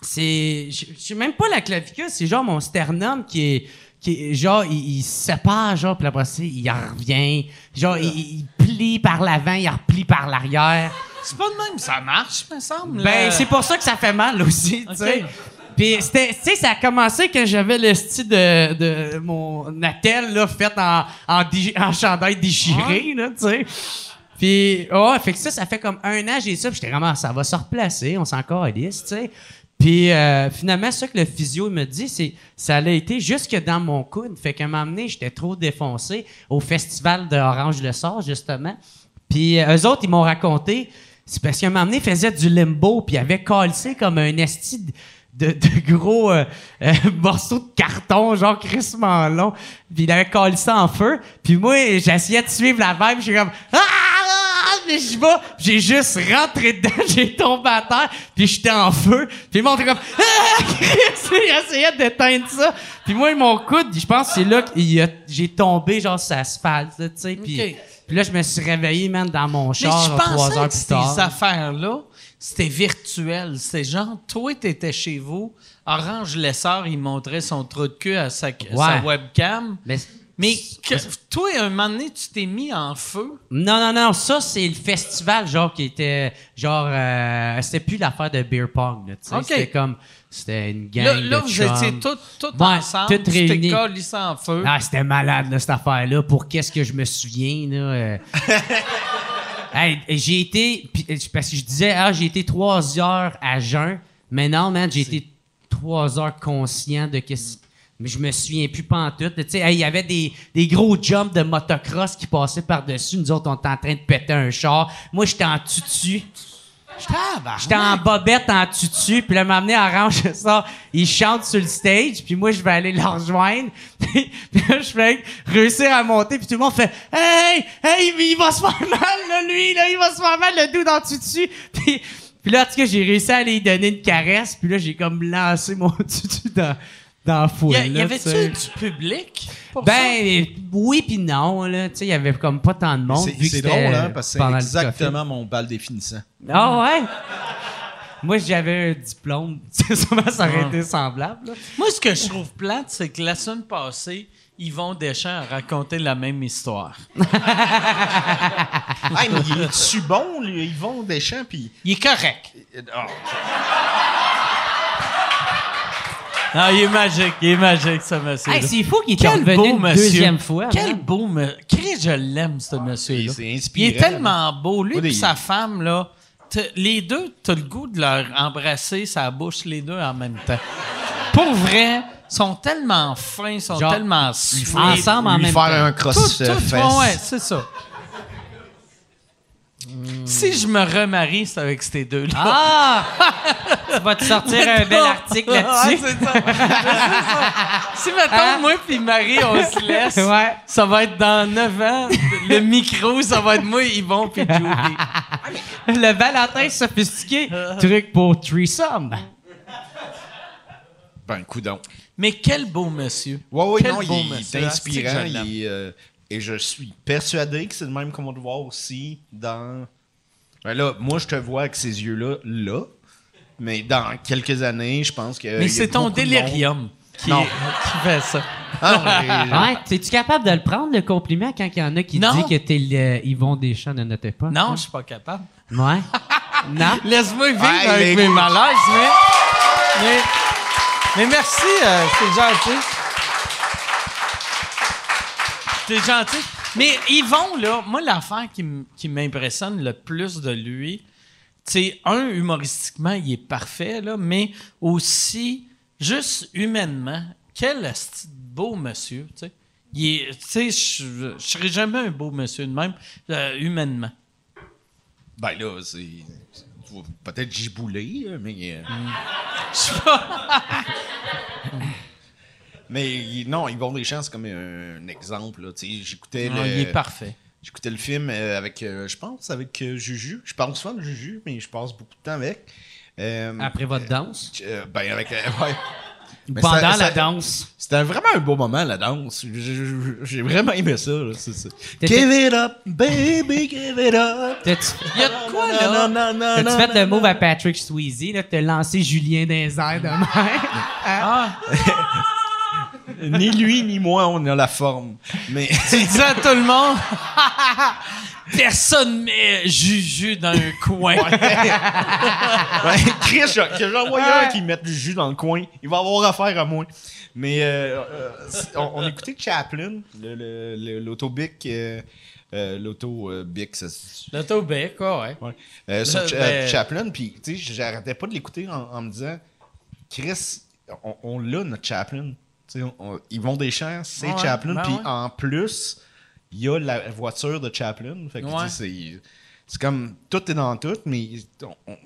c'est. Je je sais même pas la clavicule, c'est genre mon sternum qui est. Qui est genre, il, il se sépare, genre, puis après ça, il en revient. Genre, il, il plie par l'avant, il replie par l'arrière. C'est pas de même, ça marche, me semble. Ben, là. c'est pour ça que ça fait mal aussi, tu sais. Puis, c'était, tu sais, ça a commencé quand j'avais le style de, de mon attel, là, fait en, en, di- en chandail déchiré, là, tu sais. Puis, ouais, fait que ça, ça fait comme un an, j'ai ça, puis j'étais vraiment, ça va se replacer, on s'en calisse, tu sais. Puis, euh, finalement, ce que le physio me dit, c'est ça a été jusque dans mon coude. Fait qu'à un moment donné, j'étais trop défoncé au festival de Orange le Sort, justement. Puis, euh, eux autres, ils m'ont raconté, c'est parce qu'à un moment donné, ils faisaient du limbo, puis ils avaient calcé comme un esti de, de gros euh, euh, <laughs> morceaux de carton, genre crissement long. Puis il avait collé ça en feu. Puis moi, j'essayais de suivre la vibe. J'étais comme... Ah! Mais je vais. J'ai juste rentré dedans. <laughs> J'ai tombé à terre. Puis j'étais en feu. Puis monde était comme... Ah! <laughs> J'essayais d'éteindre ça. Puis moi, mon coude, je pense que c'est là que j'ai tombé genre sur l'asphalte, là, tu sais. Puis, là, je me suis réveillé, man, dans mon Mais char, trois pensais heures que plus ces tard. affaires-là, c'était virtuel. C'était genre, toi, t'étais chez vous, Orange Lessard, il montrait son trou de queue à sa, sa webcam. Mais- Mais que- toi, un moment donné, tu t'es mis en feu? Non, non, non, ça, c'est le festival, genre, qui était. Genre, euh, c'était plus l'affaire de beer pong, là, tu sais. C'était comme. C'était une gang. Là, de là vous chums. étiez tous tous Ouais, ensemble. t'es réunis. en feu. Ah, c'était malade, là, cette affaire-là. Pour qu'est-ce que je me souviens, là. euh. <laughs> Hey, j'ai été. euh, Parce que je disais, ah, j'ai été trois heures à jeun. Mais non, man, j'ai été trois heures conscient de qu'est-ce. Mais je me souviens plus pantoute. Tu sais, il y avait des, des gros jumps de motocross qui passaient par-dessus. Nous autres, on était en train de péter un char. Moi, j'étais en tutu. J'étais en bobette en tutu, puis là, m'a amené Orange, ça, il chante sur le stage, puis moi, je vais aller le rejoindre. <laughs> Puis, là, je fais réussir à monter, puis tout le monde fait « Hey! Hey, il va se faire mal, là, lui, là, il va se faire mal, le dos dans tutu! » puis là, en tout cas, j'ai réussi à aller lui donner une caresse, puis là, j'ai comme lancé mon <laughs> tutu dans, dans la foule. Y, avait-tu du public? pour ça? Ben, oui puis non, là. Tu sais, il y avait comme pas tant de monde. C'est drôle, hein, parce que c'est exactement mon bal définissant. ah ouais? Moi, j'avais un diplôme. <laughs> Sûrement, ça aurait été semblable. là. Moi, ce que je trouve plate, c'est que la semaine passée, Yvon Deschamps a raconté la même histoire. <laughs> Hey, mais il est-tu bon, lui, Yvon Deschamps? Puis... Il est correct. Ah, Non, il est magique, il est magique, ce monsieur. Hey, c'est fou qu'il est Quel revenu beau une monsieur. deuxième fois. Quel beau monsieur. Chris, je l'aime, ce monsieur-là. c'est Il est tellement beau. Lui et sa femme, là, les deux, t'as le goût de leur embrasser sa bouche, les deux en même temps. Pour vrai, sont tellement fins, sont Genre, tellement sweet. Ensemble en lui même faire temps. un Tout, cross tout, fesse. ouais, ouais, c'est ça. Si je me remarie, c'est avec ces deux-là. Ah! tu vas te sortir un bel article là-dessus. C'est ça. Si, mettons, moi puis Marie, on se laisse, Ouais. ça va être dans 9 ans. Le micro, ça va être moi, Yvon puis Julie. Le Valentin sophistiqué. Truc pour threesome. Ben, coudon. Mais quel beau monsieur. Ouais, ouais, Quel non, beau il, monsieur. est Ah, que inspirant. il est, euh, et je suis persuadé que c'est le même qu'on va le voir aussi dans. Ben là, moi, je te vois avec ces yeux-là, là. Mais dans quelques années, je pense que. Mais c'est ton délirium qui, Non. <laughs> qui fait ça. Ah, non, mais- Ouais, <laughs> es-tu capable de le prendre, le compliment, quand il y en a qui Non. disent que t'es le Yvon Deschamps de notre époque? Non, je suis pas capable. Ouais. <laughs> non? Laisse-moi vivre Ouais, avec mais mes malaises, mais... Mais, mais merci, euh, c'est gentil. C'est gentil. Mais Yvon, là, moi, l'affaire qui, m'impressionne le plus de lui, c'est un, humoristiquement, il est parfait, là, mais aussi, juste humainement, quel beau monsieur, tu sais. Sais, je je serais jamais un beau monsieur de même, euh, humainement. Ben là, c'est. Peut-être giboulé, mais. euh, <laughs> mais non, Yvon Deschamps, c'est comme un, exemple. J'écoutais Ah, le. il est parfait. J'écoutais le film euh, avec, euh, je pense, avec euh, Juju. Je parle souvent de Juju, mais je passe beaucoup de temps avec. Euh, Après votre danse? euh, ben, avec. ouais. <laughs> Mais Pendant ça- la ça- danse. C'était vraiment un beau moment, la danse. J'ai- vraiment aimé ça. là, Give it up, baby, give it up. Il y a de quoi, là? Non, non, non, t'as-tu non, fait le move à Patrick là, t'as lancé Julien airs de même? <laughs> Ah, Ni lui, ni moi, on a la forme. Mais. <laughs> tu à tout le monde, <laughs> personne met Juju dans un coin. <laughs> Chris, que j'en un qui mette du jus dans le coin. Il va avoir affaire à moi. Mais euh, euh, on, on écoutait Chaplin, le- le- le- l'auto-bic. Euh, euh, l'auto-bic, quoi, ouais. Ouais. Euh, sur Le- ben- Chaplin, puis tu sais, j'arrêtais pas de l'écouter en, en me disant, Chris, on, on l'a notre Chaplin. Sais, on- ils vont des champs, c'est Ouais, Chaplin, ben puis ouais. en plus, il y a la voiture de Chaplin. Fait que, Ouais. c'est, c'est comme tout est dans tout, mais on- on-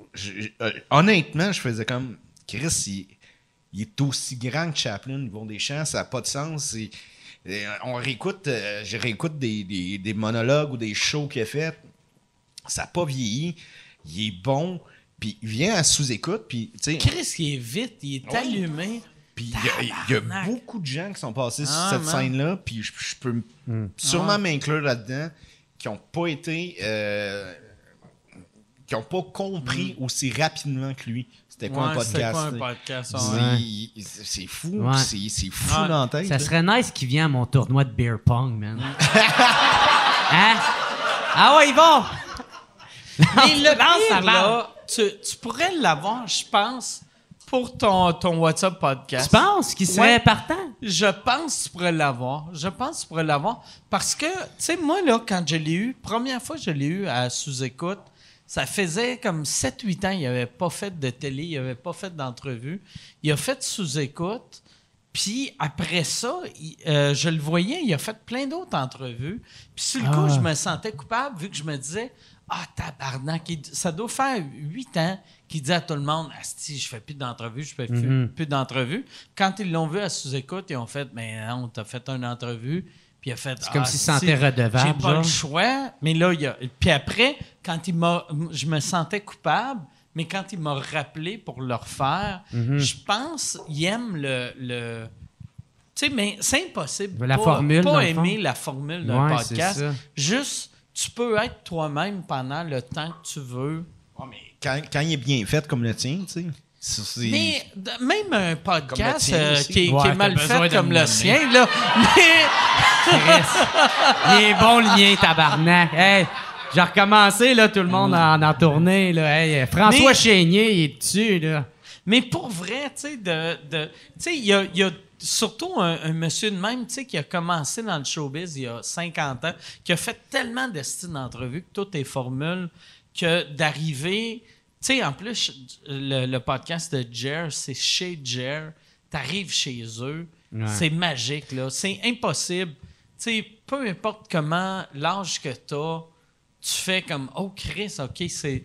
euh, honnêtement, je faisais comme, Chris, il, il est aussi grand que Chaplin, ils vont des champs, ça n'a pas de sens. euh, on réécoute, euh, je réécoute des, des- des monologues ou des shows qu'il a fait ça n'a pas vieilli, il est bon, puis il vient à sous-écoute, puis Chris, il est vite, il est allumé. Puis il y a- il y, a Tabarnak. beaucoup de gens qui sont passés sur Ah, cette scène-là, puis je, je peux m- sûrement m'inclure là-dedans, qui n'ont pas été, euh, qui n'ont pas compris aussi rapidement que lui. C'était quoi un Ouais, podcast? quoi un tu sais? podcast? C'est- ouais. il- fou, Ouais. c'est fou dans la tête. Ça serait nice qu'il vienne à mon tournoi de beer pong, man. <laughs> hein? Ah ouais, ils vont! Mais le <laughs> pire, balle. là, tu, tu pourrais l'avoir, je pense, pour ton, ton WhatsApp podcast. Tu penses qu'il serait Ouais. partant? Je pense que tu pourrais l'avoir. Je pense que tu pourrais l'avoir. Parce que, tu sais, moi, là, quand je l'ai eu, première fois que je l'ai eu à sous-écoute, ça faisait comme 7-8 ans, il n'avait pas fait de télé, il n'avait pas fait d'entrevue. Il a fait sous-écoute. Puis après ça, il- euh, je le voyais, il a fait plein d'autres entrevues. Puis sur le coup, je me sentais coupable vu que je me disais Ah, tabarnak, ça doit faire huit ans qu'il dit à tout le monde Asti, je fais plus d'entrevues, je fais plus, plus d'entrevues. Quand ils l'ont vu à sous-écoute, ils ont fait Mais non, t'as fait une entrevue. Puis il a fait C'est comme Ah, s'il se asti, sentait redevable, J'ai pas le choix. Mais là, il y a. Puis après, quand il m'a. Je me sentais coupable. Mais quand il m'a rappelé pour le refaire, Mhm. je pense qu'il aime le. le tu sais, mais c'est impossible. La pas, formule, Pas aimer fond. la formule d'un Ouais, podcast. Juste, tu peux être toi-même pendant le temps que tu veux. Quand, quand il est bien fait comme le tien, tu sais. Mais même un podcast tien euh, qui, est- qui Ouais, est mal fait de comme me le sien, là. Mais. Il est bon le lien, tabarnak. Hey, j'ai recommencé, là, tout le monde en, en tournée. Là. Hey, François Mais- Chénier, il est dessus. Là. Mais pour vrai, tu sais, de, de- tu sais, il y a, il y a surtout un, un monsieur de même, tu sais, qui a commencé dans le showbiz il y a 50 ans, qui a fait tellement d'estime d'entrevues, que toutes est formules, que d'arriver, tu sais, en plus, le, le podcast de Jer, c'est chez Jer, t'arrives chez eux, c'est magique, là, c'est impossible. Tu sais, peu importe comment, l'âge que t'as, tu fais comme, oh Chris, OK, c'est,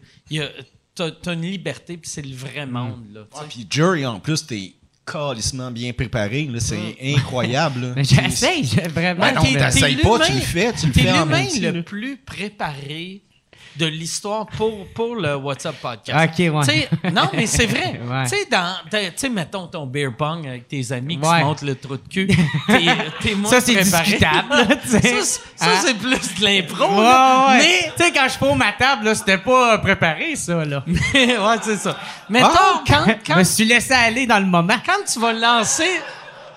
t'as, t'as une liberté, puis c'est le vrai monde, là. Ah, puis Jerry, en plus, t'es calissement bien préparé. là, C'est <laughs> incroyable. là. Mais j'essaye, j'ai vraiment. Ben non, mais- t'es t'essayes pas, tu le fais, tu le fais en l'humain le plus préparé de l'histoire pour, pour le WhatsApp podcast. Ok, ouais. Non, mais c'est vrai. <laughs> Ouais. Tu sais, dans- t'as- tu sais, mettons ton beer pong avec tes amis qui Ouais. se montrent le trou de cul. <laughs> T'es, t'es moins Ça, c'est discutable. Ça, c'est- ça, Hein? c'est plus de l'impro. Ouais, là. ouais. Mais, tu sais, quand je fais ma table, là, c'était pas préparé, ça, là. <laughs> ouais, c'est ça. Mettons, Ah! quand, Je quand me suis laissé aller dans le moment. quand tu vas lancer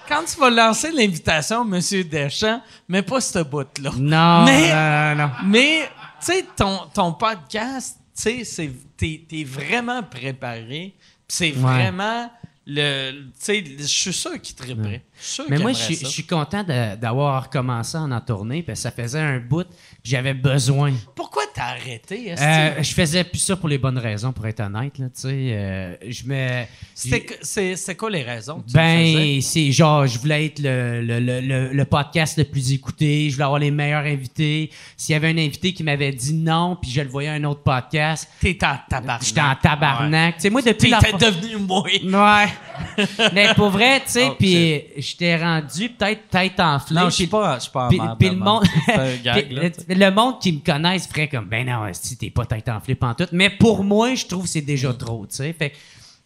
quand tu vas lancer l'invitation, Monsieur Deschamps, mais pas ce bout-là. Non, Mais- non, non. Mais, tu sais, ton, ton podcast, tu sais, t'es t'es vraiment préparé. C'est vraiment le. Tu sais, je suis sûr qu'il triperait. Mais moi, je suis, content d'avoir recommencé à en tourner parce que ça faisait un bout j'avais besoin. Pourquoi t'as arrêté? Euh, je faisais plus ça pour les bonnes raisons, pour être honnête. Là, euh, je me. C'est quoi les raisons que? Ben, c'est genre, je voulais être le, le, le, podcast le plus écouté, je voulais avoir les meilleurs invités. S'il y avait un invité qui m'avait dit non, puis je le voyais à un autre podcast, T'es en tabarnak. j'étais en tabarnak. Tu sais, moi, depuis la. Devenu moi. Ouais. <laughs> Mais pour vrai, tu sais, Oh, puis j'étais rendu peut-être tête enflée. Non, je suis pas, je suis pas en puis, le monde, Le, monde qui me connaisse ferait comme ben non, si t'es pas tête enflée pantoute. Mais pour moi, je trouve que c'est déjà trop, tu sais.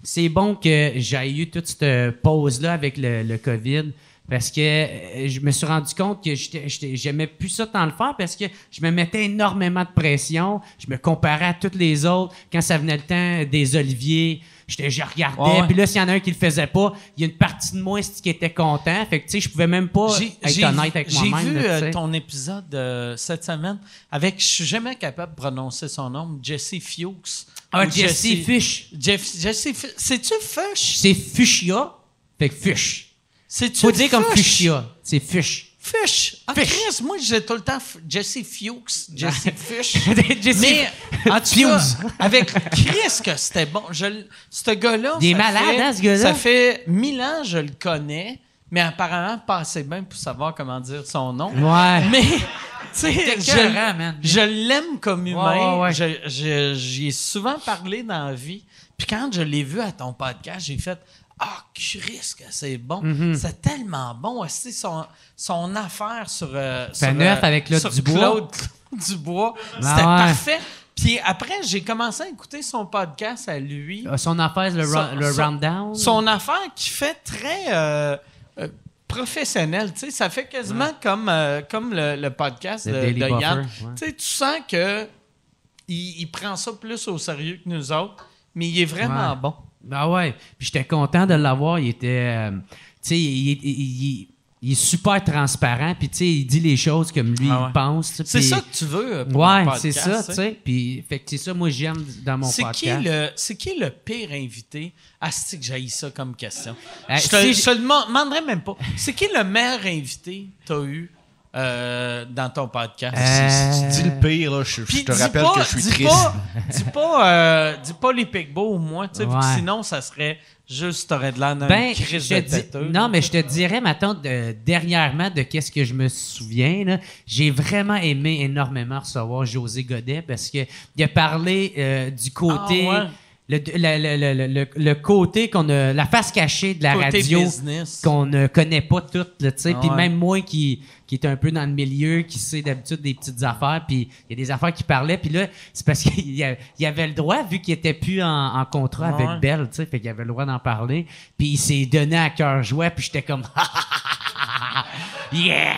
C'est bon que j'ai eu toute cette pause là avec le, Covid. Parce que euh, je me suis rendu compte que j'aimais plus ça tant le faire parce que je me mettais énormément de pression. Je me comparais à tous les autres. Quand ça venait le temps des oliviers, je regardais. Ouais, ouais. Puis là, s'il y en a un qui le faisait pas, il y a une partie de moi qui était content? Fait que, tu sais, je pouvais même pas être honnête avec moi-même. J'ai vu là, euh, ton épisode euh, cette semaine avec, je suis jamais capable de prononcer son nom, Jesse Fuchs. Ah, Ou Jesse Fish. Jeff, Jesse C'est-tu Fush? C'est fuchsia. Fait que fush. C'est-tu Faut dire comme fuchsia. C'est fush. Fish. Ah, Fish. Chris, moi, disais tout le temps Jesse Fuchs, Jesse <laughs> Fish. Jesse- Mais, en tout cas, avec Chris, que c'était bon? Je, ce gars-là. Il est malade, fait- hein, ce gars-là? Ça fait mille ans, je le connais, mais apparemment, pas assez bien pour savoir comment dire son nom. Ouais. <laughs> Mais, <laughs> tu sais, je, l'aime comme humain. Ouais, ouais, ouais. Je- je- J'y ai souvent parlé dans la vie. Puis quand je l'ai vu à ton podcast, j'ai fait Ah, Chris, que c'est bon. Mm-hmm. C'est tellement bon. aussi son, son affaire sur. Euh, sur, neuf euh, avec Claude Dubois. Claude <laughs> Dubois. C'était Ah ouais. parfait. Puis après, j'ai commencé à écouter son podcast à lui. Euh, Son affaire, le, Son- le son- rundown? Son affaire qui fait très euh, euh, professionnel. Tu sais, ça fait quasiment comme, euh, comme le, le podcast Le de, de Yann. ouais. Tu sais, tu sens que il, il prend ça plus au sérieux que nous autres, mais il est vraiment Ouais. bon. Ah ouais. Puis j'étais content de l'avoir. Il était. euh, tu sais, il, il- il- il est super transparent, puis tu sais, il dit les choses comme lui Ah ouais. il pense. C'est ça que tu veux euh, pour Ouais, c'est ça, tu sais. Puis, fait que c'est ça, moi, j'aime dans mon C'est podcast. qui, le, c'est qui le pire invité? Asti que j'haïs ça comme question. Euh, je te, je te le deman- demanderai même pas. C'est qui le meilleur invité que tu as eu? Euh, dans ton podcast? Euh, Dis le pire, là, je, te rappelle pas- que je suis dis triste. Pas, dis pas, euh, dis pas les Pigbo ou moi, tu sais, Ouais. sinon ça serait juste, t'aurais de l'air d'un Ben, crise je de te dis- têteux. non, mais je te dirais, maintenant, de, dernièrement, de qu'est-ce que je me souviens, j'ai vraiment aimé énormément recevoir José Godet parce que il a parlé euh, du côté. Ah, ouais. Le, le- le- le- le- le côté qu'on a, la face cachée de la Côté radio qu'on ne connaît pas toutes, tu sais. Puis même moi qui, qui est un peu dans le milieu, qui sait d'habitude des petites affaires, puis il y a des affaires qui parlaient, puis là, c'est parce <laughs> qu'il y avait le droit, vu qu'il était plus en, en contrat avec ouais. Bell, tu sais, fait qu'il avait le droit d'en parler. Puis il s'est donné à cœur joie, puis j'étais comme... <laughs> yeah!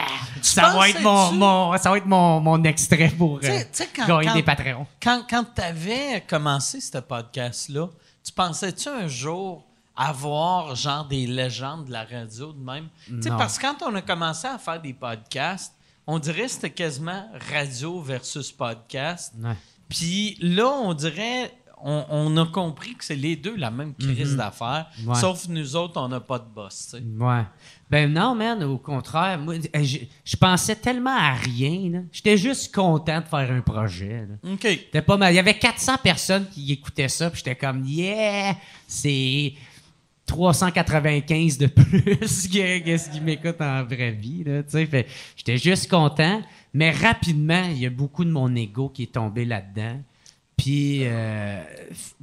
Ça va, être mon, mon- ça va être mon, mon extrait pour euh, quand- gagner quand- des Patreons. Quand, quand tu avais commencé ce podcast-là, tu pensais-tu un jour avoir genre des légendes de la radio de même? Parce que quand on a commencé à faire des podcasts, on dirait que c'était quasiment radio versus podcast. Ouais. Puis là, on dirait, on, on a compris que c'est les deux la même crise d'affaires, Mhm. Ouais. sauf nous autres, on n'a pas de boss. Ouais. Ben non, man, au contraire. Moi, euh, je, je pensais tellement à rien. J'étais juste content de faire un projet. là. OK. C'était pas mal. Il y avait 400 personnes qui écoutaient ça, puis j'étais comme, yeah, c'est 395 de plus <laughs> que, que ce qui m'écoute en vraie vie. J'étais juste content, mais rapidement, il y a beaucoup de mon ego qui est tombé là-dedans. Puis, euh,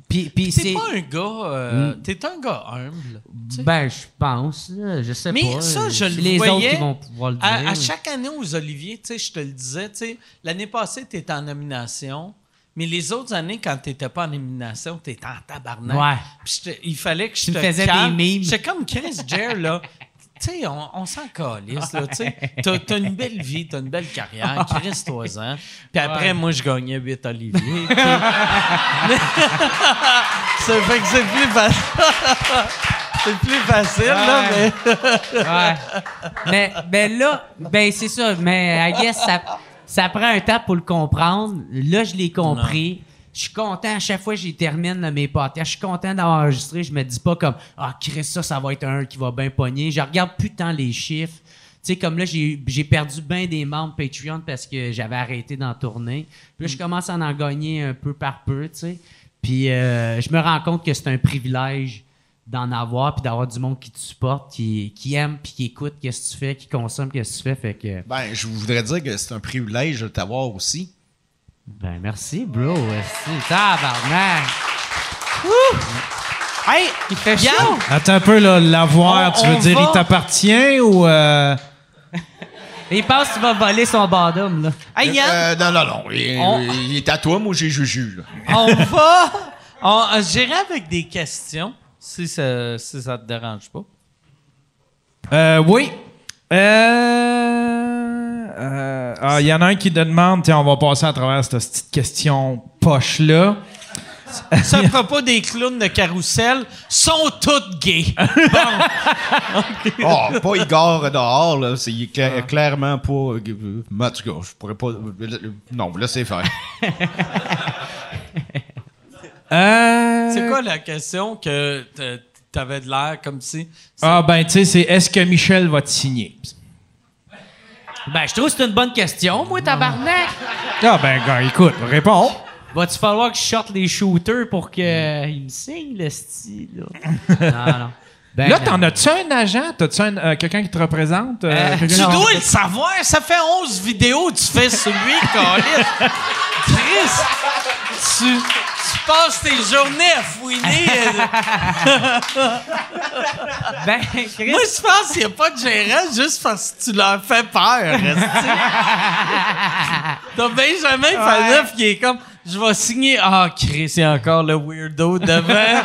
puis, puis T'es c'est. pas un gars, euh, t'es un gars humble. Ben, je pense, là, je sais Mais pas. ça, je C'est le les voyais autres qui vont pouvoir le dire. À, à mais- chaque année aux Olivier, tu sais, je te le disais, tu sais, l'année passée, tu étais en nomination, mais les autres années, quand tu n'étais pas en nomination, tu étais en tabarnak. Ouais. Puis je te- il fallait que je Tu te faisais calme. des mimes. J'étais comme Chris Jer, là. Tu sais, on, on s'en calisse, là, tu sais. T'as, t'as une belle vie, t'as une belle carrière, Chris, toi ans. Puis après, Ouais. moi, je gagnais 8 Olivier. <laughs> ça fait que c'est plus facile. <laughs> c'est plus facile, là, mais... Ouais. mais, ben là, ben c'est ça. Mais I guess ça, ça prend un temps pour le comprendre. Là, je l'ai compris. Je suis content à chaque fois que j'y termine là, mes podcasts. Je suis content d'avoir enregistré. Je me dis pas comme Ah, Chris, ça, ça va être un qui va bien pogner. Je regarde plus tant les chiffres. Tu sais, comme là, j'ai j'ai perdu bien des membres Patreon parce que j'avais arrêté d'en tourner. Puis là, je commence à en gagner un peu par peu, tu sais. Puis euh, je me rends compte que c'est un privilège d'en avoir puis d'avoir du monde qui te supporte, qui, qui aime puis qui écoute qu'est-ce que tu fais, qui consomme qu'est-ce que tu fais. Fait que, Ben, je voudrais dire que c'est un privilège de t'avoir aussi. Ben merci, bro. Merci. Tabarnak. Hey, Il fait chaud. Attends un peu, là, l'avoir, tu veux dire, va- il t'appartient ou. euh, <laughs> Il pense que tu vas voler son bottom, là. hey, Yann! Euh, non, non, non. Il, On- il est à toi, moi j'ai Juju. Là. <laughs> on va. On, euh, J'irai avec des questions, si ça, si ça te dérange pas. Euh, oui. Euh. Euh, ah, Il y en a un qui te demande, tiens, on va passer à travers cette petite question poche-là. Ça à propos des clowns de carrousel, sont tous gays. <laughs> Oh, pas Igor dehors, là. C'est cla- clairement pas. euh, En tout cas, je pourrais pas. euh, Non, laissez faire. <laughs> Euh, C'est quoi la question que t'avais de l'air comme si. Ah, ben, tu sais, c'est est-ce que Michel va te signer? Ben, je trouve que c'est une bonne question, moi, tabarnak. Ah, ben, gars, écoute, réponds. Va-tu falloir que je sorte les shooters pour qu'il me signe, le style, là? <laughs> non, non. Ben, là, t'en as-tu un agent? T'as-tu euh, quelqu'un qui te représente? Euh, Euh, Tu dois le savoir, ça fait 11 vidéos que tu fais sur lui, <laughs> Calis. Chris, tu, tu passes tes journées à fouiner. <laughs> Ben, Chris, Moi, je pense qu'il n'y a pas de gérant juste parce que tu leur fais peur. <laughs> T'as Benjamin Faneuf qui est comme je vais signer. Ah, Chris, il y a encore le weirdo devant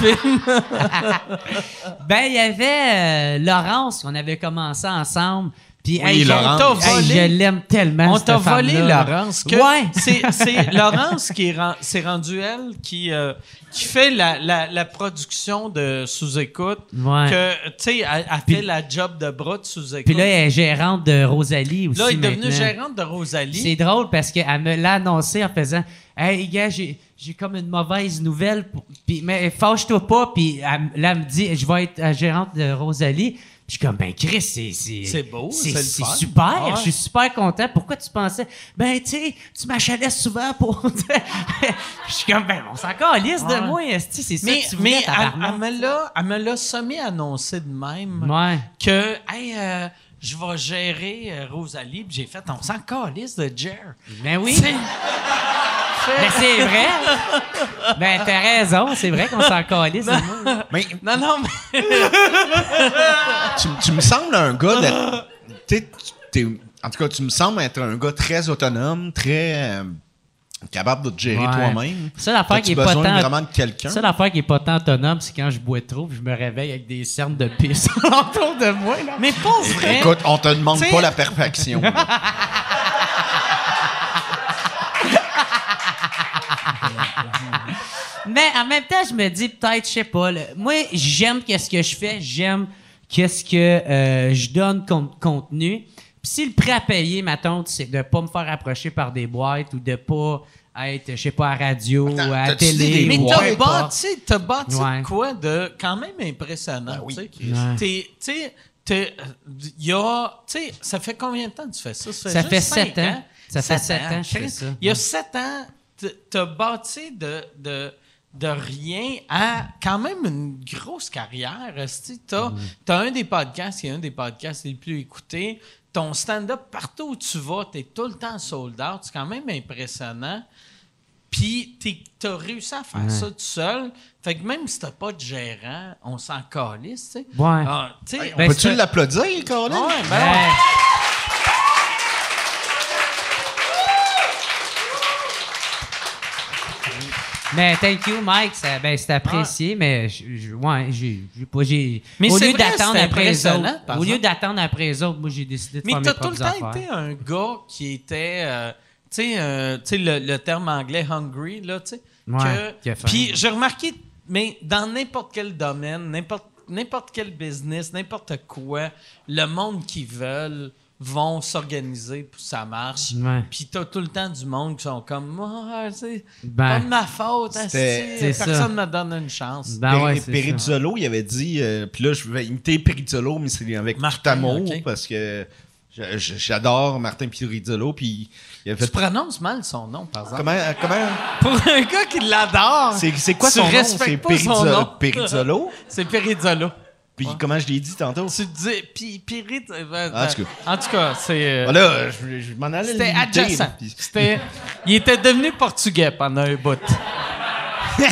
<laughs> filme. Ben, il y avait euh, Laurence, qu'on avait commencé ensemble. Puis, Oui, hey, Laurence. hey, volé. je l'aime tellement. On t'a volé. Laurence. que Ouais. C'est, <laughs> Laurence qui est c'est rendu elle qui, euh, qui fait la, la, la production de sous-écoute. Ouais. Que, tu sais, elle, elle Puis- fait la job de bras de sous-écoute. Puis là, elle est gérante de Rosalie aussi. Là, elle est devenue gérante de Rosalie. C'est drôle parce qu'elle me l'a annoncé en faisant Hey, gars, j'ai, j'ai comme une mauvaise nouvelle. Puis, mais fâche-toi pas. Puis elle, là, elle me dit Je vais être la gérante de Rosalie. Je suis comme, ben Chris, c'est... C'est, beau, c'est, super. Ouais. Je suis super content. Pourquoi tu pensais Ben, tu sais, tu m'achalais souvent pour... <laughs> je suis comme, ben, on s'en calisse Ouais. de moi. C'est ça mais que tu mais voulais, elle, tabarnak. elle me l'a, elle me l'a semi-annoncé de même. Ouais. que hey, euh, je vais gérer euh, Rosalie. Puis j'ai fait, on s'en calisse de Jer. Ben oui. Ben, c'est vrai. ben, t'as raison. C'est vrai qu'on s'en calisse. Mais Non, non, mais. tu, tu me sembles un gars de. tu sais, t'es- en tout cas, tu me sembles être un gars très autonome, très euh, capable de te gérer Ouais. toi-même. Ça, l'affaire qui est pas besoin tant- vraiment de quelqu'un? Ça, l'affaire qui est pas tant autonome, c'est quand je bois trop je me réveille avec des cernes de pisse <laughs> autour de moi. Là. Mais pas vrai. Écoute, on te demande T'sais- pas la perfection. <laughs> <laughs> Mais en même temps, je me dis peut-être, je sais pas. là, moi, j'aime qu'est-ce que je fais, j'aime qu'est-ce que euh, je donne comme contenu. Puis si le prêt à payer, ma tante, c'est de pas me faire approcher par des boîtes ou de pas être, je sais pas, à radio ou à la t'as-tu dit télé. des Mais ou t'as peu importe. bâti, t'as bâti Ouais. de quoi de quand même impressionnant. tu sais. Ouais. T'es- Tu sais, t'es- il y a. Tu sais, ça fait combien de temps que tu fais ça? Ça juste fait cinq sept ans? Ça fait sept ans que je fais Chris. ça. Il y a sept ans, t'as bâti de, de, de rien à quand même une grosse carrière. T'as Mm. as un des podcasts qui est un des podcasts les plus écoutés. Ton stand-up, partout où tu vas, t'es tout le temps sold out. C'est quand même impressionnant. Puis t'es- t'as réussi à faire ça tout seul. Fait que même si t'as pas de gérant, on s'en calisse, tu sais. Ouais. Ah, tu On Ben, peut-tu c'est- l'applaudir, Colin? ouais, ben Mais thank you, Mike. Ça, ben, c'est apprécié, mais je, je- ouais, j'ai, pas, j'ai. Mais au lieu d'attendre après les autres, au lieu d'attendre après les autres, moi j'ai décidé de Mais faire mes t'as tout le propres temps affaires. été un gars qui était, euh, tu sais, euh, le, le terme anglais hungry, là, tu sais. Ouais. Puis j'ai remarqué, mais dans n'importe quel domaine, n'importe n'importe quel business, n'importe quoi, le monde qui veulent vont s'organiser pour que ça marche. Ouais. Puis t'as tout le temps du monde qui sont comme, ah, c'est Ben, pas de ma faute, personne me donne une chance. Ben ouais, il avait dit, euh, puis là, je vais imiter Perizzolo, mais c'est avec Martin, tout amour, ok. parce que j'adore Martin Perizzolo, puis il a Tu prononces mal son nom, par exemple. Comment, euh, comment, Pour un gars qui l'adore, c'est, c'est quoi son nom? C'est. Perizzolo? <laughs> c'est Perizzolo. Puis comment je l'ai dit tantôt? Tu dis, puis Pirit, euh, En tout en tout cas, c'est. euh, Voilà, je, je m'en allais C'était adjacent. C'était, il était devenu portugais pendant un bout. <laughs>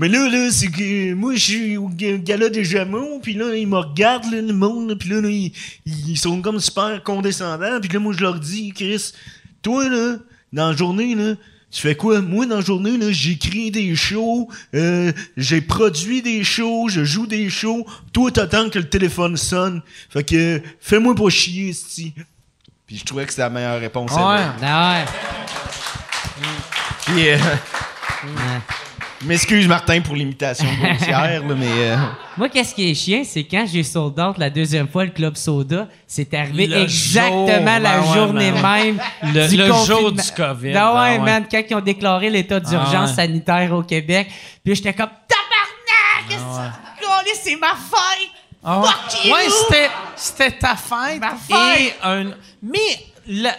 Mais là, là, c'est que moi, je suis au ga- gala des Jameaux, puis là, ils me regardent, là, le monde, puis là, là, ils, ils sont comme super condescendants, puis là, moi, je leur dis, Chris, toi, là, dans la journée, là, tu fais quoi? Moi, dans la journée, là, j'écris des shows, euh, j'ai produit des shows, je joue des shows. Toi, t'attends que le téléphone sonne. Fait que, fais-moi pas chier, sti. Puis je trouvais que c'était la meilleure réponse. Ah ouais. Puis, euh, Ouais. M'excuse, Martin, pour l'imitation grossière, là, mais... euh, Moi, qu'est-ce qui est chiant, c'est quand j'ai sold out la deuxième fois le Club Soda, c'est arrivé Le exactement jour, la ben journée ben même Le- du le jour du COVID, Ah ouais, ben ouais. man, quand ils ont déclaré l'état d'urgence Ah ouais. sanitaire au Québec, puis j'étais comme tabarnak, qu'est-ce que c'est ma fête? Ah ouais. Fuck you! Ouais, c'était, c'était ta fête. Ma fête. Et un, mais la-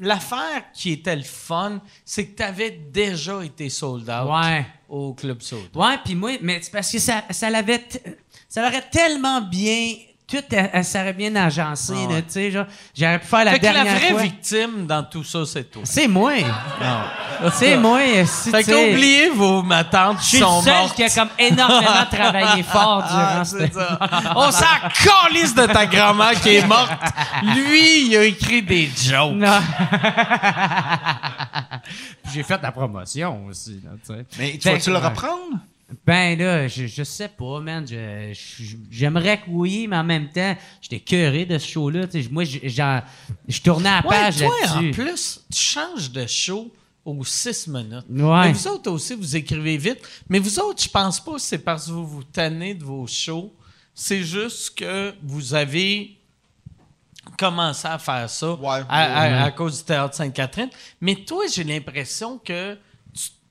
l'affaire qui était le fun, c'est que tu avais déjà été sold out Ouais. au Club Soda. Ouais, puis moi, mais c'est parce que ça, ça l'avait, ça l'aurait tellement bien, tout, elle, elle serait bien agencé, Ah ouais. tu sais, genre, j'aurais pu faire la fait que la dernière vraie fois. victime dans tout ça, c'est toi. C'est moi. C'est moi. Si, Fait qu'oubliez vos matantes Je qui suis sont seul mortes. qui a comme énormément <laughs> travaillé fort durant Ah, ce c'est ça. On s'en calisse de ta grand-mère qui est morte. Lui, il a écrit des jokes. Non. Puis J'ai fait la promotion aussi. Là, tu sais. Mais tu vas-tu le ouais. reprendre? Ben là, je, je sais pas, man. Je- je- J'aimerais que oui, mais en même temps, j'étais curé de ce show-là. tu sais. Moi, je- j'en- je tournais à la Ouais, page toi, en là-dessus. plus, tu changes de show aux six minutes. Ouais. Mais vous autres aussi, vous écrivez vite. Mais vous autres, je pense pas que c'est parce que vous vous tannez de vos shows. C'est juste que vous avez commencé à faire ça Ouais. à, à- à cause du Théâtre Sainte-Catherine. Mais toi, j'ai l'impression que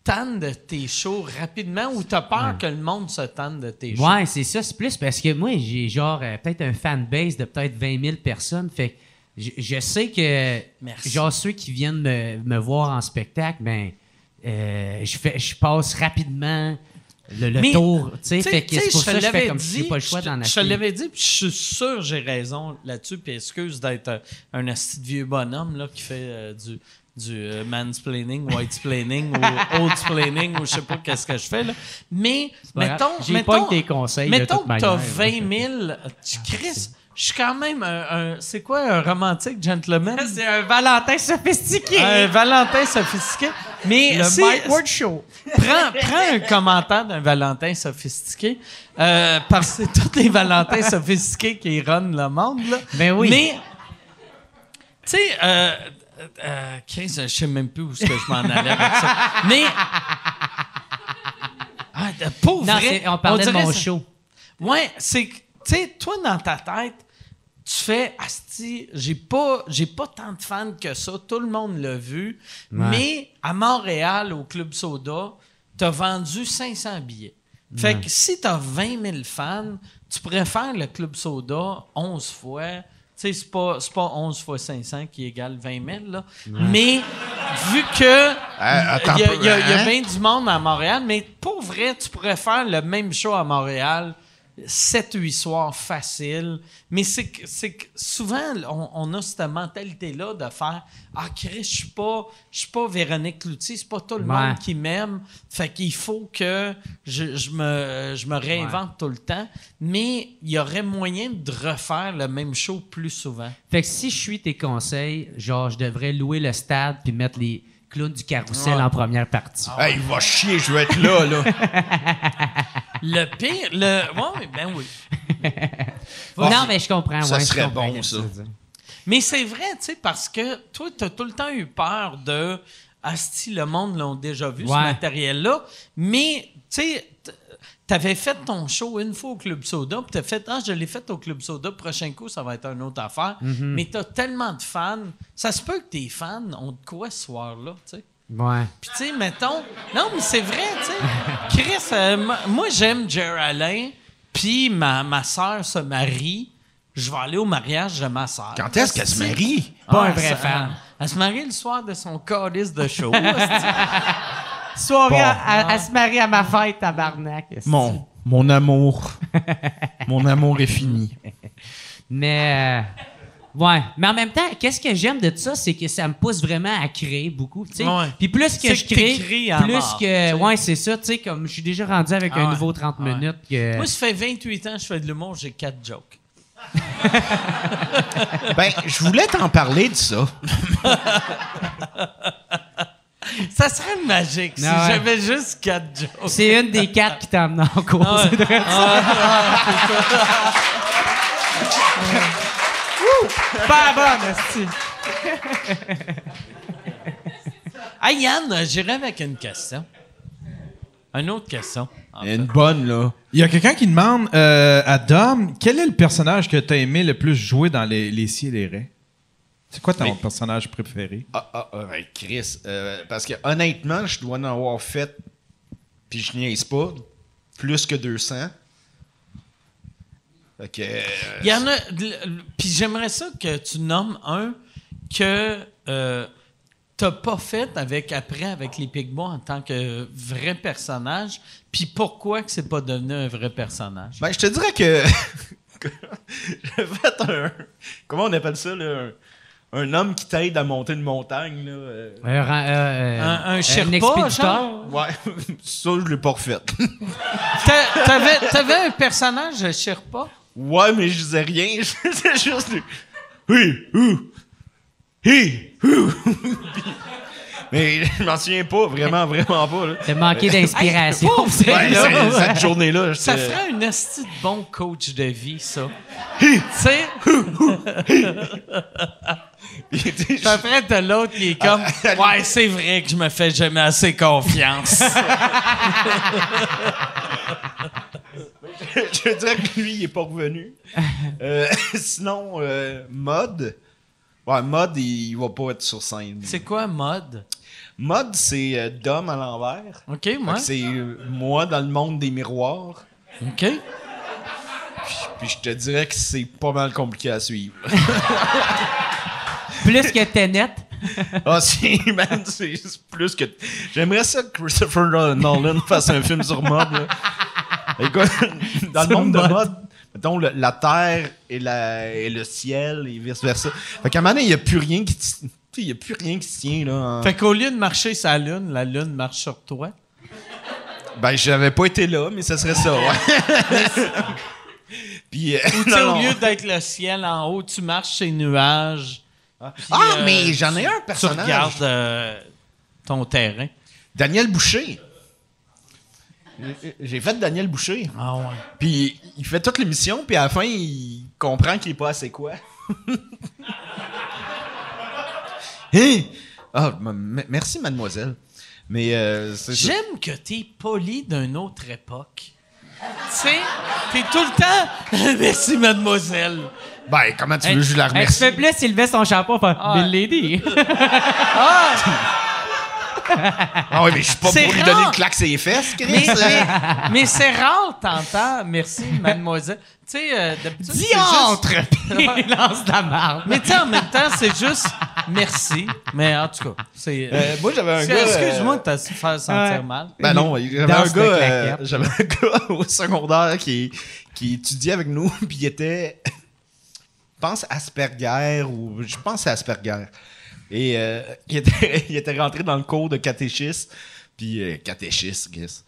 tannes de tes shows rapidement ou tu as peur que le monde se tanne de tes shows? Ouais, c'est ça. C'est plus parce que moi, j'ai genre euh, peut-être un fanbase de peut-être 20 000 personnes. Fait que je, je sais que Merci. genre ceux qui viennent me, me voir en spectacle, ben euh, je fais je passe rapidement le, le Mais, tour. Tu sais, fait que c'est pour je ça que je fais l'avais comme dit, j'ai pas le choix d'en Je te acheter. l'avais dit, puis je suis sûr que j'ai raison là-dessus, puis excuse d'être un asti de vieux bonhomme là, qui fait euh, du, du euh, mansplaining, whitesplaining ou oldsplaining ou je sais pas qu'est-ce que je fais. Là. Mais, mettons, J'ai pas eu tes conseils de mettons toute que t'as manière. 20 000, tu Chris, je suis quand même un, un- c'est quoi un romantique gentleman? <laughs> C'est un Valentin sophistiqué. Un Valentin sophistiqué. Mais le si- Mike Ward Show. prends, prends un commentaire d'un Valentin sophistiqué, euh, parce que c'est tous les Valentins sophistiqués qui runnent le monde. Là. Ben oui. Mais, tu sais, euh, euh, Chris, je sais même plus où que je m'en allais avec ça. Mais, ah, pour Non, vrai, on parlait de mon ça- show. Ouais, c'est que, tu sais, toi, dans ta tête, tu fais, Asti, j'ai pas, j'ai pas tant de fans que ça, tout le monde l'a vu, mais à Montréal, au Club Soda, t'as vendu 500 billets. Fait que si t'as 20 000 fans, tu faire le Club Soda 11 fois. Tu sais, c'est pas, c'est pas 11 fois 500 qui égale 20 000, là. Mais vu que attends il y y a hein? bien du monde à Montréal, mais pour vrai, tu pourrais faire le même show à Montréal 7-8 soirs facile. Mais c'est que, c'est que souvent, on, on a cette mentalité-là de faire Ah, Chris, je suis pas, je suis pas Véronique Cloutier, c'est pas tout le Ouais. monde qui m'aime. Fait qu'il faut que je, je me, je me réinvente tout le temps. Mais il y aurait moyen de refaire le même show plus souvent. Fait que si je suis tes conseils, genre, je devrais louer le stade puis mettre les clowns du carrousel en première partie. Hey, il va chier, je veux être là, là. <laughs> Le pire, le. Ouais, ben oui. non, mais je comprends. ça ouais, serait comprends bon, ça. Mais c'est vrai, tu sais, parce que toi, tu as tout le temps eu peur de Asti, le monde l'ont déjà vu, ce matériel-là. Mais, tu sais, t'avais fait ton show une fois au Club Soda, puis t'as fait, ah, je l'ai fait au Club Soda, prochain coup, ça va être une autre affaire. Mm-hmm. Mais t'as tellement de fans. Ça se peut que tes fans ont de quoi ce soir-là, tu sais. Ouais. Puis, tu sais, mettons. Non, mais c'est vrai, tu sais. <laughs> Chris, euh, moi- j'aime Jerry Alain, puis ma, ma soeur se marie. Je vais aller au mariage de ma soeur. Quand est-ce qu'elle se marie? Pas un Ah, vrai ça- fan. Elle se marie le soir de son calice de show. <laughs> Soirée, à, à se marier à ma fête, tabarnak. Mon, mon amour. <laughs> mon amour est fini. Mais, euh, ouais. Mais en même temps, qu'est-ce que j'aime de ça, c'est que ça me pousse vraiment à créer beaucoup. tu sais. Ouais. Puis plus que je crée, à plus mort, que. tu sais. Ouais, c'est ça. Tu sais, comme je suis déjà rendu avec Ah un ouais. nouveau 30 Ouais. minutes. Que... Moi, ça fait 28 ans que je fais de l'humour, j'ai 4 jokes. <laughs> <laughs> Ben, je voulais t'en parler de ça. Ça serait magique si Ah ouais. j'avais juste 4 jokes. c'est une des quatre qui t'a amené en cours. Ah ouais. <laughs> Pas bonne, esti. <laughs> Hey Yann, j'irai avec une question. Une autre question. en fait. Une bonne, là. Il y a quelqu'un qui demande euh, à Dom, quel est le personnage que tu as aimé le plus jouer dans les, les Scies et les Raies? C'est quoi ton personnage préféré? Ah, ah, ah, ouais, Chris. euh, parce que honnêtement, je dois en avoir fait, puis je niaise pas, plus que 200. Euh, Il y en a. Puis j'aimerais ça que tu nommes un que euh, t'as pas fait avec après avec les Pigbois en tant que vrai personnage. Puis pourquoi que c'est pas devenu un vrai personnage? Ben, je te dirais que. <laughs> J'ai fait un. Comment on appelle ça, là? Un, un homme qui t'aide à monter une montagne, là. euh. Un, ran- euh, Un- un Sherpa, expéditeur? genre? Ouais, <laughs> ça, je l'ai pas refait. T'a- T'avais, t'avais un personnage Sherpa? Ouais, mais je disais rien. <laughs> C'était juste. Oui, ouh. Hi, ouh. Mais je m'en souviens pas, vraiment, vraiment pas. Là. T'as manqué d'inspiration. Hey, pauvre Ouais, là. cette journée-là, Ça ferait un esti de bon coach de vie, ça. <laughs> tu sais, ça ferait de l'autre qui est comme Ouais, c'est vrai que je me fais jamais assez confiance. <laughs> <laughs> je dirais que lui, il est pas revenu. <laughs> Euh, <laughs> sinon, euh, Mod. Ouais, Mod, il, il va pas être sur scène. c'est quoi mode? Mod, c'est euh, Dom à l'envers. OK, moi. C'est euh, moi dans le monde des miroirs. OK. Puis je te dirais que c'est pas mal compliqué à suivre. Plus que Tenet. Ah, c'est, man, c'est juste plus que. J'aimerais ça que Christopher Nolan fasse un film sur Mod. là. Écoute, <laughs> dans le monde de Mod. Mod, mettons, le- la terre et, la, et le ciel et vice-versa. Fait qu'à un moment donné, il n'y a plus rien qui. tu Il n'y a plus rien qui se tient, là. en- Fait qu'au lieu de marcher sur la lune, la lune marche sur toi? Ben, j'avais pas été là, mais ça serait ça, ouais. <laughs> Puis. euh, Ou tu <laughs> non, sais, au lieu d'être le ciel en haut, tu marches les nuages. puis, Ah, euh, mais j'en ai un Tu personnage. regardes euh, ton terrain. Daniel Boucher. J'ai fait Daniel Boucher. Ah ouais. Puis il fait toute l'émission, puis à la fin, il comprend qu'il est pas assez quoi. <laughs> Hein? Ah, merci, mademoiselle. Mais euh. J'aime que t'es poli d'une autre époque. Tu sais, t'es tout le temps. <laughs> Merci, mademoiselle. Ben, comment tu veux que je la remercie? fais plus s'il levait son chapeau. Enfin, Ah. Bill Lady. <laughs> Ah oui, mais je suis pas C'est pour lui rare. donner une claque sur les fesses, Chris. Mais, mais, mais c'est rare, t'entends. Merci, mademoiselle. Tu sais, euh, d'habitude. c'est juste- Il lance de la marde. Mais tu sais, en même temps, c'est juste merci. Mais en tout cas, c'est. Euh, moi, j'avais un gars... euh, Excuse-moi de te faire sentir Ouais. mal. Ben non, j'avais un gars, de euh, j'avais <laughs> un gars au secondaire qui, qui étudiait avec nous, <laughs> puis il était, je pense Asperger ou je pense à Asperger. Et euh, il, était, <laughs> il était rentré dans le cours de catéchisme, puis euh, catéchisme, guess.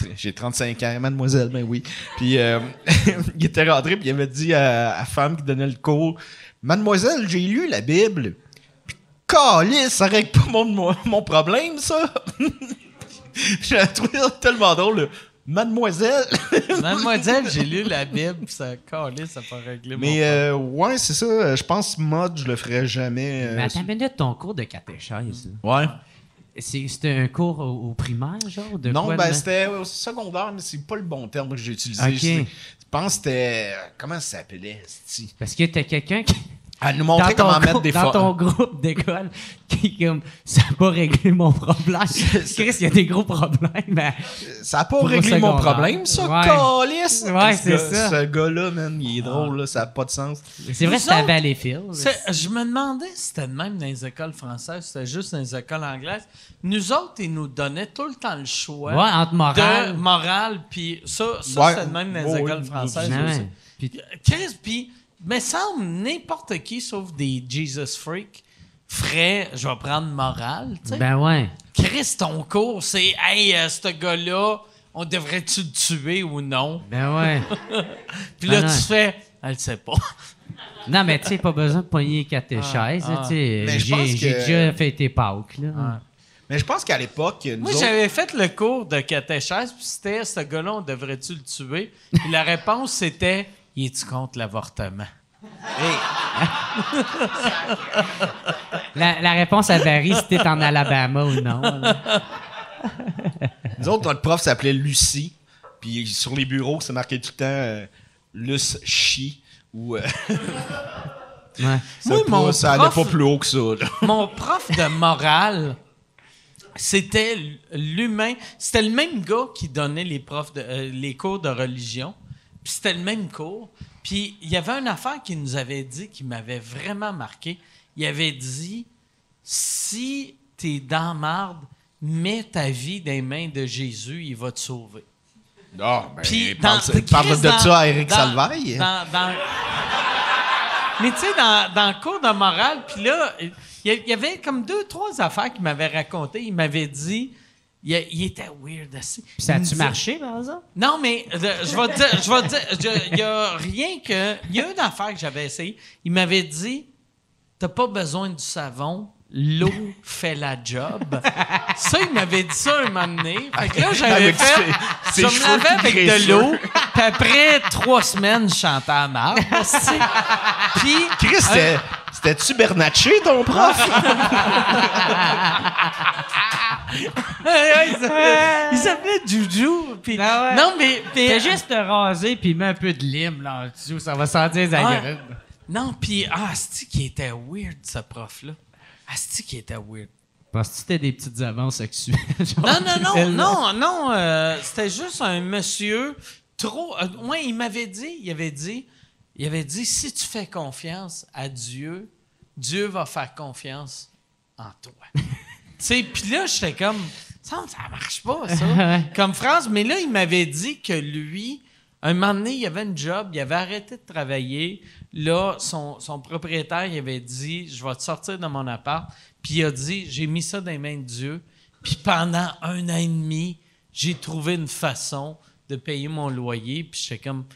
J'ai- J'ai 35 ans, mademoiselle, ben oui. Puis euh, <laughs> il était rentré, puis il avait dit à la femme qui donnait le cours, Mademoiselle, j'ai lu la Bible. Puis, Calice, ça règle pas mon, mon, problème, ça. <laughs> J'ai trouvé ça tellement drôle. Mademoiselle. <laughs> Mademoiselle, j'ai lu la Bible, pis ça calé, ça peut régler mon Mais euh, ouais, c'est ça. euh, Je pense mode, je le ferais jamais. euh, Mais attends une minute, ton cours de catéchèse, ouais. C'est- C'était un cours au, au primaire, genre? De non, quoi, ben de- c'était au secondaire, mais c'est pas le bon terme que j'ai utilisé. Ok. Je je pense que c'était. Comment ça s'appelait, c'ti? Parce que t'as quelqu'un qui. Elle nous montrait comment mettre des dans fois. ton groupe d'école qui comme ça n'a pas réglé mon problème. <laughs> Chris, il y a des gros problèmes. mais- Ça a pas réglé mon problème, ça, Ouais. calice! Ouais, Ce c'est ça. Ce gars-là, man, il est drôle, là, ça a pas de sens. C'est vrai, c'était à Valleyfield. Je me demandais si c'était de même dans les écoles françaises, c'était juste dans les écoles anglaises. Nous autres, ils nous donnaient tout le temps le choix Ouais, entre morale. de morale, puis ça, ça de même dans les écoles françaises aussi. Chris, puis, me semble, n'importe qui, sauf des Jesus freaks, ferait, je vais prendre morale, tu sais. Ben ouais. Chris, ton cours, c'est, hey, euh, ce gars-là, on devrait-tu le tuer ou non? Ben ouais. <laughs> Puis là, Ah, tu fais, elle sait pas. <laughs> non, mais tu sais, pas besoin de pogner catéchèse. Ah, pense J'ai que- déjà fêté Pâques. Là. Mais je pense qu'à l'époque, nous Moi, autres- j'avais fait le cours de catéchèse, puis c'était, ce gars-là, on devrait-tu le tuer? Puis la réponse, c'était, y es-tu contre l'avortement? <laughs> La, la réponse, elle varie si t'es en Alabama ou non. Nous autres, notre prof s'appelait Lucie. Puis sur les bureaux, c'est marqué tout le temps euh, Luce Chi. Ou, euh, <laughs> Ouais. ça, Moi, pas- mon ça allait prof- pas plus haut que ça. là. Mon prof de morale, c'était l'humain. C'était le même gars qui donnait les, profs de, euh, les cours de religion. Puis c'était le même cours. Puis il y avait une affaire qu'il nous avait dit qui m'avait vraiment marqué. Il avait dit si t'es dans marde, mets ta vie dans les mains de Jésus, il va te sauver. Ah, ben, Puis parle, dans- parle Chris, de dans- ça à Eric dans- Salvaille. <laughs> Mais tu sais, dans, dans le cours de morale, puis là, il y, y avait comme deux, trois affaires qu'il m'avait racontées. Il m'avait dit, il, il était weird assez. Puis ça a-tu marché, par exemple? Non, mais euh, je vais te dire, je vais te dire, je- il y a rien que. Il y a une affaire que j'avais essayé. Il m'avait dit, t'as pas besoin du savon, l'eau fait la job. ça, il m'avait dit ça un moment donné. Fait que là, j'avais Avec fait. ses- Je me lavais avec de l'eau. Puis après trois semaines, je chantais à marre. <laughs> Puis. Chris, c'était- c'était-tu Bernatchez, ton prof? <laughs> Il s'appelait- Juju. Puis, Ah ouais. Non, mais. mais- Fais juste te raser puis mets un peu de lime là en dessous, ça va sentir les agrumes. Non, puis. Ah, c'est qui était weird, ce prof-là. Ah, c'est qui était weird. Parce que c'était des petites avances sexuelles. Non, non, non, <laughs> non, non. euh, c'était juste un monsieur trop. Euh, ouais, il m'avait dit, il avait dit, il avait dit, si tu fais confiance à Dieu, Dieu va faire confiance en toi. <laughs> tu sais, puis là, j'étais comme, ça, ça marche pas, ça. <laughs> comme France, mais là, il m'avait dit que lui, un moment donné, il avait une job, il avait arrêté de travailler. Là, son, son propriétaire, il avait dit, je vais te sortir de mon appart. Puis il a dit, j'ai mis ça dans les mains de Dieu. Puis pendant un an et demi, j'ai trouvé une façon de payer mon loyer. Puis j'étais comme,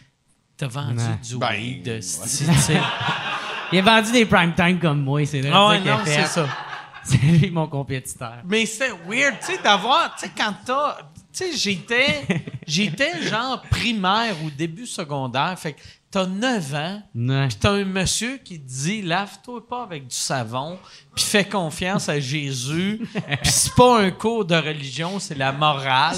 t'as vendu Ouais. du Ben, weed, sais. <laughs> Il a vendu des prime time comme moi, c'est vrai. Ah ouais, non, c'est ça. <laughs> C'est lui mon compétiteur. Mais c'est weird, tu sais, d'avoir, tu sais, quand t'as, tu sais, j'étais, <laughs> j'étais genre primaire ou début secondaire, fait que t'as 9 ans, puis t'as un monsieur qui te dit, lave-toi pas avec du savon, puis fais confiance à Jésus, <laughs> puis c'est pas un cours de religion, c'est la morale.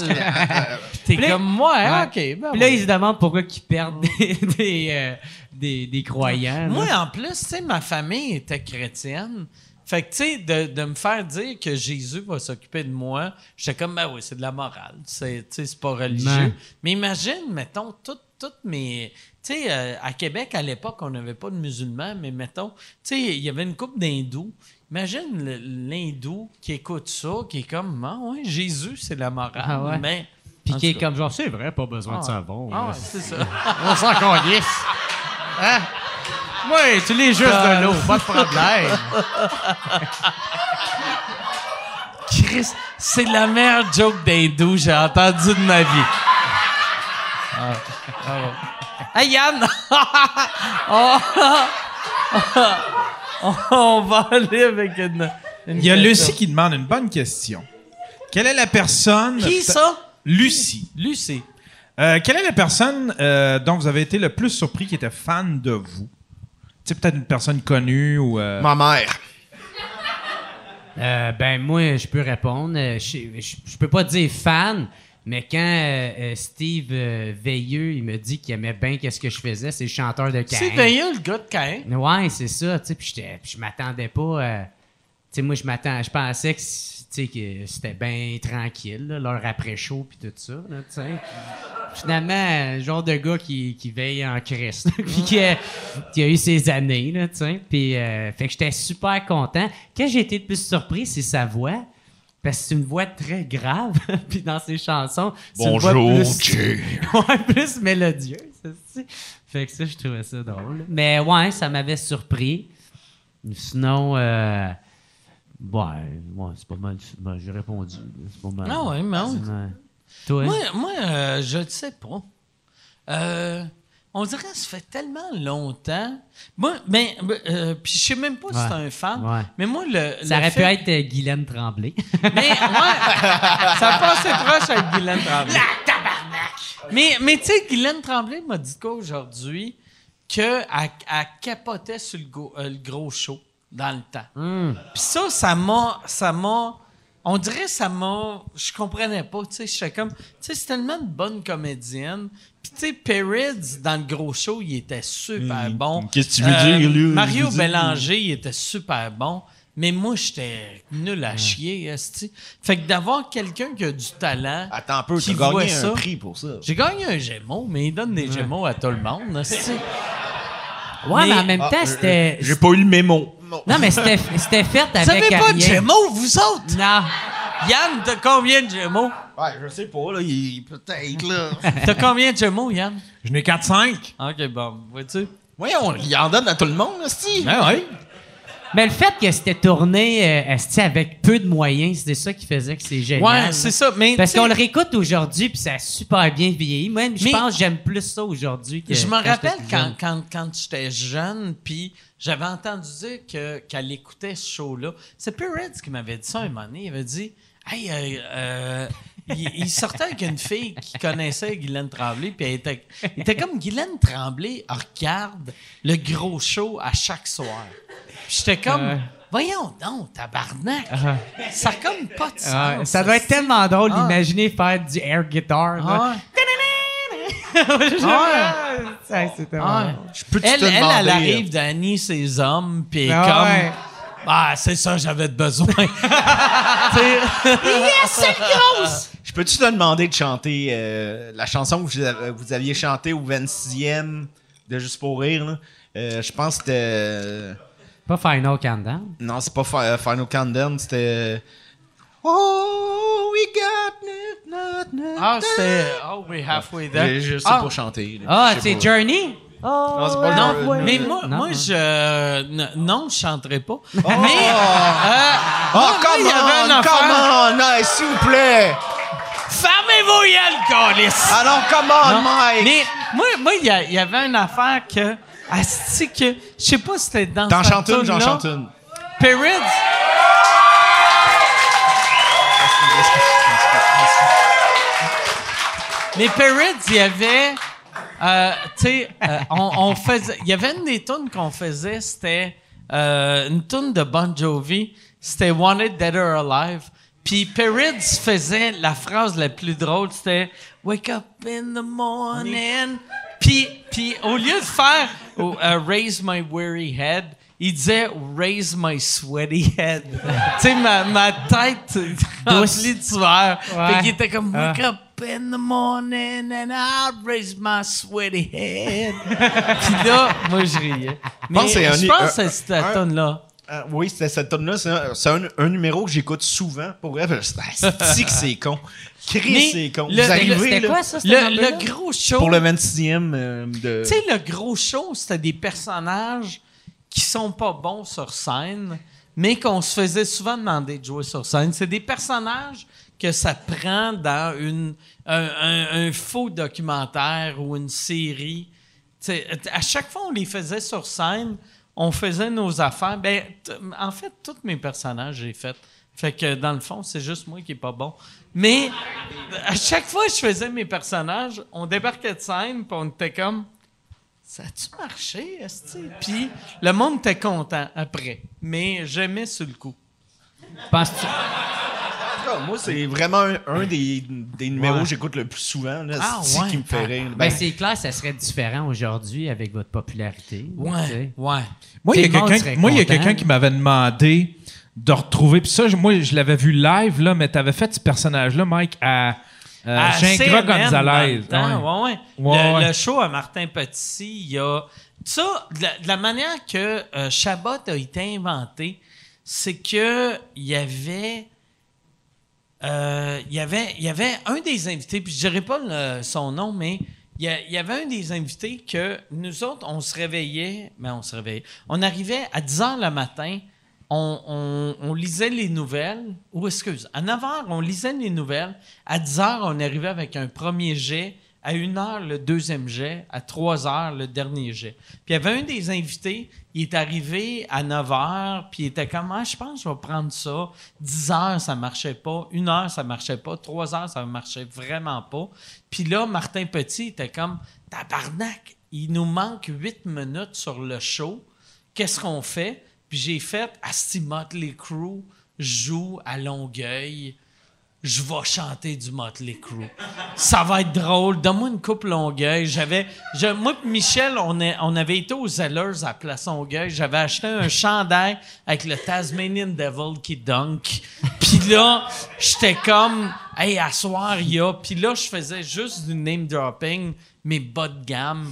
Puis t'es là- comme, moi, Ouais. ok, ben Puis là, ouais. ils se demandent pourquoi ils perdent des, des, euh, des, des croyants. là. Moi, en plus, tu sais, ma famille était chrétienne. Fait que, tu sais, de, de me faire dire que Jésus va s'occuper de moi, j'étais comme, ben oui, c'est de la morale. C'est, tu sais, c'est pas religieux. Mais imagine, mettons, toutes mes. Tu sais, euh, à Québec, à l'époque, on n'avait pas de musulmans, mais mettons, tu sais, il y avait une couple d'hindous. Imagine l'hindou qui écoute ça, qui est comme, ah ouais, Jésus, c'est la morale. Ah ouais. Mais. Puis qui est comme genre, c'est vrai, pas besoin de Ah, savon. Ah, ouais, c'est ça. <laughs> On s'en. Hein? Moi, tu les juste de l'eau, pas de problème. Chris, c'est la meilleure joke d'hindou que j'ai entendue de ma vie. Ah, ah. Hey Yann! <laughs> on, <laughs> on va aller avec une. une Il y a question. Lucie qui demande une bonne question. Quelle est la personne... Qui ça? Lucie. Lucie. Euh, quelle est la personne euh, dont vous avez été le plus surpris qui était fan de vous? Tu sais, peut-être une personne connue ou... euh, Ma mère. Euh, ben, moi, je peux répondre. Euh, Je, je, je peux pas dire fan, mais quand euh, euh, Steve euh, Veilleux, il me dit qu'il aimait bien qu'est-ce que je faisais, c'est le chanteur de Cain. C'est Veilleux, le gars de Cain. Ouais, c'est ça, tu sais, puis j'étais- puis je m'attendais pas à- Tu sais, moi, je m'attends, je pensais que, tu sais, que c'était bien tranquille, là, l'heure après chaud, puis tout ça, là, tu sais. Finalement, le genre de gars qui, qui veille en Christ, <laughs> puis qui, a- qui a eu ses années, là, tu sais. Puis, euh, fait que j'étais super content. Quand j'ai été le plus surpris, c'est sa voix. Parce que c'est une voix très grave, <laughs> puis dans ses chansons, c'est une voix Bonjour, plus, Jay. <laughs> ouais, plus mélodieuse. Fait que ça, je trouvais ça drôle. Mais ouais, ça m'avait surpris. Sinon, euh, ouais, ouais, c'est pas mal. ben, J'ai répondu. C'est pas mal. Ah ouais, mais on- Ouais. Toi? Moi, moi euh, je ne sais pas. Euh, on dirait que ça fait tellement longtemps. Moi, ben, ben, euh, puis je sais même pas si Ouais. c'est un fan. Ouais. Mais moi, le. ça le aurait fait- pu être euh, Guylaine Tremblay. <laughs> Mais, ouais, ça passait proche avec Guylaine Tremblay. Mais, mais tu sais, Guylaine Tremblay m'a dit quoi aujourd'hui? Qu'elle elle capotait sur le, go- euh, le gros show dans le temps. Hum. Puis ça, ça m'a. Ça m'a. On dirait ça m'a. Je comprenais pas, tu sais. J'étais comme. Tu sais, c'est tellement une bonne comédienne. Puis tu sais, Perrids, dans le gros show, il était super bon. qu'est-ce que tu veux Euh, dire, là? Mario Je veux dire- Bélanger, il était super bon. Mais moi, j'étais nul à chier, esti. Fait que d'avoir quelqu'un qui a du talent. Attends un peu, qui tu gagné ça. un prix pour ça. J'ai gagné un Gémeaux, mais il donne des Gémeaux à tout le monde, esti. Ouais, mais, Mais- en même temps, Ah, c'était. J'ai pas eu le mémo. Non, mais c'était c'était fait avec Vous avez pas de. Gémeaux, vous autres? Non. Yann, t'as combien de Gémeaux? Ouais, je sais pas, là. Il... Peut-être, là. <laughs> T'as combien de Gémeaux, Yann? Je n'ai 4-5. Ok, bon, vois-tu? Voyons, il en donne à tout le monde, là, si. Ben oui. Mais le fait que c'était tourné euh, avec peu de moyens, c'était ça qui faisait que c'est génial. Ouais, c'est ça. Mais Parce qu'on le réécoute aujourd'hui, puis ça a super bien vieilli. Moi, je pense que j'aime plus ça aujourd'hui que Je me rappelle quand, quand, quand j'étais jeune, puis j'avais entendu dire que, qu'elle écoutait ce show-là. C'est Perez qui m'avait dit ça un moment donné. Il avait dit Hey, euh, euh, il, il sortait avec une fille qui connaissait Guylaine Tremblay, puis elle était, il était comme Guylaine Tremblay regarde le gros show à chaque soir. Puis j'étais comme. Voyons donc, tabarnak. Ça a comme pas de sens. Ah, ça doit être tellement drôle Ah. d'imaginer faire du air guitar. là. Ah, <laughs> Ça, c'était ah. marrant. Je peux te Elle, elle, demander, elle arrive d'Annie, ses hommes, puis elle Ah comme. ouais. Ah, c'est ça, j'avais besoin. <laughs> <laughs> T'sais, Je peux-tu te demander de chanter euh, la chanson que vous, avez- vous aviez chantée au 26e de Juste pour rire? là? Euh, je pense que c'était. euh, Pas Final Countdown? Non, c'est pas Fi- Final Countdown, c'était. Oh, we got it, not, not, ah, c'est. Oh, we're halfway there. Je, je sais Ah. pas chanter. Ah, c'est pas. Journey? Non, c'est pas Non, mais moi, Non. moi je. Non, je chanterai pas. Mais. euh, Oh, moi, come on, affaire- come on, s'il vous plaît. Alors, Mike. Mais moi, moi, il y, avait une affaire que. Asti que. Je sais pas si c'était dans T'en chantes une, j'en chante une. Perrids. Mais Perrids, il y avait. euh, tu sais, euh, on, on faisait. Il y avait une des tunes qu'on faisait, c'était euh, une tune de Bon Jovi. C'était Wanted Dead or Alive. Puis Perrids faisait la phrase la plus drôle, c'était Wake up in the morning. Puis, puis au lieu de faire oh, euh, Raise my weary head, il disait Raise my sweaty head. <laughs> tu sais, ma, ma tête <laughs> remplie de sueur. Ouais. Fait qu'il était comme Wake Ah. up in the morning and I'll raise my sweaty head. <laughs> Puis là, moi, je riais. Mais je pense que c'est cette un- tune-là. Ah, oui, c'était cette tonne-là. C'est un, c'est un- un numéro que j'écoute souvent. Pour vrai, parce que c'est que c'est con? Chris, c'est con. le- Vous arrivez, C'était là, quoi, ça, ce Le, le gros show. pour le 26e euh, de... Tu sais, le gros show, c'était des personnages qui sont pas bons sur scène, mais qu'on se faisait souvent demander de jouer sur scène. C'est des personnages que ça prend dans une, un, un- un faux documentaire ou une série. Tu sais, à chaque fois on les faisait sur scène, on faisait nos affaires. Ben, en fait, tous mes personnages, j'ai fait. Fait que dans le fond, c'est juste moi qui est pas bon. Mais à chaque fois que je faisais mes personnages, on débarquait de scène, puis on était comme ça a-tu marché, esti? Puis le monde était content après, mais jamais sur le coup. Penses-tu- cas, moi, c'est vraiment un, un des, des numéros que j'écoute le plus souvent. Là, Ah, ouais. qui me fait rire. Ben, Ben, c'est clair, ça serait différent aujourd'hui avec votre popularité. tu sais. ouais. Moi, il y a quelqu'un serait moi, il y a content. quelqu'un qui m'avait demandé de retrouver. Puis ça, je- moi, je l'avais vu live, là, mais t'avais fait ce personnage-là, Mike, à euh, À Gingras CNN, dans Gonzalez. le temps, Ouais. ouais, ouais. Ouais, le, ouais. le show à Martin Petit, il y a. Ça, de la, de la manière que euh, Chabot a été inventé, c'est que il y avait. Euh, il y avait, un des invités, puis je dirais pas son nom, mais il y, avait un des invités que nous autres, on se réveillait, mais on se réveillait. On arrivait à 10 h le matin, on, on- on lisait les nouvelles, ou excuse, à 9 h, on lisait les nouvelles. À 10 h, on arrivait avec un premier jet. À 1 h, le deuxième jet. À 3 h, le dernier jet. Puis il y avait un des invités, il est arrivé à 9 h, puis il était comme, ah, je pense que je vais prendre ça. 10 h, ça marchait pas. 1 h, ça marchait pas. 3 h, ça marchait vraiment pas. Puis là, Martin Petit était comme, tabarnak, il nous manque 8 minutes sur le show. Qu'est-ce qu'on fait? Puis j'ai fait Asti Motley Crue joue à Longueuil. Je vais chanter du Motley Crue. Ça va être drôle. Donne-moi une coupe Longueuil. J'avais, je- moi et Michel, on, est- on avait été aux Zellers à Place Longueuil. J'avais acheté un chandail avec le Tasmanian Devil qui dunk. Puis là, j'étais comme, hey, à soir, il y a. Puis là, je faisais juste du name dropping, mais bas de gamme.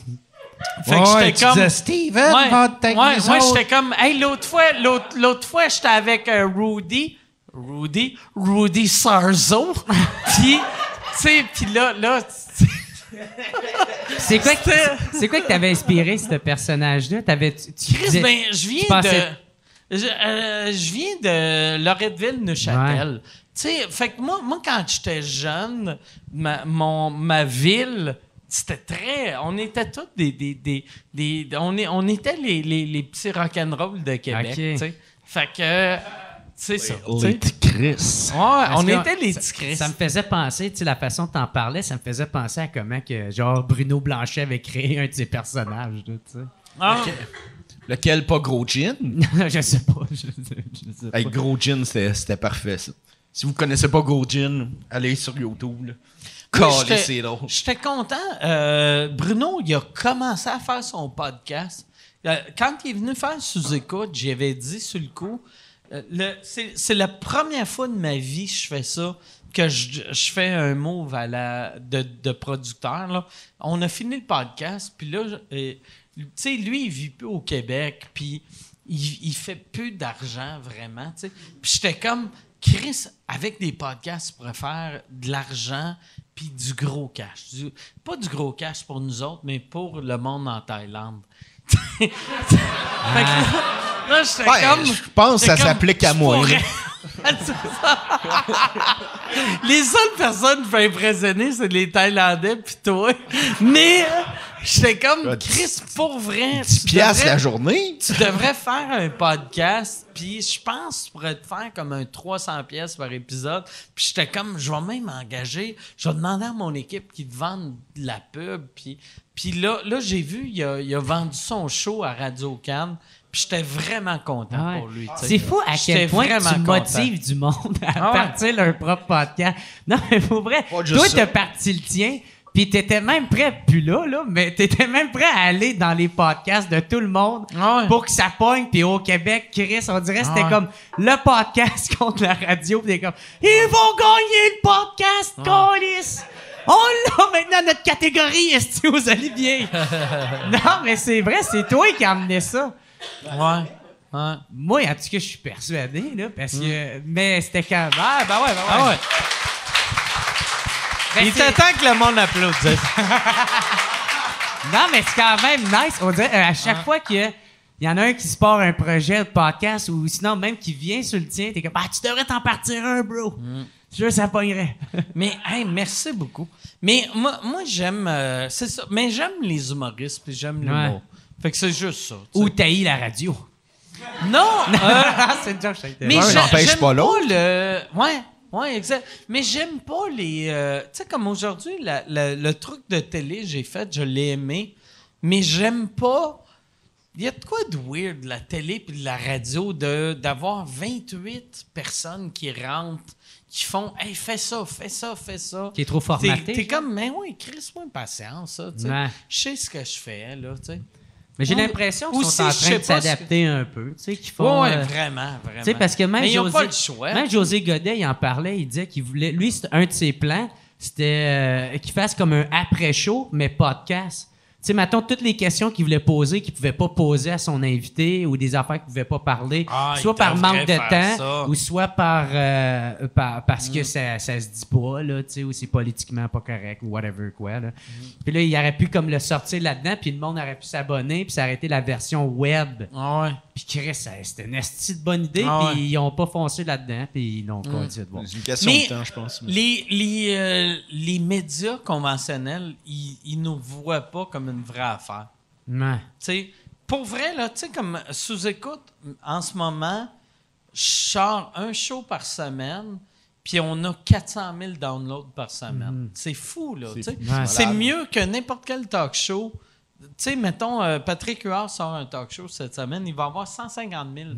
Fait que Ouais, j'étais comme. disais, Steven, ouais, ouais, ouais, j'étais comme, hey, l'autre fois, l'autre, l'autre fois, j'étais avec euh, Rudy, Rudy, Rudy Sarzo, <laughs> puis, tu sais, puis là, là, C'est quoi, que- c'est quoi que t'avais inspiré, ce personnage-là? T'avais, tu, tu Chris, disais- ben, je viens pensais- de, Je, euh, je viens de Loretteville, Neuchâtel. Tu sais, fait que moi, moi quand j'étais jeune, ma, mon, ma ville, c'était très. On était tous des. des, des, des- on, est, on était les, les, les petits rock'n'roll de Québec. Ok. tu sais. Fait que. C'est ça. tu sais? Les petits Chris. Ouais, on que était les ça- petits Chris. Ça me faisait penser, tu sais, la façon dont t'en parlais, ça me faisait penser à comment que, genre, Bruno Blanchet avait créé un de ses personnages, tu sais. Ah. Lequel, pas Gros Gin? <laughs> je sais pas. Je, je sais pas. Hey, Gros Gin, c'était parfait, ça. Si vous connaissez pas Gros Gin, allez sur YouTube. là. J'étais- content. Euh, Bruno, il a commencé à faire son podcast. Euh, quand il est venu faire sous-écoute, j'avais dit sur le coup, euh, c'est c'est la première fois de ma vie que je fais ça, que je, fais un move à de, de producteur. On a fini le podcast, puis là, euh, tu sais, lui, il vit plus au Québec, puis il, fait plus d'argent vraiment, tu sais. Puis j'étais comme, Chris, avec des podcasts, tu faire de l'argent puis du gros cash. Pas du gros cash pour nous autres, mais pour le monde en Thaïlande. <laughs> fait que là, là, j'étais Ouais, comme... je pense que ça s'applique à moi, pourrais-. <laughs> <laughs> les seules personnes qui peuvent impressionner, c'est les Thaïlandais puis toi. Mais j'étais comme, Ouais, Chris, pour vrai, 10 tu piastres la journée? tu devrais faire un podcast, puis je pense que tu pourrais te faire comme un 300 pièces par épisode. Puis j'étais comme, je vais même engager, je vais demander à mon équipe qu'ils te vendent de la pub. Puis, puis là, là j'ai vu, il a, il a vendu son show à Radio Cannes. Puis j'étais vraiment content Ah ouais. pour lui. C'est fou à quel point vraiment tu content. motives du monde à Ah ouais. partir leur propre podcast. Non, mais pour vrai, Pas toi, t'as parti le tien, puis t'étais même prêt, plus là, là, mais t'étais même prêt à aller dans les podcasts de tout le monde Ah ouais. pour que ça pogne. Puis au Québec, Chris, on dirait que c'était Ah ouais. comme le podcast <laughs> contre la radio. Puis t'es comme, ils vont gagner le podcast, câlisse! On l'a maintenant notre catégorie, est aux Olivier. non, mais c'est vrai, c'est toi qui as amené ça. Ouais. Ouais. Moi, en tout cas, je suis persuadé, là, parce que. Mais c'était quand. Ah, ben ouais, ben ouais. Ah ouais. Ben, Il temps que le monde applaudisse. <laughs> Non, mais c'est quand même nice. On dirait, euh, à chaque fois qu'il y a- il y en a un qui se part un projet de podcast ou sinon même qui vient sur le tien, t'es comme, ah, tu devrais t'en partir un, bro. Je sûr que ça pognerait. <laughs> Mais, hey, merci beaucoup. Mais moi, moi j'aime. euh, c'est ça. Mais j'aime les humoristes, puis j'aime l'humour. Fait que c'est juste ça. tu sais. ou taillis la radio. Non! <laughs> euh, c'est une joke, je t'ai- mais n'empêche j'aime pas l'autre. le. Ouais, ouais, exact. Mais j'aime pas les. euh, tu sais, comme aujourd'hui, la- la- le truc de télé, j'ai fait, je l'ai aimé. Mais j'aime pas. Il y a de quoi de weird, la télé puis de la radio, de, d'avoir 28 personnes qui rentrent, qui font Hey, fais ça, fais ça, fais ça. Qui est trop formaté. T'es, t'es genre? comme, mais oui, crisse-moi une patience, ça. tu sais. Ouais. Je sais ce que je fais, là, tu sais. Mais j'ai l'impression qu'ils sont en train de s'adapter un peu. Tu sais, qu'ils font. ouais, euh, vraiment, vraiment. Tu sais, parce que même mais ils José, pas le choix. même José Godet, il en parlait, il disait qu'il voulait. Lui, un de ses plans, c'était euh, qu'il fasse comme un après-show, mais podcast. Tu sais, mettons toutes les questions qu'il voulait poser, qu'il pouvait pas poser à son invité, ou des affaires qu'il pouvait pas parler, Ah, soit par manque de temps, ça. Mm. ou soit par, euh, par- parce que ça, ça se dit pas, là, tu sais, ou c'est politiquement pas correct, ou whatever quoi. Là. Mm. Puis là, il aurait pu comme le sortir là-dedans, puis le monde aurait pu s'abonner, puis s'arrêter la version web. Ah ouais. Puis Chris, c'était une esti de bonne idée, Ah puis ils ont pas foncé là-dedans, puis ils l'ont continué de voir. C'est une question Mais de temps, je pense. Les, les, euh, les médias conventionnels, ils, ils nous voient pas comme une vraie affaire. Ouais. Tu sais, pour vrai, là, tu sais, comme sous-écoute, en ce moment, je sors un show par semaine, puis on a 400 000 downloads par semaine. C'est fou, là. tu sais. Ouais. C'est mieux que n'importe quel talk show. Tu sais, mettons, euh, Patrick Huard sort un talk show cette semaine, il va avoir 150 000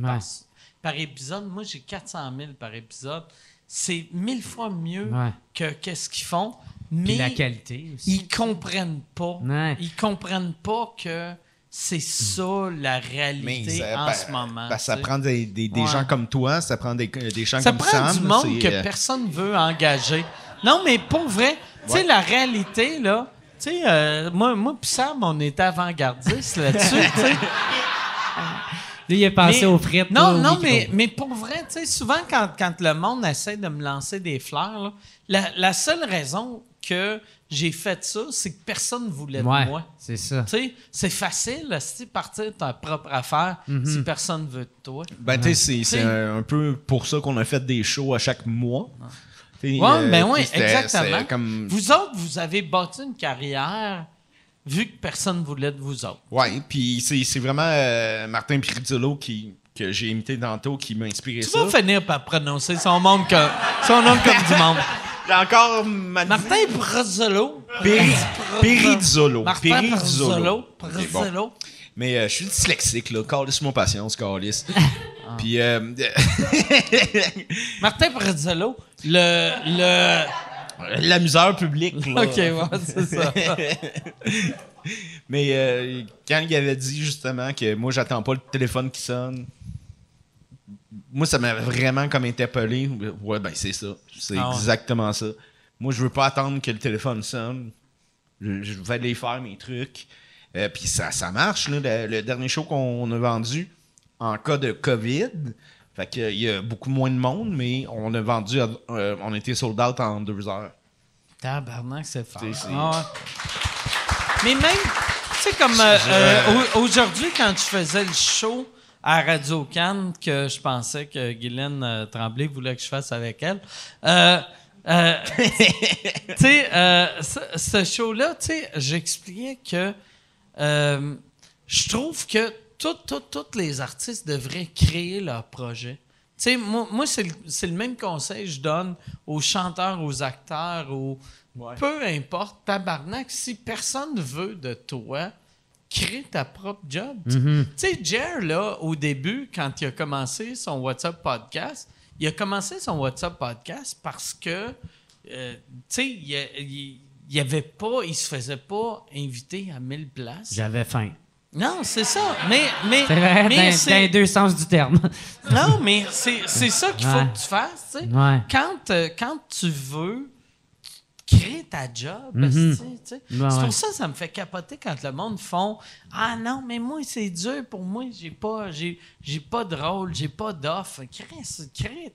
par, épisode. Moi, j'ai 400 000 par épisode. C'est mille fois mieux Ouais. que qu'est-ce qu'ils font. Puis Mais la qualité aussi. ils comprennent pas. Ouais. Ils comprennent pas que c'est ça la réalité ça- en ben, ce moment. ben, ça prend des, des, des Ouais. gens comme toi, ça prend des, des gens Ça comme prend Sam. du monde que euh, personne veut engager. Non, mais pour vrai, tu sais, Ouais. la réalité, là, tu sais, euh, moi, moi pis Sam, on était avant-gardistes là-dessus, <laughs> tu sais. Lui, il a pensé Mais- aux frites. Non, non, mais, mais pour vrai, tu sais, souvent quand, quand le monde essaie de me lancer des fleurs, là, la, la seule raison que j'ai fait ça, c'est que personne ne voulait Ouais, de moi. c'est ça. Tu sais, c'est facile, si partir ta propre affaire, Mhm. si personne veut de toi. Ben, tu sais, c'est- un, peu pour ça qu'on a fait des shows à chaque mois. Oui, euh, ben oui, exactement. Comme... Vous autres, vous avez bâti une carrière vu que personne ne voulait de vous autres. Ouais, puis c'est c'est vraiment euh, Martin Pirizzolo qui que j'ai imité tantôt qui m'a inspiré Tu ça. vas finir par prononcer son nom comme, son nom comme du monde. <laughs> J'ai encore ma- Martin Brazzolo. Péri- Pirizzolo. Martin. Brazzolo. Mais euh, je suis dyslexique, là. Calisse mon patience, Calisse. Ah. Puis, euh, <laughs> Martin Brazzolo, le, le... l'amuseur public, là. OK, ouais, c'est ça. <laughs> Mais euh, quand il avait dit justement que moi, j'attends pas le téléphone qui sonne, moi, ça m'a vraiment comme interpellé. Ouais, ben, c'est ça. C'est Ah ouais. exactement ça. Moi, je veux pas attendre que le téléphone sonne. Je, je vais aller faire mes trucs. Euh, Puis ça, ça marche, là. Le, le dernier show qu'on a vendu en cas de COVID. Fait qu'il y a beaucoup moins de monde, mais on a vendu, euh, on été sold out en deux heures. Tabarnak, c'est fort. Ah ouais. Mais même, tu sais, comme euh, au- aujourd'hui, quand je faisais le show à Radio Cannes, que je pensais que Guylaine euh, Tremblay voulait que je fasse avec elle, euh, euh, <laughs> tu sais, euh, ce, ce show-là, tu sais, j'expliquais que je trouve que tous tout, les artistes devraient créer leur projet. Tu sais, moi, moi c'est le, c'est le même conseil que je donne aux chanteurs, aux acteurs, aux... Peu importe, tabarnak, si personne veut de toi, crée ta propre job. Tu sais, Jer, là, au début, quand il a commencé son WhatsApp podcast, il a commencé son WhatsApp podcast parce que, euh, tu sais, il, il, il avait pas, il se faisait pas inviter à 1000 places. J'avais faim. Non, c'est ça. Mais, mais, C'est vrai, mais dans, c'est- dans les deux sens du terme. non, mais c'est c'est ça qu'il faut Ouais. que tu fasses. tu sais. Ouais. Quand, euh, quand tu veux, crée ta job. Mhm. Ouais, c'est ouais. pour ça que ça me fait capoter quand le monde font Ah non, mais moi, c'est dur pour moi. J'ai pas, j'ai, j'ai pas de rôle, j'ai pas d'offre. Crée, crée,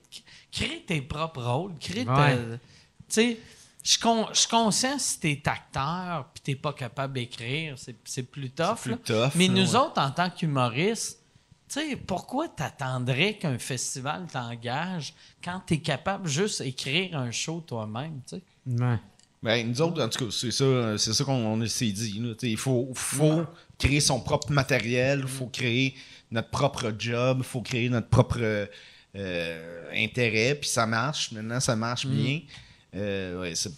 crée tes propres rôles. Crée Ouais. Tu sais, je con- je conscient si t'es acteur puis t'es pas capable d'écrire, c'est, c'est plus tough. plus là. tough, Mais là, nous ouais. autres, en tant qu'humoristes, tu sais, pourquoi t'attendrais qu'un festival t'engage quand t'es capable juste d'écrire un show toi-même, tu sais? Ouais. Ben, nous autres, en tout cas, c'est ça, c'est ça qu'on on s'est dit. là. Il faut, faut créer son propre matériel, il faut créer notre propre job, il faut créer notre propre euh, intérêt, puis ça marche. Maintenant, ça marche bien. Euh, ouais, c'est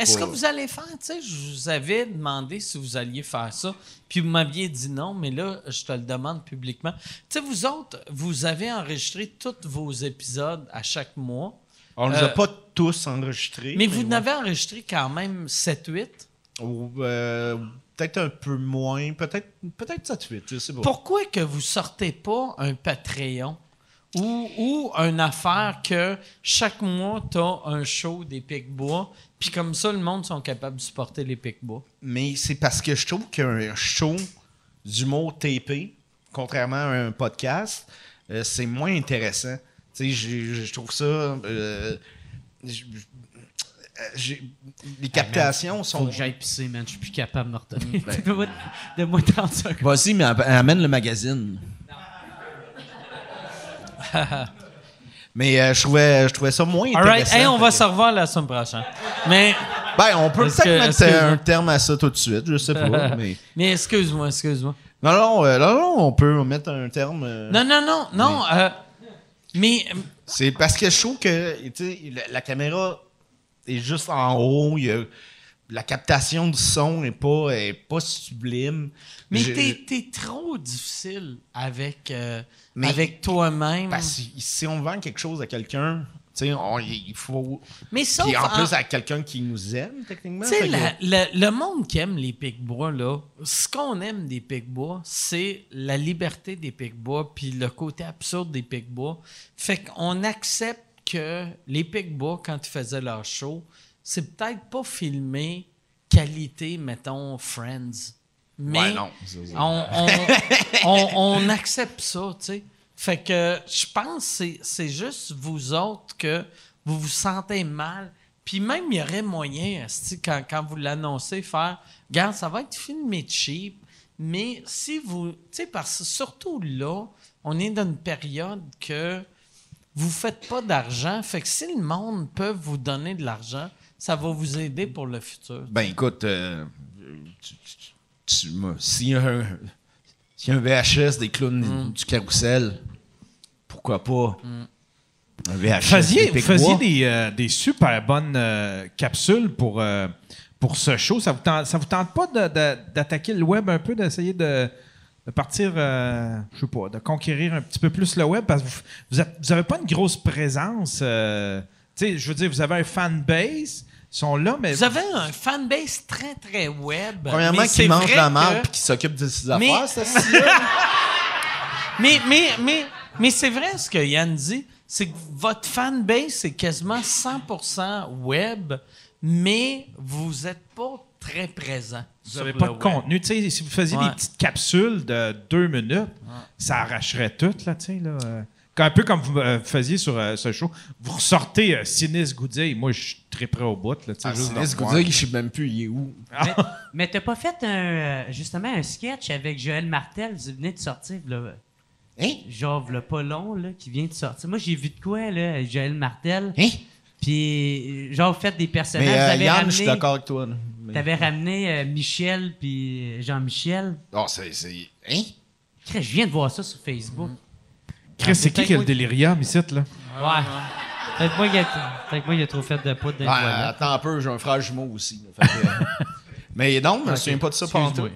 Est-ce que pas- vous allez faire, tu sais, je vous avais demandé si vous alliez faire ça, puis vous m'aviez dit non, mais là, je te le demande publiquement. Tu sais, vous autres, vous avez enregistré tous vos épisodes à chaque mois, On les euh, a pas tous enregistrés. mais vous ouais. n'avez enregistré quand même 7-8. Ou, euh, peut-être un peu moins, peut-être peut-être 7-8, je sais pas. Pourquoi que vous sortez pas un Patreon ou, ou une affaire que chaque mois, tu as un show des Pic-Bois, puis comme ça, le monde sont capables de supporter les Pic-Bois? Mais c'est parce que je trouve qu'un show d'humour TP, contrairement à un podcast, euh, c'est moins intéressant. Tu sais, j'ai- je trouve ça. euh, les captations Faut sont. que j'aille pisser, man. Je suis plus capable de me retenir. Ben. <laughs> Donne-moi- Donne-moi 30 secondes. Vas-y, mais am- amène le magazine. <laughs> mais euh, je, trouvais, je trouvais ça moins All intéressant. right, hey, on va que- se revoir la semaine prochaine. Mais, Ben, on peut peut-être mettre euh, un terme à ça tout de suite, je sais pas. <laughs> mais... mais excuse-moi, excuse-moi. Non, non, euh, non, non, on peut mettre un terme. euh, Non, non, non, non. euh, mais, C'est parce que je trouve que tu sais, la, la caméra est juste en haut. il y a- la captation du son n'est pas, est pas sublime. mais t'es, t'es trop difficile avec, euh, avec toi-même. parce que si on vend quelque chose à quelqu'un, on- il faut. mais sauf Puis en en- plus, à quelqu'un qui nous aime, techniquement. Tu sais, que- le monde qui aime les Pic-Bois, là, ce qu'on aime des Pic-Bois, c'est la liberté des Pic-Bois puis le côté absurde des Pic-Bois. Fait qu'on accepte que les Pic-Bois, quand ils faisaient leur show, c'est peut-être pas filmé qualité, mettons, Friends. Mais Ouais, non, c'est ça. on, on- on- on accepte ça, tu sais. Fait que je pense que c'est- juste vous autres que vous vous sentez mal, Puis même, il y aurait moyen, quand, quand vous l'annoncez, faire Regarde, ça va être filmé cheap, mais si vous. Tu sais, parce surtout là, on est dans une période que vous faites pas d'argent. Fait que si le monde peut vous donner de l'argent, ça va vous aider pour le futur. Ben écoute, euh, tu- tu- tu a un, s'il y a un VHS des clowns du carrousel, pourquoi pas? VHS. Vous faisiez, des faisiez des, euh, des super bonnes euh, capsules pour, euh, pour ce show. Ça vous tente, ça vous tente pas de- de- d'attaquer le web un peu, d'essayer de, de partir, euh, je sais pas, de conquérir un petit peu plus le web? Parce que vous, vous, êtes- vous avez pas une grosse présence. euh, tu sais, je veux dire, vous avez un fanbase, ils sont là, mais Vous avez un fanbase très, très web. Premièrement, mais qui mange la marde que- et qui s'occupe de ses Mais- affaires, ça, c'est <laughs> Mais, mais, mais, mais c'est vrai ce que Yann dit, c'est que votre fanbase, c'est quasiment 100% web, mais vous n'êtes pas très présent. vous n'avez pas de web. contenu. Si vous faisiez Ouais. des petites capsules de deux minutes, ça arracherait tout, là, là. euh. Un peu comme vous euh, faisiez sur euh, ce show. Vous ressortez euh, Sinis Goudier. Moi, je suis très près au bout, là, Ah, juste Sinis je sais même plus il est où. Mais, mais t'as pas fait un, justement un sketch avec Joël Martel, vous venez de sortir, là, Hein? genre v'là pas long, là, qui vient de sortir. Moi, j'ai vu de quoi, là, Joël Martel? Hein? Puis, genre, faites des personnages. Mais euh, avez Yann, ramené, je suis d'accord avec toi. Mais- T'avais ramené euh, Michel puis Jean-Michel. Oh, c'est. c'est- Hein? Crée, Je viens de voir ça sur Facebook. Chris, c'est qui qui a le délirium ici, là? Ouais. Peut-être moi, il a, moi, il a trop fait de poudre dans Ah, attends un peu, j'ai un frère jumeau aussi. là, fait que, euh, <laughs> mais non, je me souviens pas de ça pendant tout.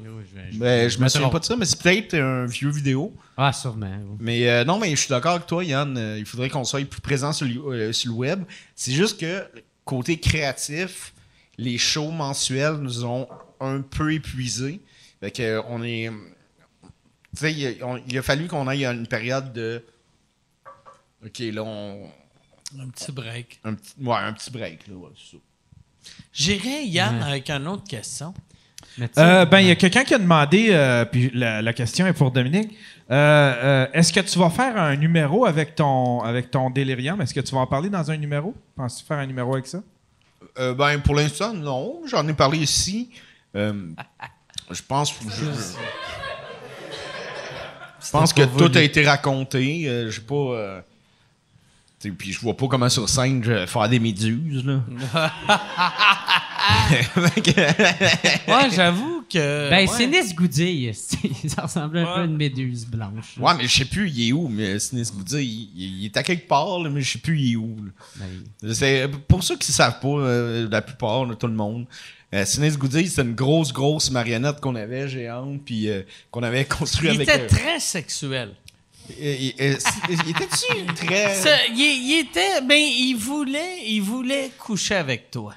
Je- Ben, je me souviens pas de ça, mais c'est peut-être un vieux vidéo. Ah, sûrement. oui. Mais euh, non, mais je suis d'accord avec toi, Yann. euh, il faudrait qu'on soit plus présent sur le, euh, sur le web. C'est juste que, côté créatif, les shows mensuels nous ont un peu épuisés. Fait que, on est. Tu sais, il, a- on- il a fallu qu'on aille à une période de. Ok, là, on. Un petit break. Un petit, ouais, un petit break, là, ouais, c'est ça. J'irai, Yann, avec une autre question. Euh, ben, il y a quelqu'un qui a demandé, euh, puis la, la question est pour Dominique. Euh, euh, Est-ce que tu vas faire un numéro avec ton, avec ton délirium? Est-ce que tu vas en parler dans un numéro? Penses-tu faire un numéro avec ça? Euh, ben, pour l'instant, non. J'en ai parlé ici. Euh, je pense. Je, je pense que tout a été raconté. Euh, je sais pas. euh, puis je vois pas comment sur scène je vais faire des méduses. Là. <laughs> Que- Ouais, j'avoue que. Ben, ouais. <laughs> c'est Nis Goudier. ça ressemble un peu à une méduse blanche. ouais, mais je sais plus il est où. Mais Sinis Goudia, il, il est à quelque part, là, mais je sais plus il est où. Ben, C'est pour ceux qui ne savent pas, euh, la plupart, là, tout le monde. Euh, Sinis Goudia, c'était une grosse, grosse marionnette qu'on avait géante, puis euh, qu'on avait construite Il avec. était euh, très sexuel. euh, il- il était-tu très. Ça, il, il était. Ben, il voulait, il voulait coucher avec toi.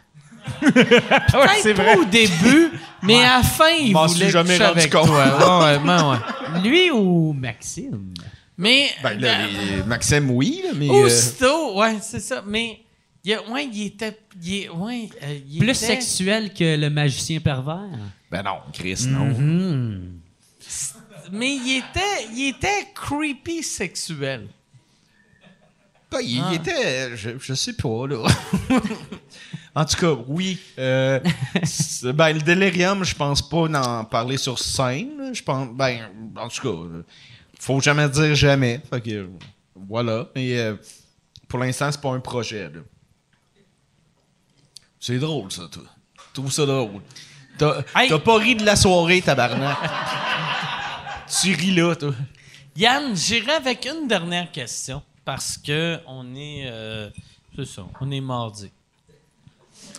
Peut-être pas au début, mais à la fin, il M'en voulait suis jamais rendu avec compte. toi. Ouais, ouais, ouais. <laughs> Lui ou Maxime? Mais. Ben, là, euh, les- Maxime, oui, là, mais. euh, Aussitôt, ouais, c'est ça. Mais, il, a- ouais, il était. Il, ouais, euh, il Plus était- sexuel que le magicien pervers? ben non, Chris, non. Mhm. Mais il était, il était creepy sexuel. Ben, il, il Ah. était. Je, je sais pas, là. <laughs> en tout cas, oui. euh, <laughs> ben, le délirium, je pense pas en parler sur scène. Je pense. Ben, en tout cas, faut jamais dire jamais. Fait que. Voilà. Mais euh, pour l'instant, c'est pas un projet, là. C'est drôle, ça, toi. Je trouve ça drôle. T'as Hey. pas ri de la soirée, tabarnak. tu ris là, toi. Yann, j'irai avec une dernière question parce que on est. euh, c'est ça, on est mardi.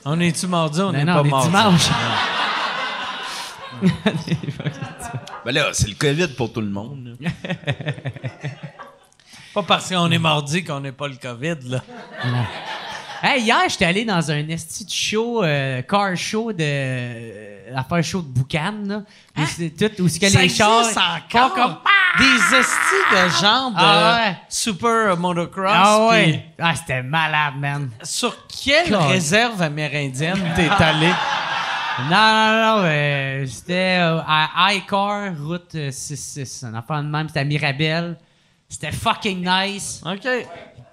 On est-tu mardi? On n'est non, pas on est mardi? dimanche. <laughs> Ben là, c'est le COVID pour tout le monde. là. <laughs> Pas parce qu'on est mardi qu'on n'est pas le COVID, là. Hey, hier, j'étais allé dans un esti de show, euh, car show de. Euh, affaire show de Boucan, là. Où c'est tout, où c'est que Ça les chars. encore? comme- Des estis de genre de Ah ouais. super motocross. Ah ouais. Ah, c'était malade, man. Sur quelle réserve amérindienne t'es allé? Non, non, non, euh, c'était euh, à iCar, route euh, 66. Un affaire de même, c'était à Mirabel. C'était fucking nice. OK.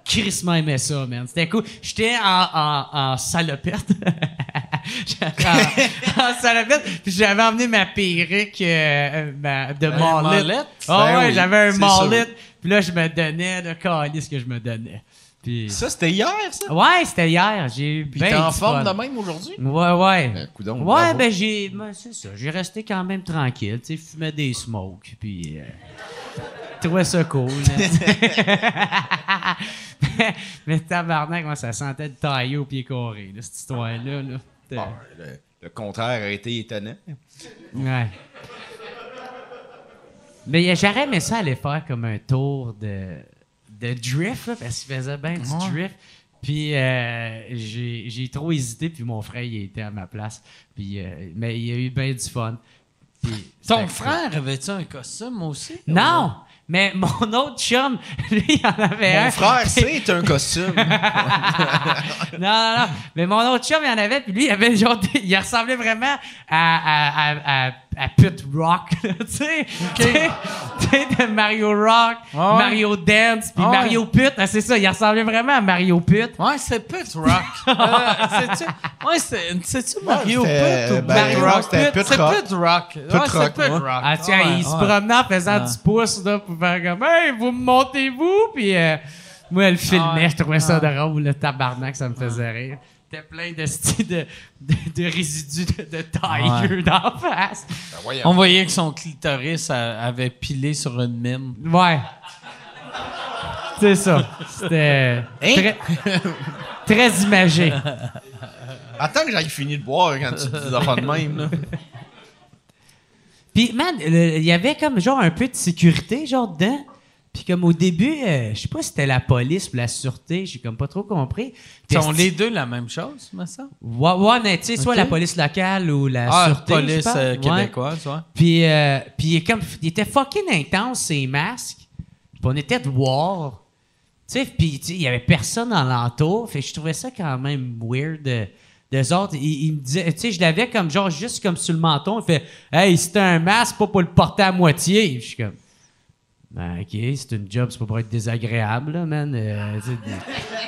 Crissement aimé ça, man. C'était cool. J'étais en, en, en salopette. <laughs> J'étais en, <laughs> en salopette. Puis j'avais emmené ma perruque euh, ma- de mullet. mullet? Ah Ben ouais, oui, j'avais un c'est mullet. Puis là, je me donnais, le calice que je me donnais. Puis... Ça, c'était hier, ça? Ouais, c'était hier. J'ai eu Puis ben t'es en forme de même aujourd'hui? Ouais, ouais. Ben, coudonc, ouais, bravo. ben j'ai. ben, c'est ça. J'ai resté quand même tranquille. Tu sais, fumais des smokes. Puis. Euh, trouvais ça cool. mais, <laughs> mais tabarnak, moi, ça sentait de tailler au pied carré, là, cette histoire-là. Là. Ah, le, le contraire a été étonnant. Ouais. Mais euh, j'aurais aimé ça aller faire comme un tour de, de drift, là, parce qu'il faisait bien du drift. Puis euh, j'ai j'ai trop hésité, puis mon frère, il était à ma place. Puis, euh, mais il a eu bien du fun. Puis Ton frère avait-tu un costume aussi? Non! Mais mon autre chum, <laughs> lui, il en avait un. Mon frère, c'est un costume. <laughs> non, non, non. Mais mon autre chum, il en avait, puis lui, il avait genre. Il ressemblait vraiment à, à, à, à, à Pit Rock, <laughs> tu sais. De Mario Rock, Ah ouais. Mario Dance, puis Ah ouais. Mario Pit. Ah, c'est ça, il ressemblait vraiment à Mario Pit. Ouais, c'est Pit Rock. <laughs> Euh, c'est-tu, ouais, c'est, c'est-tu Mario c'était, Pit ou ben, Mario Rock? c'était c'est Rock. Pit Rock. Ouais, c'est Rock, ouais. Rock. Ah, tiens, Ouais, il se ouais. promenait en faisant Ah. du pouce, là, pour faire comme, hey, vous me montez-vous? Puis euh, moi, elle filmait, Ah ouais. je trouvais ça drôle, le tabarnak, ça me faisait rire. C'était plein de, de, de, de résidus de, de tailleux <laughs> d'en face. On voyait que son clitoris a- avait pilé sur une mine. Ouais. C'est ça. C'était très, très imagé. Attends que j'aille finir de boire quand tu dis des affaires de même. Là. Puis, man, il y avait comme genre un peu de sécurité, genre dedans. Puis, comme au début, euh, je sais pas si c'était la police ou la sûreté, j'ai comme pas trop compris. Sont les deux la même chose, me semble? Ouais, ouais, mais tu sais, soit la police locale ou la Ah, sûreté. je police euh, québécoise, ouais. Puis, euh, puis il, est comme, il était fucking intense, ses masques. Puis on était de voir. Tu sais, puis tu sais, il y avait personne dans l'entour. Fait que je trouvais ça quand même weird. De, d'eux autres, il, il me disait, tu sais, je l'avais comme genre juste comme sur le menton. Il fait, hey, c'était un masque, pas pour le porter à moitié. Je suis comme, ben, ok, c'est une job, c'est pas pour être désagréable, là, man. Euh,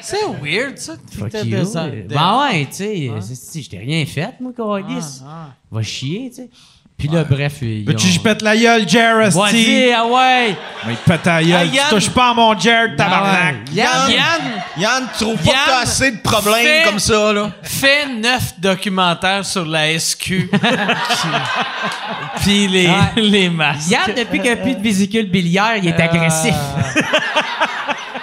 C'est weird, ça. fuck you. des- Ben ouais, tu sais, c'est- je t'ai rien fait, moi, Carlis. Ah, Va chier, tu sais. Puis là, bref, ils ont- je pète la gueule, Jared? Vas-y, ah ouais! Mais pète la gueule. Ah, Yann. Tu touches pas à mon Jared, tabarnak. Ah ouais. Yann, Yann, Yann, tu trouves pas Yann que t'as assez de problèmes fait- comme ça, là? fais neuf documentaires sur la SQ. <laughs> Puis les, les masques. Yann, depuis qu'il n'y a plus de vésicule biliaire, il est agressif. <laughs>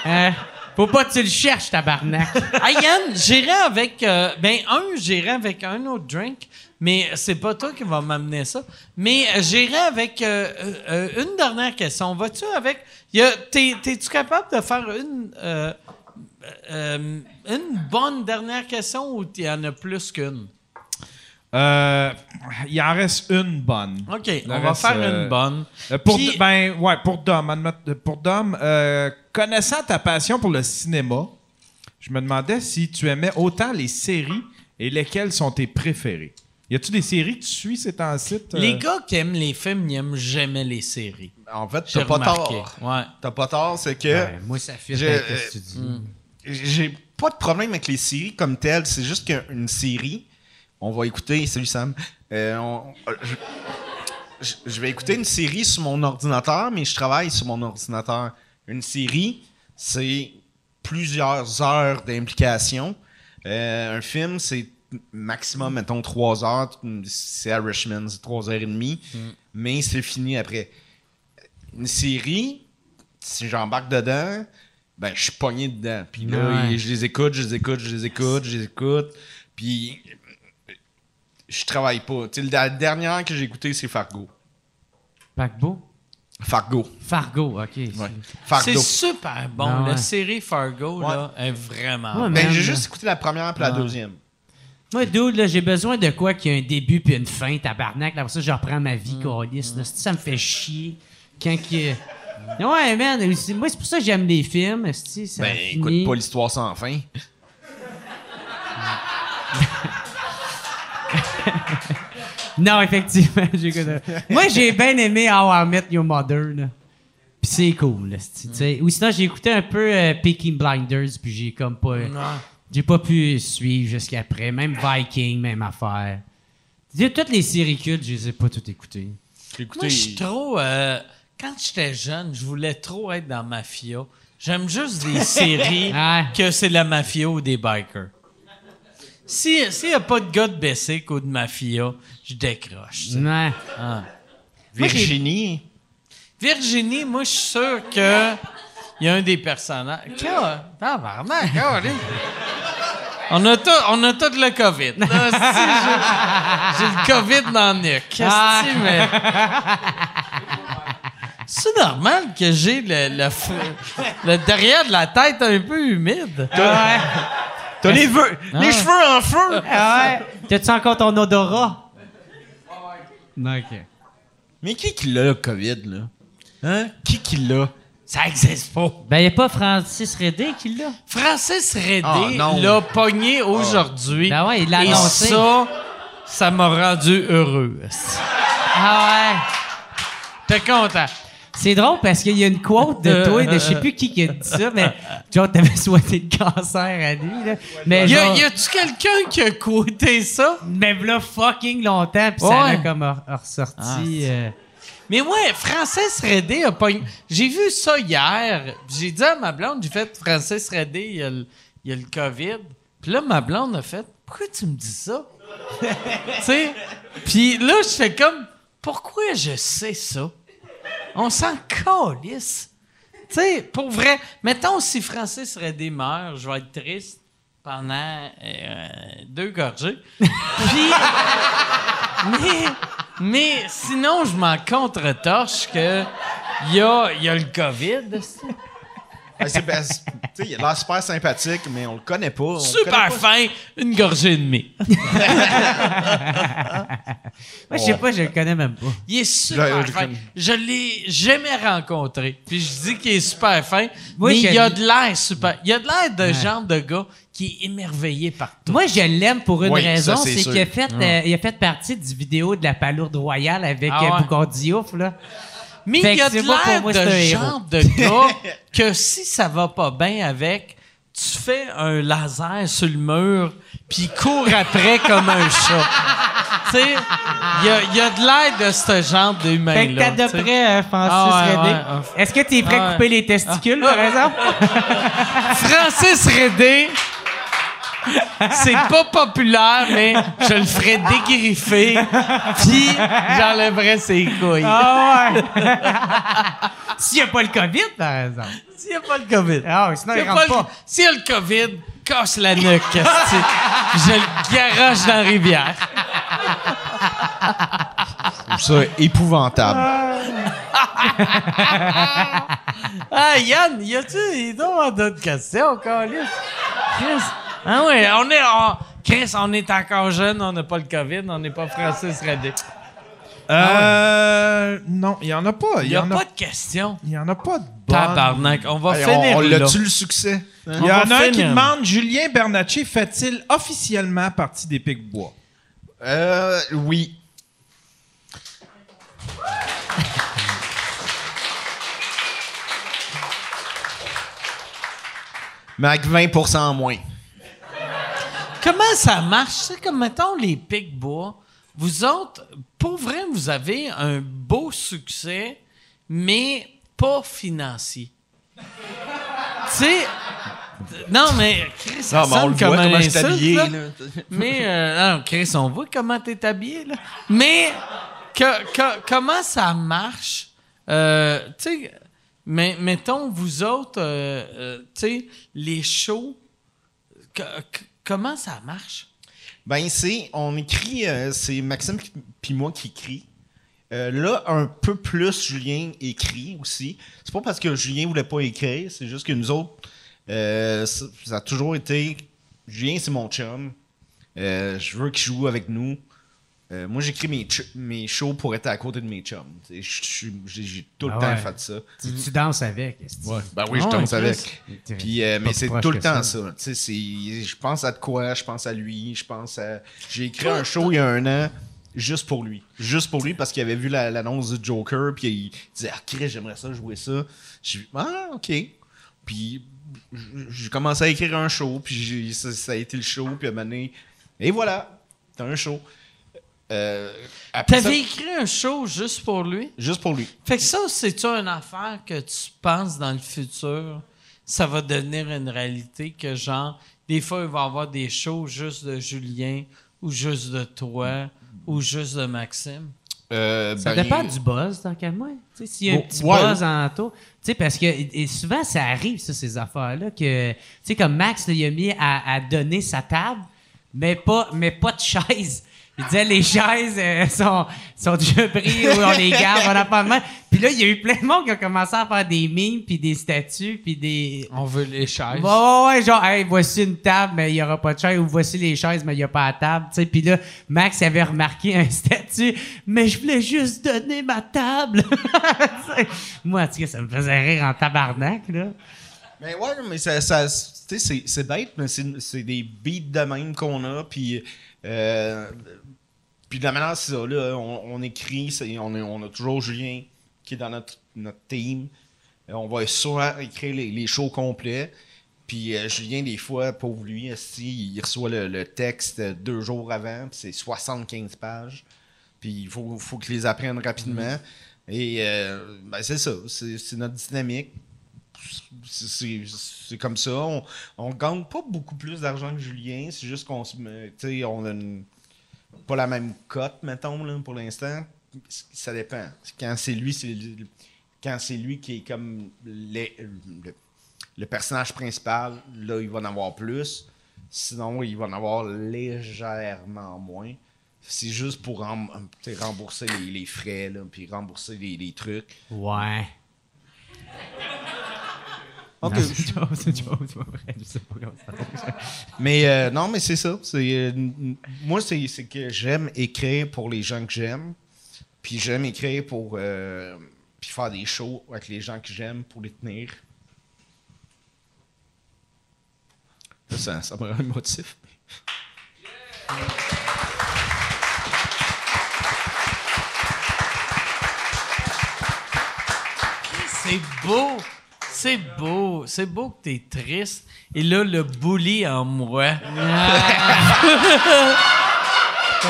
Hein? Faut pas que tu le cherches, tabarnak. Ah, Yann, j'irai avec. euh, ben, un, j'irai avec un autre drink, mais c'est pas toi qui va m'amener ça. Mais euh, j'irai avec euh, euh, une dernière question. Vas-tu avec. T'es-tu capable de faire une. euh, une bonne dernière question ou il y en a plus qu'une? Euh, il en reste une bonne. OK, Le on va faire euh, une bonne. Pour, Puis- ben, ouais, pour Dom, admet- pour Dom euh, connaissant ta passion pour le cinéma, je me demandais si tu aimais autant les séries et lesquelles sont tes préférées. Y a-tu des séries que tu suis ces temps-ci? euh? Les gars qui aiment les films n'aiment jamais les séries. En fait, J'ai t'as pas remarqué. tort. Ouais. T'as pas tort, c'est que Ouais, moi, ça fit Je- avec ce que tu dis. j'ai pas de problème avec les séries comme telles. C'est juste qu'une série, on va écouter. Salut Sam. Euh, on- je, je- je vais écouter une série sur mon ordinateur, mais je travaille sur mon ordinateur. Une série, c'est plusieurs heures d'implication. Euh, un film, c'est maximum, mettons, trois heures. C'est à Richmond, c'est trois heures et demie. Mais c'est fini après. Une série, si j'embarque dedans, ben, je suis pogné dedans. Puis là, Ouais. je les écoute, je les écoute, je les écoute, je les écoute. Puis je travaille pas. Tu sais, la dernière que j'ai écoutée, c'est Fargo. Paquebot? Fargo. Fargo, OK. Ouais. C'est super bon. Ah ouais. La série Fargo là, est vraiment. Ouais, Ben, j'ai juste écouté la première puis la deuxième. Moi, dude, là, j'ai besoin de quoi qui a un début puis une fin, tabarnak. Là, Après ça, je reprends ma vie, câlisse, là. Ça me fait chier. Quand que... Ouais, man, moi, c'est pour ça que j'aime les films. Ça Ben, finit. écoute pas l'histoire sans fin. <laughs> Non, effectivement, <laughs> j'écoute. Moi, j'ai bien aimé How I Met Your Mother, là. Puis c'est cool. tu sais. Ou sinon, j'ai écouté un peu euh, Peaky Blinders, puis j'ai comme pas. J'ai pas pu suivre jusqu'après. Même Viking, même affaire. Toutes les séries cultes, je les ai pas toutes écoutées. Moi, je suis trop. euh, quand j'étais jeune, je voulais trop être dans Mafia. J'aime juste des <laughs> séries Ouais. que c'est la mafia ou des bikers. Si- S'il n'y a pas de gars de Bessic ou de mafia, je décroche. tu sais. Ouais. Virginie. Virginie, moi, je suis sûr que il y a un des personnages. Quoi? Tabarnak. On a, tout, on a tout le COVID. <laughs> Si, J'ai le COVID dans le nuque. Qu'est-ce que c'est, mais... C'est normal que j'ai le, le, le derrière de la tête un peu humide. T'as les, veux- les cheveux en feu! Ah ouais. T'as-tu encore ton odorat? OK. Mais qui qui l'a, le COVID, là? Hein? Qui qui l'a? Ça existe pas. Ben, y a pas Francis Redé qui l'a? Francis Redé Ah, non. l'a pogné aujourd'hui. Ben ouais, il l'a Et annoncé. ça, ça m'a rendu heureux. Ah ouais. T'es content? C'est drôle parce qu'il y a une quote de toi, de je sais plus qui qui a dit ça, mais genre, t'avais souhaité le cancer à lui, là. Mais Y, a, genre, y a-tu quelqu'un qui a quoté ça? mais là, fucking longtemps, puis ça Ouais. l'a comme re- ressorti. Ah, euh, Mais ouais, Francis Redé a pogné. J'ai vu ça hier. J'ai dit à ma blonde, j'ai fait Francis Redé, il y a le, COVID. Puis là, ma blonde a fait Pourquoi tu me dis ça? <laughs> tu? Puis là, je fais comme Pourquoi je sais ça? On s'en calisse. Tu sais, pour vrai, mettons si Francis Redé meurt, je vais être triste pendant euh, deux gorgées. Puis. <laughs> mais, mais sinon, je m'en contre-torche que y a, y a le COVID. Ah, c'est- ben, il a l'air super sympathique, mais on le connaît pas. on le Super connaît pas. fin, une gorgée et demie. <laughs> Moi, je sais pas, je le connais même pas. Il est super Je- je fin. connais. Je l'ai jamais rencontré. Puis je dis qu'il est super fin, Moi, mais je il a l'ai- de l'air super. Il a de l'air de genre de gars qui est émerveillé par tout. Moi, je l'aime pour une Oui, raison, c'est qu'il a, fait, euh, il a fait partie du vidéo de la palourde royale avec Ah euh, ouais. Là. Mais Fait il a que de l'air moi, de genre de gars <laughs> que si ça va pas bien avec, tu fais un laser sur le mur, puis il court après <laughs> comme un chat. tu sais, il y a, il y a de l'air de ce genre Fait que d'humain-là. t'as de tu sais. près euh, Francis Ah ouais, Redé. ouais, ah. Est-ce que t'es prêt Ah à ouais. couper les testicules, par exemple? <laughs> Francis Redé, c'est pas populaire, mais je le ferais dégriffer, puis j'enlèverais ses couilles. Ah ouais! <laughs> S'il n'y a pas le COVID, par exemple. S'il n'y a pas le COVID. Ah oui, sinon S'il il a rentre pas. S'il y a le COVID, casse la nuque. je le garoche dans la rivière. Je trouve ça épouvantable. <laughs> Ah, Yann, y a-tu il d'autres questions, Carlis? Ah ouais, on est. on- Chris, on est encore jeune, on n'a pas le COVID, on n'est pas Francis Redé. Euh, non, il y en a pas. Il n'y y a pas de questions. il y en a pas de bonnes. Tabarnak, on va Hey, finir on, on l'a-tu le succès? Hein? Il y en a un qui demande Julien Bernatchez fait-il officiellement partie des Pics-Bois? Euh, oui. Mais avec 20 en moins. Comment ça marche? C'est comme, mettons, les pics bois. Vous autres, pour vrai, vous avez un beau succès, mais pas financier. tu sais, non, mais Chris, ça Non, mais on le voit comment insulte, habillé. là. là. Mais, euh, non, Chris, on voit comment t'es habillé, là. Mais, que- que- comment ça marche? Euh, tu sais, mais, mettons, vous autres, euh, tu sais, les shows, que- comment ça marche? Ben, c'est, on écrit, euh, c'est Maxime puis moi qui écrit. Euh, là, un peu plus, Julien écrit aussi. C'est pas parce que Julien voulait pas écrire, c'est juste que nous autres, euh, ça, a toujours été. Julien, c'est mon chum. Je veux qu'il joue avec nous. Euh, moi, j'écris mes, mes shows pour être à côté de mes chums. J'ai tout le Ah temps ouais. fait ça. Tu, tu danses avec. que- Ben oui, je Ah danse ouais, avec. Puis, euh, mais c'est tout le temps ça. je pense à de quoi, je pense à lui, je pense à. J'ai écrit un show il y a un an juste pour lui. Juste pour lui, parce qu'il avait vu la- l'annonce du Joker, puis il disait Ah, Chris, j'aimerais ça jouer ça. J'ai dit Ah, ok. Puis j'ai commencé à écrire un show, puis ça, ça a été le show, puis à un moment donné, et voilà, t'as un show. Euh, ça, T'avais écrit un show juste pour lui? juste pour lui. Fait que ça, c'est-tu une affaire que tu penses dans le futur, ça va devenir une réalité que, genre, des fois, il va y avoir des shows juste de Julien ou juste de toi ou juste de Maxime? Euh, Ça ben, dépend du buzz, tant qu'à moi. S'il y a un petit ouais. buzz en sais, parce que et- souvent, ça arrive, ça, ces affaires-là, que, tu sais, comme Max, là, il a mis à, à donner sa table, mais pas, mais pas de chaise. Il disait, les chaises euh, sont, sont déjà prises ou on les garde, on n'a pas de main. Puis là, il y a eu plein de monde qui a commencé à faire des mimes, puis des statues, puis des... On veut les chaises. Ouais, ouais, ouais, genre, hey, voici une table, mais il n'y aura pas de chaise, ou voici les chaises, mais il n'y a pas de table, tu sais. Puis là, Max avait remarqué un statut, mais je voulais juste donner ma table. <laughs> Tu sais, Moi, en tout cas, ça me faisait rire en tabarnak, là. Mais ouais, mais ça, ça- tu sais, c'est, c'est bête, mais c'est, c'est des beats de même qu'on a, puis euh, puis de la manière c'est ça, là, on, on écrit, on, est- on a toujours Julien qui est dans notre, notre team. Euh, On va souvent écrire les, les shows complets. Puis euh, Julien, des fois, pauvre lui, il reçoit le, le texte deux jours avant, puis c'est 75 pages. Puis il faut, faut qu'il les apprenne rapidement. Et euh, ben, c'est ça, c'est, notre dynamique c'est- comme ça. On, on gagne pas beaucoup plus d'argent que Julien. C'est juste qu'on se met- tu sais, on a une- pas la même cote, mettons, là, pour l'instant. Ça dépend. Quand c'est lui, quand c'est lui qui est comme le, le personnage principal, là, il va en avoir plus. Sinon, il va en avoir légèrement moins. C'est juste pour rembourser les, frais, là, puis rembourser les trucs. Ouais. Ok. Non, c'est une joke, c'est une joke, c'est pas vrai, je sais pas comment ça fonctionne. Mais euh, non, mais c'est ça. C'est, euh, moi, c'est, c'est que j'aime écrire pour les gens que j'aime. Puis j'aime écrire pour. euh, puis faire des shows avec les gens que j'aime pour les tenir. Ça, ça me rend émotif. C'est beau. C'est beau. C'est beau que t'es triste. Et là, le bully en moi. Oh.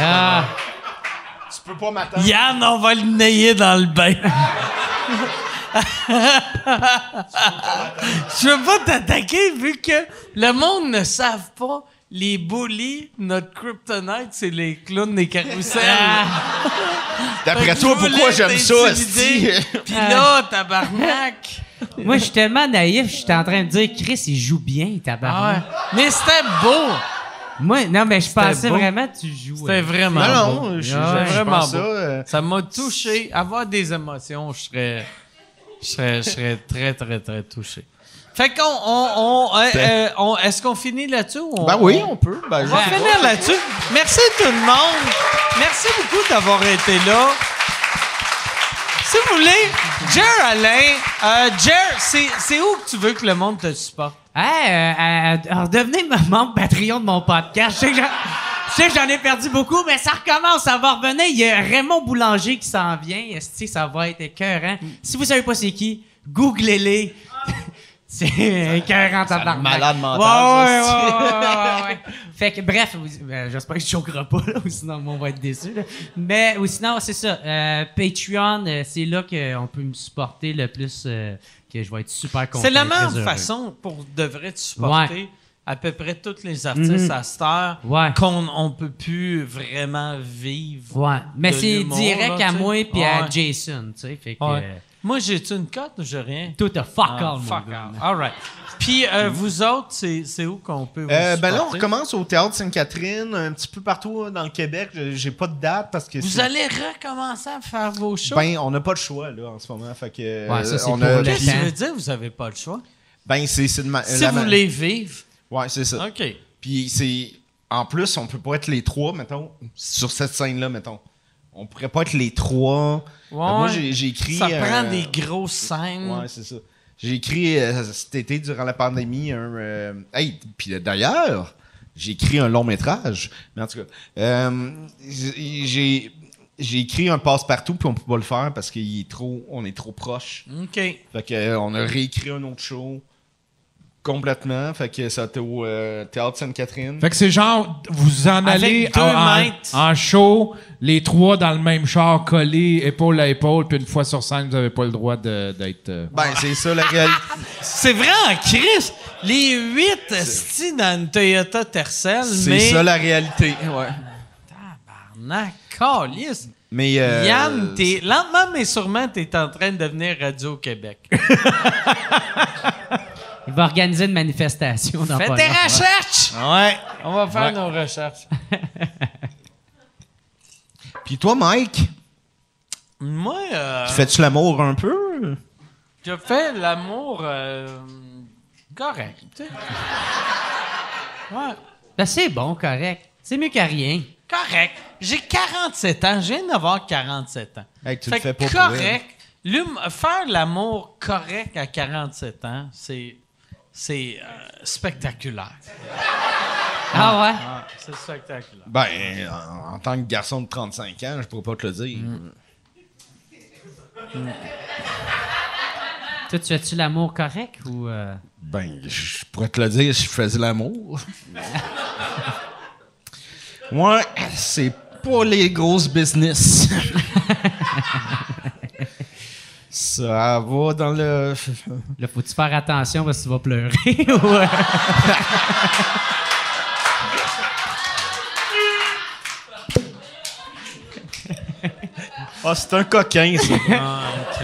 Ah, Tu peux pas m'attendre. Yann, on va le nailler dans le bain. Je veux pas t'attaquer vu que le monde ne savent pas. Les bullies, notre kryptonite, c'est les clowns des carousels. <laughs> D'après Fait que toi, pourquoi j'aime ça? <laughs> Pis là, tabarnak. <laughs> moi, je suis tellement naïf, je suis en train de dire, Chris, il joue bien, Ah tabarnak. ouais. Mais c'était beau. Moi, non, mais je pensais beau. vraiment que tu joues. C'était vraiment Non, beau. non, je, Ah, vraiment pense beau. ça. euh, Ça m'a touché. Avoir des émotions, je serais, je serais, je serais très, très, très touché. Fait qu'on, on, on, euh, euh, on- est-ce qu'on finit là-dessus? ou on- Ben oui, on peut. Ben, On je va finir là-dessus. Merci tout le monde. Merci beaucoup d'avoir été là. Si vous voulez, Jer Alain, euh, Jer, c'est, c'est où que tu veux que le monde te supporte? Hey, euh, euh, alors, devenez membre Patreon de mon podcast. Je sais que j'en- je sais que j'en ai perdu beaucoup, mais ça recommence, ça va revenir. Il y a Raymond Boulanger qui s'en vient. Esti, ça va être écœurant? Si vous savez pas c'est qui, googlez-les. C'est écœurant, tabarnak. malade mental, Ouais, ouais, ouais, ouais, ouais, ouais. <laughs> Fait que, bref, ben, j'espère que je choquerai pas, là, ou sinon on va être déçu. là. Mais, ou sinon, c'est ça. euh, Patreon, euh, c'est là qu'on peut me supporter le plus, euh, que je vais être super content. C'est la et même façon pour de vrai de supporter à peu près tous les artistes Mhm. à cette heure Ouais. qu'on on peut plus vraiment vivre. Ouais, mais c'est direct là, à moi puis à Ouais. Jason, tu sais, fait que Ouais. euh, Moi, j'ai-tu une cote ou j'ai rien? tout a fuck Ah, all, mon fuck gars. all. All right. Puis, euh, vous autres, c'est où qu'on peut vous Euh, ben là, on recommence au Théâtre Sainte-Catherine, un petit peu partout dans le Québec. Je- J'ai pas de date parce que Vous allez recommencer à faire vos shows? Ben, on n'a pas de choix là en ce moment. Fait que, Ouais, ça, on a- le Qu'est-ce que ça veut dire vous avez pas le choix? Ben, c'est c'est de ma- Si la vous voulez vivre. Ouais, c'est ça. OK. Puis c'est. En plus, on peut pas être les trois, mettons, sur cette scène-là, mettons. On pourrait pas être les trois. Ouais, moi, j'ai écrit. Ça prend euh, des grosses scènes. Ouais, c'est ça. J'ai écrit euh, cet été, durant la pandémie, un. euh, Hey, puis d'ailleurs, j'ai écrit un long métrage. Mais en tout cas, euh, j'ai j'ai écrit un passe-partout, puis on peut pas le faire parce qu'il est trop, on est trop proche. OK. Fait que, on a réécrit un autre show complètement. Fait que ça a été au euh, Théâtre Sainte-Catherine. Fait que c'est genre, vous en Avec allez deux en, en- mètres. en show, les trois dans le même char, collés, épaule à épaule, puis une fois sur scène, vous avez pas le droit de- d'être. euh, Ben, c'est ça la réalité. C'est vrai en Chris. Les huit esti dans une Toyota Tercel, C'est mais... ça la réalité. Ouais. Tabarnak, câlisse. Mais. euh, Yann, t'es, lentement mais sûrement, t'es en train de devenir Radio-Québec. <laughs> Il va organiser une manifestation dans Fais tes long. recherches! Ouais. On va faire Ouais. nos recherches. <laughs> Puis toi, Mike, Moi, euh, fais-tu l'amour un peu? je fais l'amour euh, correct. <laughs> Ouais, Ben, c'est bon, correct. C'est mieux qu'à rien. correct. J'ai 47 ans. Je viens d'avoir 47 ans. Hey, tu Fait le fais pas pour correct. Faire l'amour correct à 47 ans, c'est c'est euh, spectaculaire. Ah ouais? Ah, c'est spectaculaire. Ben, en, en tant que garçon de 35 ans, je pourrais pas te le dire. Toi, tu fais-tu l'amour correct ou. euh? Ben, je pourrais te le dire si je faisais l'amour. <laughs> Moi, c'est pas les grosses business. <laughs> Ça va dans le. Là, faut-tu faire attention parce que tu vas pleurer? <laughs> Ah, c'est un coquin, ça.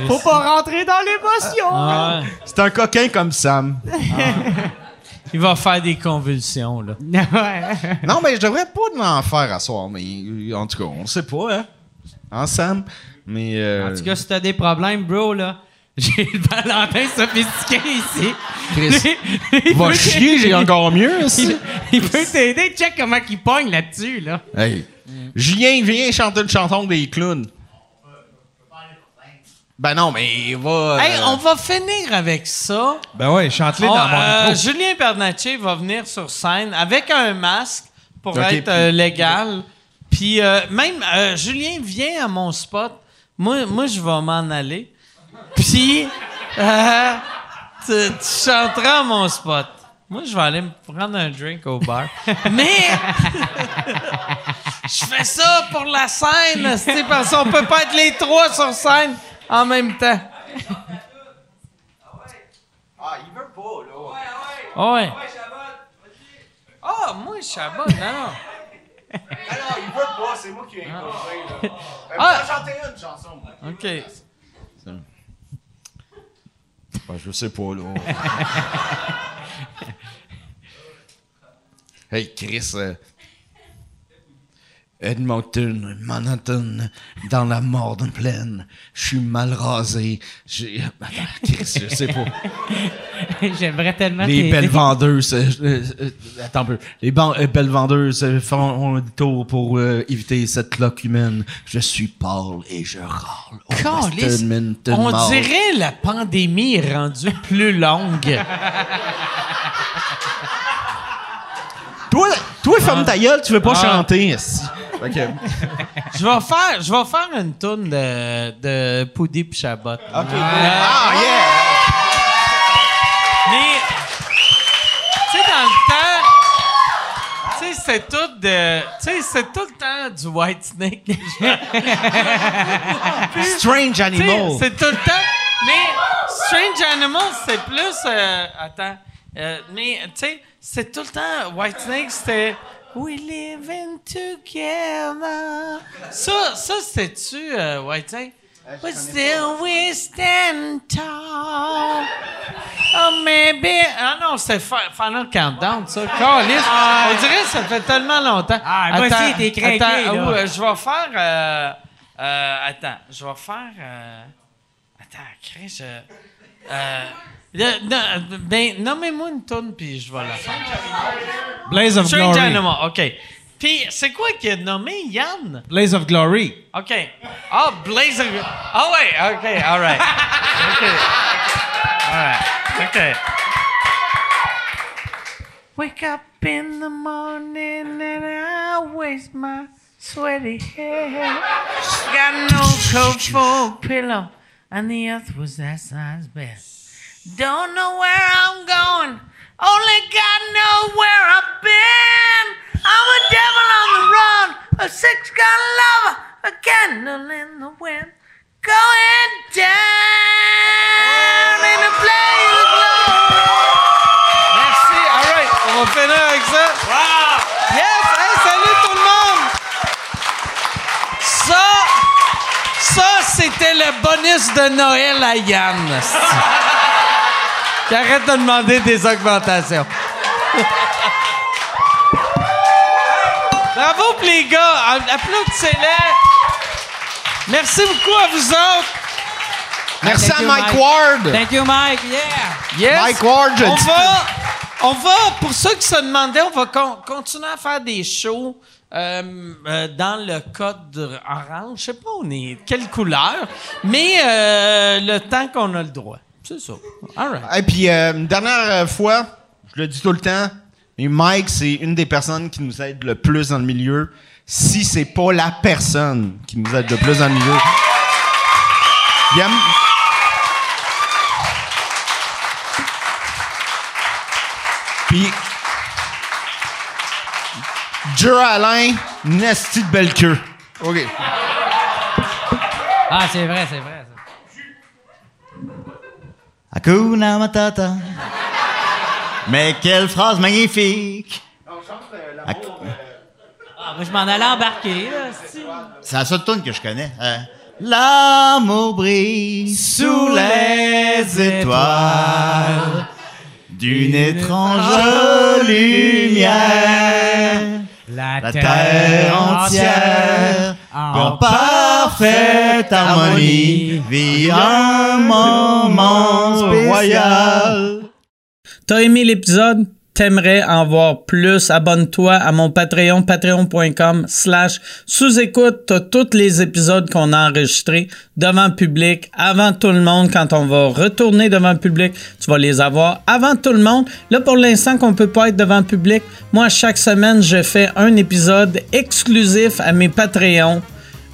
Faut pas rentrer dans l'émotion! Ah, C'est un coquin comme Sam. il va faire des convulsions, là. <laughs> ouais. Non, mais je devrais pas en faire à soir, mais en tout cas, on sait pas, hein. Hein, Sam? Mais. euh, En tout cas, si t'as des problèmes, bro, là, <laughs> j'ai le Valentin sophistiqué ici. Chris, <laughs> il va chier, j'ai encore mieux. Il, aussi. il peut t'aider. Check comment il pogne là-dessus, là. Hey, Julien, viens chanter une chanson des clowns. Ben non, mais il va. Hey, euh, on va finir avec ça. Ben ouais, chante-les On- dans mon euh, micro. Julien Bernatchez va venir sur scène avec un masque pour être puis- euh, légal. Puis euh, même, euh, Julien vient à mon spot. Moi, moi je vais m'en aller. Puis, euh, tu, tu chanteras à mon spot. Moi, je vais aller me prendre un drink au bar. Mais, <laughs> je fais ça pour la scène, c'est parce qu'on peut pas être les trois sur scène en même temps. Ah, il veut pas, là. Ah ouais. Ah, moi, Chabot, non. Alors, il pas, c'est moi qui ai imposé, là. <laughs> Ben, Ah. ah. chanter une chanson, moi. OK. ben, je sais pas, là. <laughs> hey, Chris. euh, Edmonton, Manhattan, dans la mort plaine. Je suis mal rasé. J'ai. <laughs> Chris, je sais pas. <laughs> J'aimerais tellement Les belles vendeuses. euh, euh, attends un peu. Les ban- euh, belles vendeuses font un tour pour éviter cette cloque humaine. Je suis pâle et je râle. On Mall. dirait la pandémie est rendue plus longue. Toi, toi ferme ta gueule, tu veux pas Ah. chanter. Je vais faire, je vais faire une tourne de, de Poudy pis Chabot. Ok. Ah, yeah! Mais, tu sais, dans le temps, tu sais, c'est tout de, tu sais, c'est tout le temps du White Snake. <laughs> Strange Animal. c'est tout le temps. Mais Strange Animals, c'est plus. euh, attends. Euh, mais, tu sais, c'est tout le temps. White Snake, c'était. We live in together. Ça, ça c'était-tu, euh, White Snake? But still we stand tall. Oh, maybe. Ah non, c'était Fi- Final Countdown, ça. Calisse. On dirait que ça fait tellement longtemps. Ah, moi aussi, t'es craqué, Attends, là. ah, ouais, je vais faire. euh, euh, attends, je vais faire. euh, attends, Chris, euh, euh, le- non, ben, nommez-moi une tourne, puis je vais la faire. Blaze of Glory. Animal, OK. Puis, c'est quoi qui a nommé Yann? Blaze of Glory. OK. Ah, Blaze of... Ah ouais, OK, all right. OK. All right, OK. Wake up in the morning and I waste my sweaty hair. Got no coat for a pillow, and the earth was that size bed. Don't know where I'm going, only God knows where I've been. I'm a devil on the run, a six gun lover, a candle in the wind. Going down in a blaze of glory. Merci. All right. On va finir avec ça. Wow. Yes. Hey, salut tout le monde. Ça, ça, c'était le bonus de Noël à Yann. <laughs> Qui arrête de demander des augmentations. Bravo pour les gars. Applaudissez-les. Merci beaucoup à vous autres. Merci Thank à you, Mike, Mike. Ward. Thank you, Mike. Yeah. Yes. Mike Ward, je on dis- va, on va, pour ceux qui se demandaient, on va con- continuer à faire des shows euh, euh, dans le code orange. Je sais pas on est quelle couleur, mais euh, le temps qu'on a le droit. C'est ça. All right. Et puis, euh, une dernière euh, fois, je le dis tout le temps, mais Mike, c'est une des personnes qui nous aide le plus dans le milieu. Si c'est pas la personne qui nous aide le plus dans le milieu. Il aime- Puis, Joe Alain, nasty de belle queue. OK. Ah, c'est vrai, c'est vrai. Ça. Hakuna Matata. Mais quelle phrase magnifique. Hak- Ah, moi, je m'en allais embarquer. Là, c'est- C'est la seule tune que je connais. Euh, L'amour brille sous les étoiles d'une étrange lumière. La, La terre entière en parfaite harmonie vit un moment spécial. T'as aimé l'épisode? T'aimerais en voir plus? Abonne-toi à mon Patreon, patreon.com slash sous-écoute. T'as tous les épisodes qu'on a enregistrés devant le public, avant tout le monde. Quand on va retourner devant le public, tu vas les avoir avant tout le monde. Là, pour l'instant qu'on peut pas être devant le public, moi, chaque semaine, je fais un épisode exclusif à mes Patreons.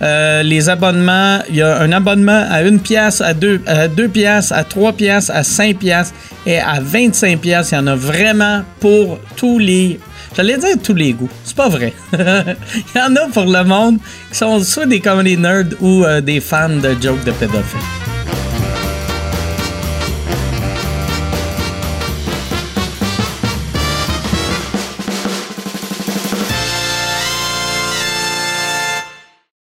Euh, les abonnements, il y a un abonnement à une pièce, à deux, à deux pièces, à trois pièces, à cinq pièces et à 25 pièces. Il y en a vraiment pour tous les. J'allais dire tous les goûts. C'est pas vrai. <laughs> il y en a pour le monde qui sont soit des comedy nerds ou euh, des fans de jokes de pédophiles.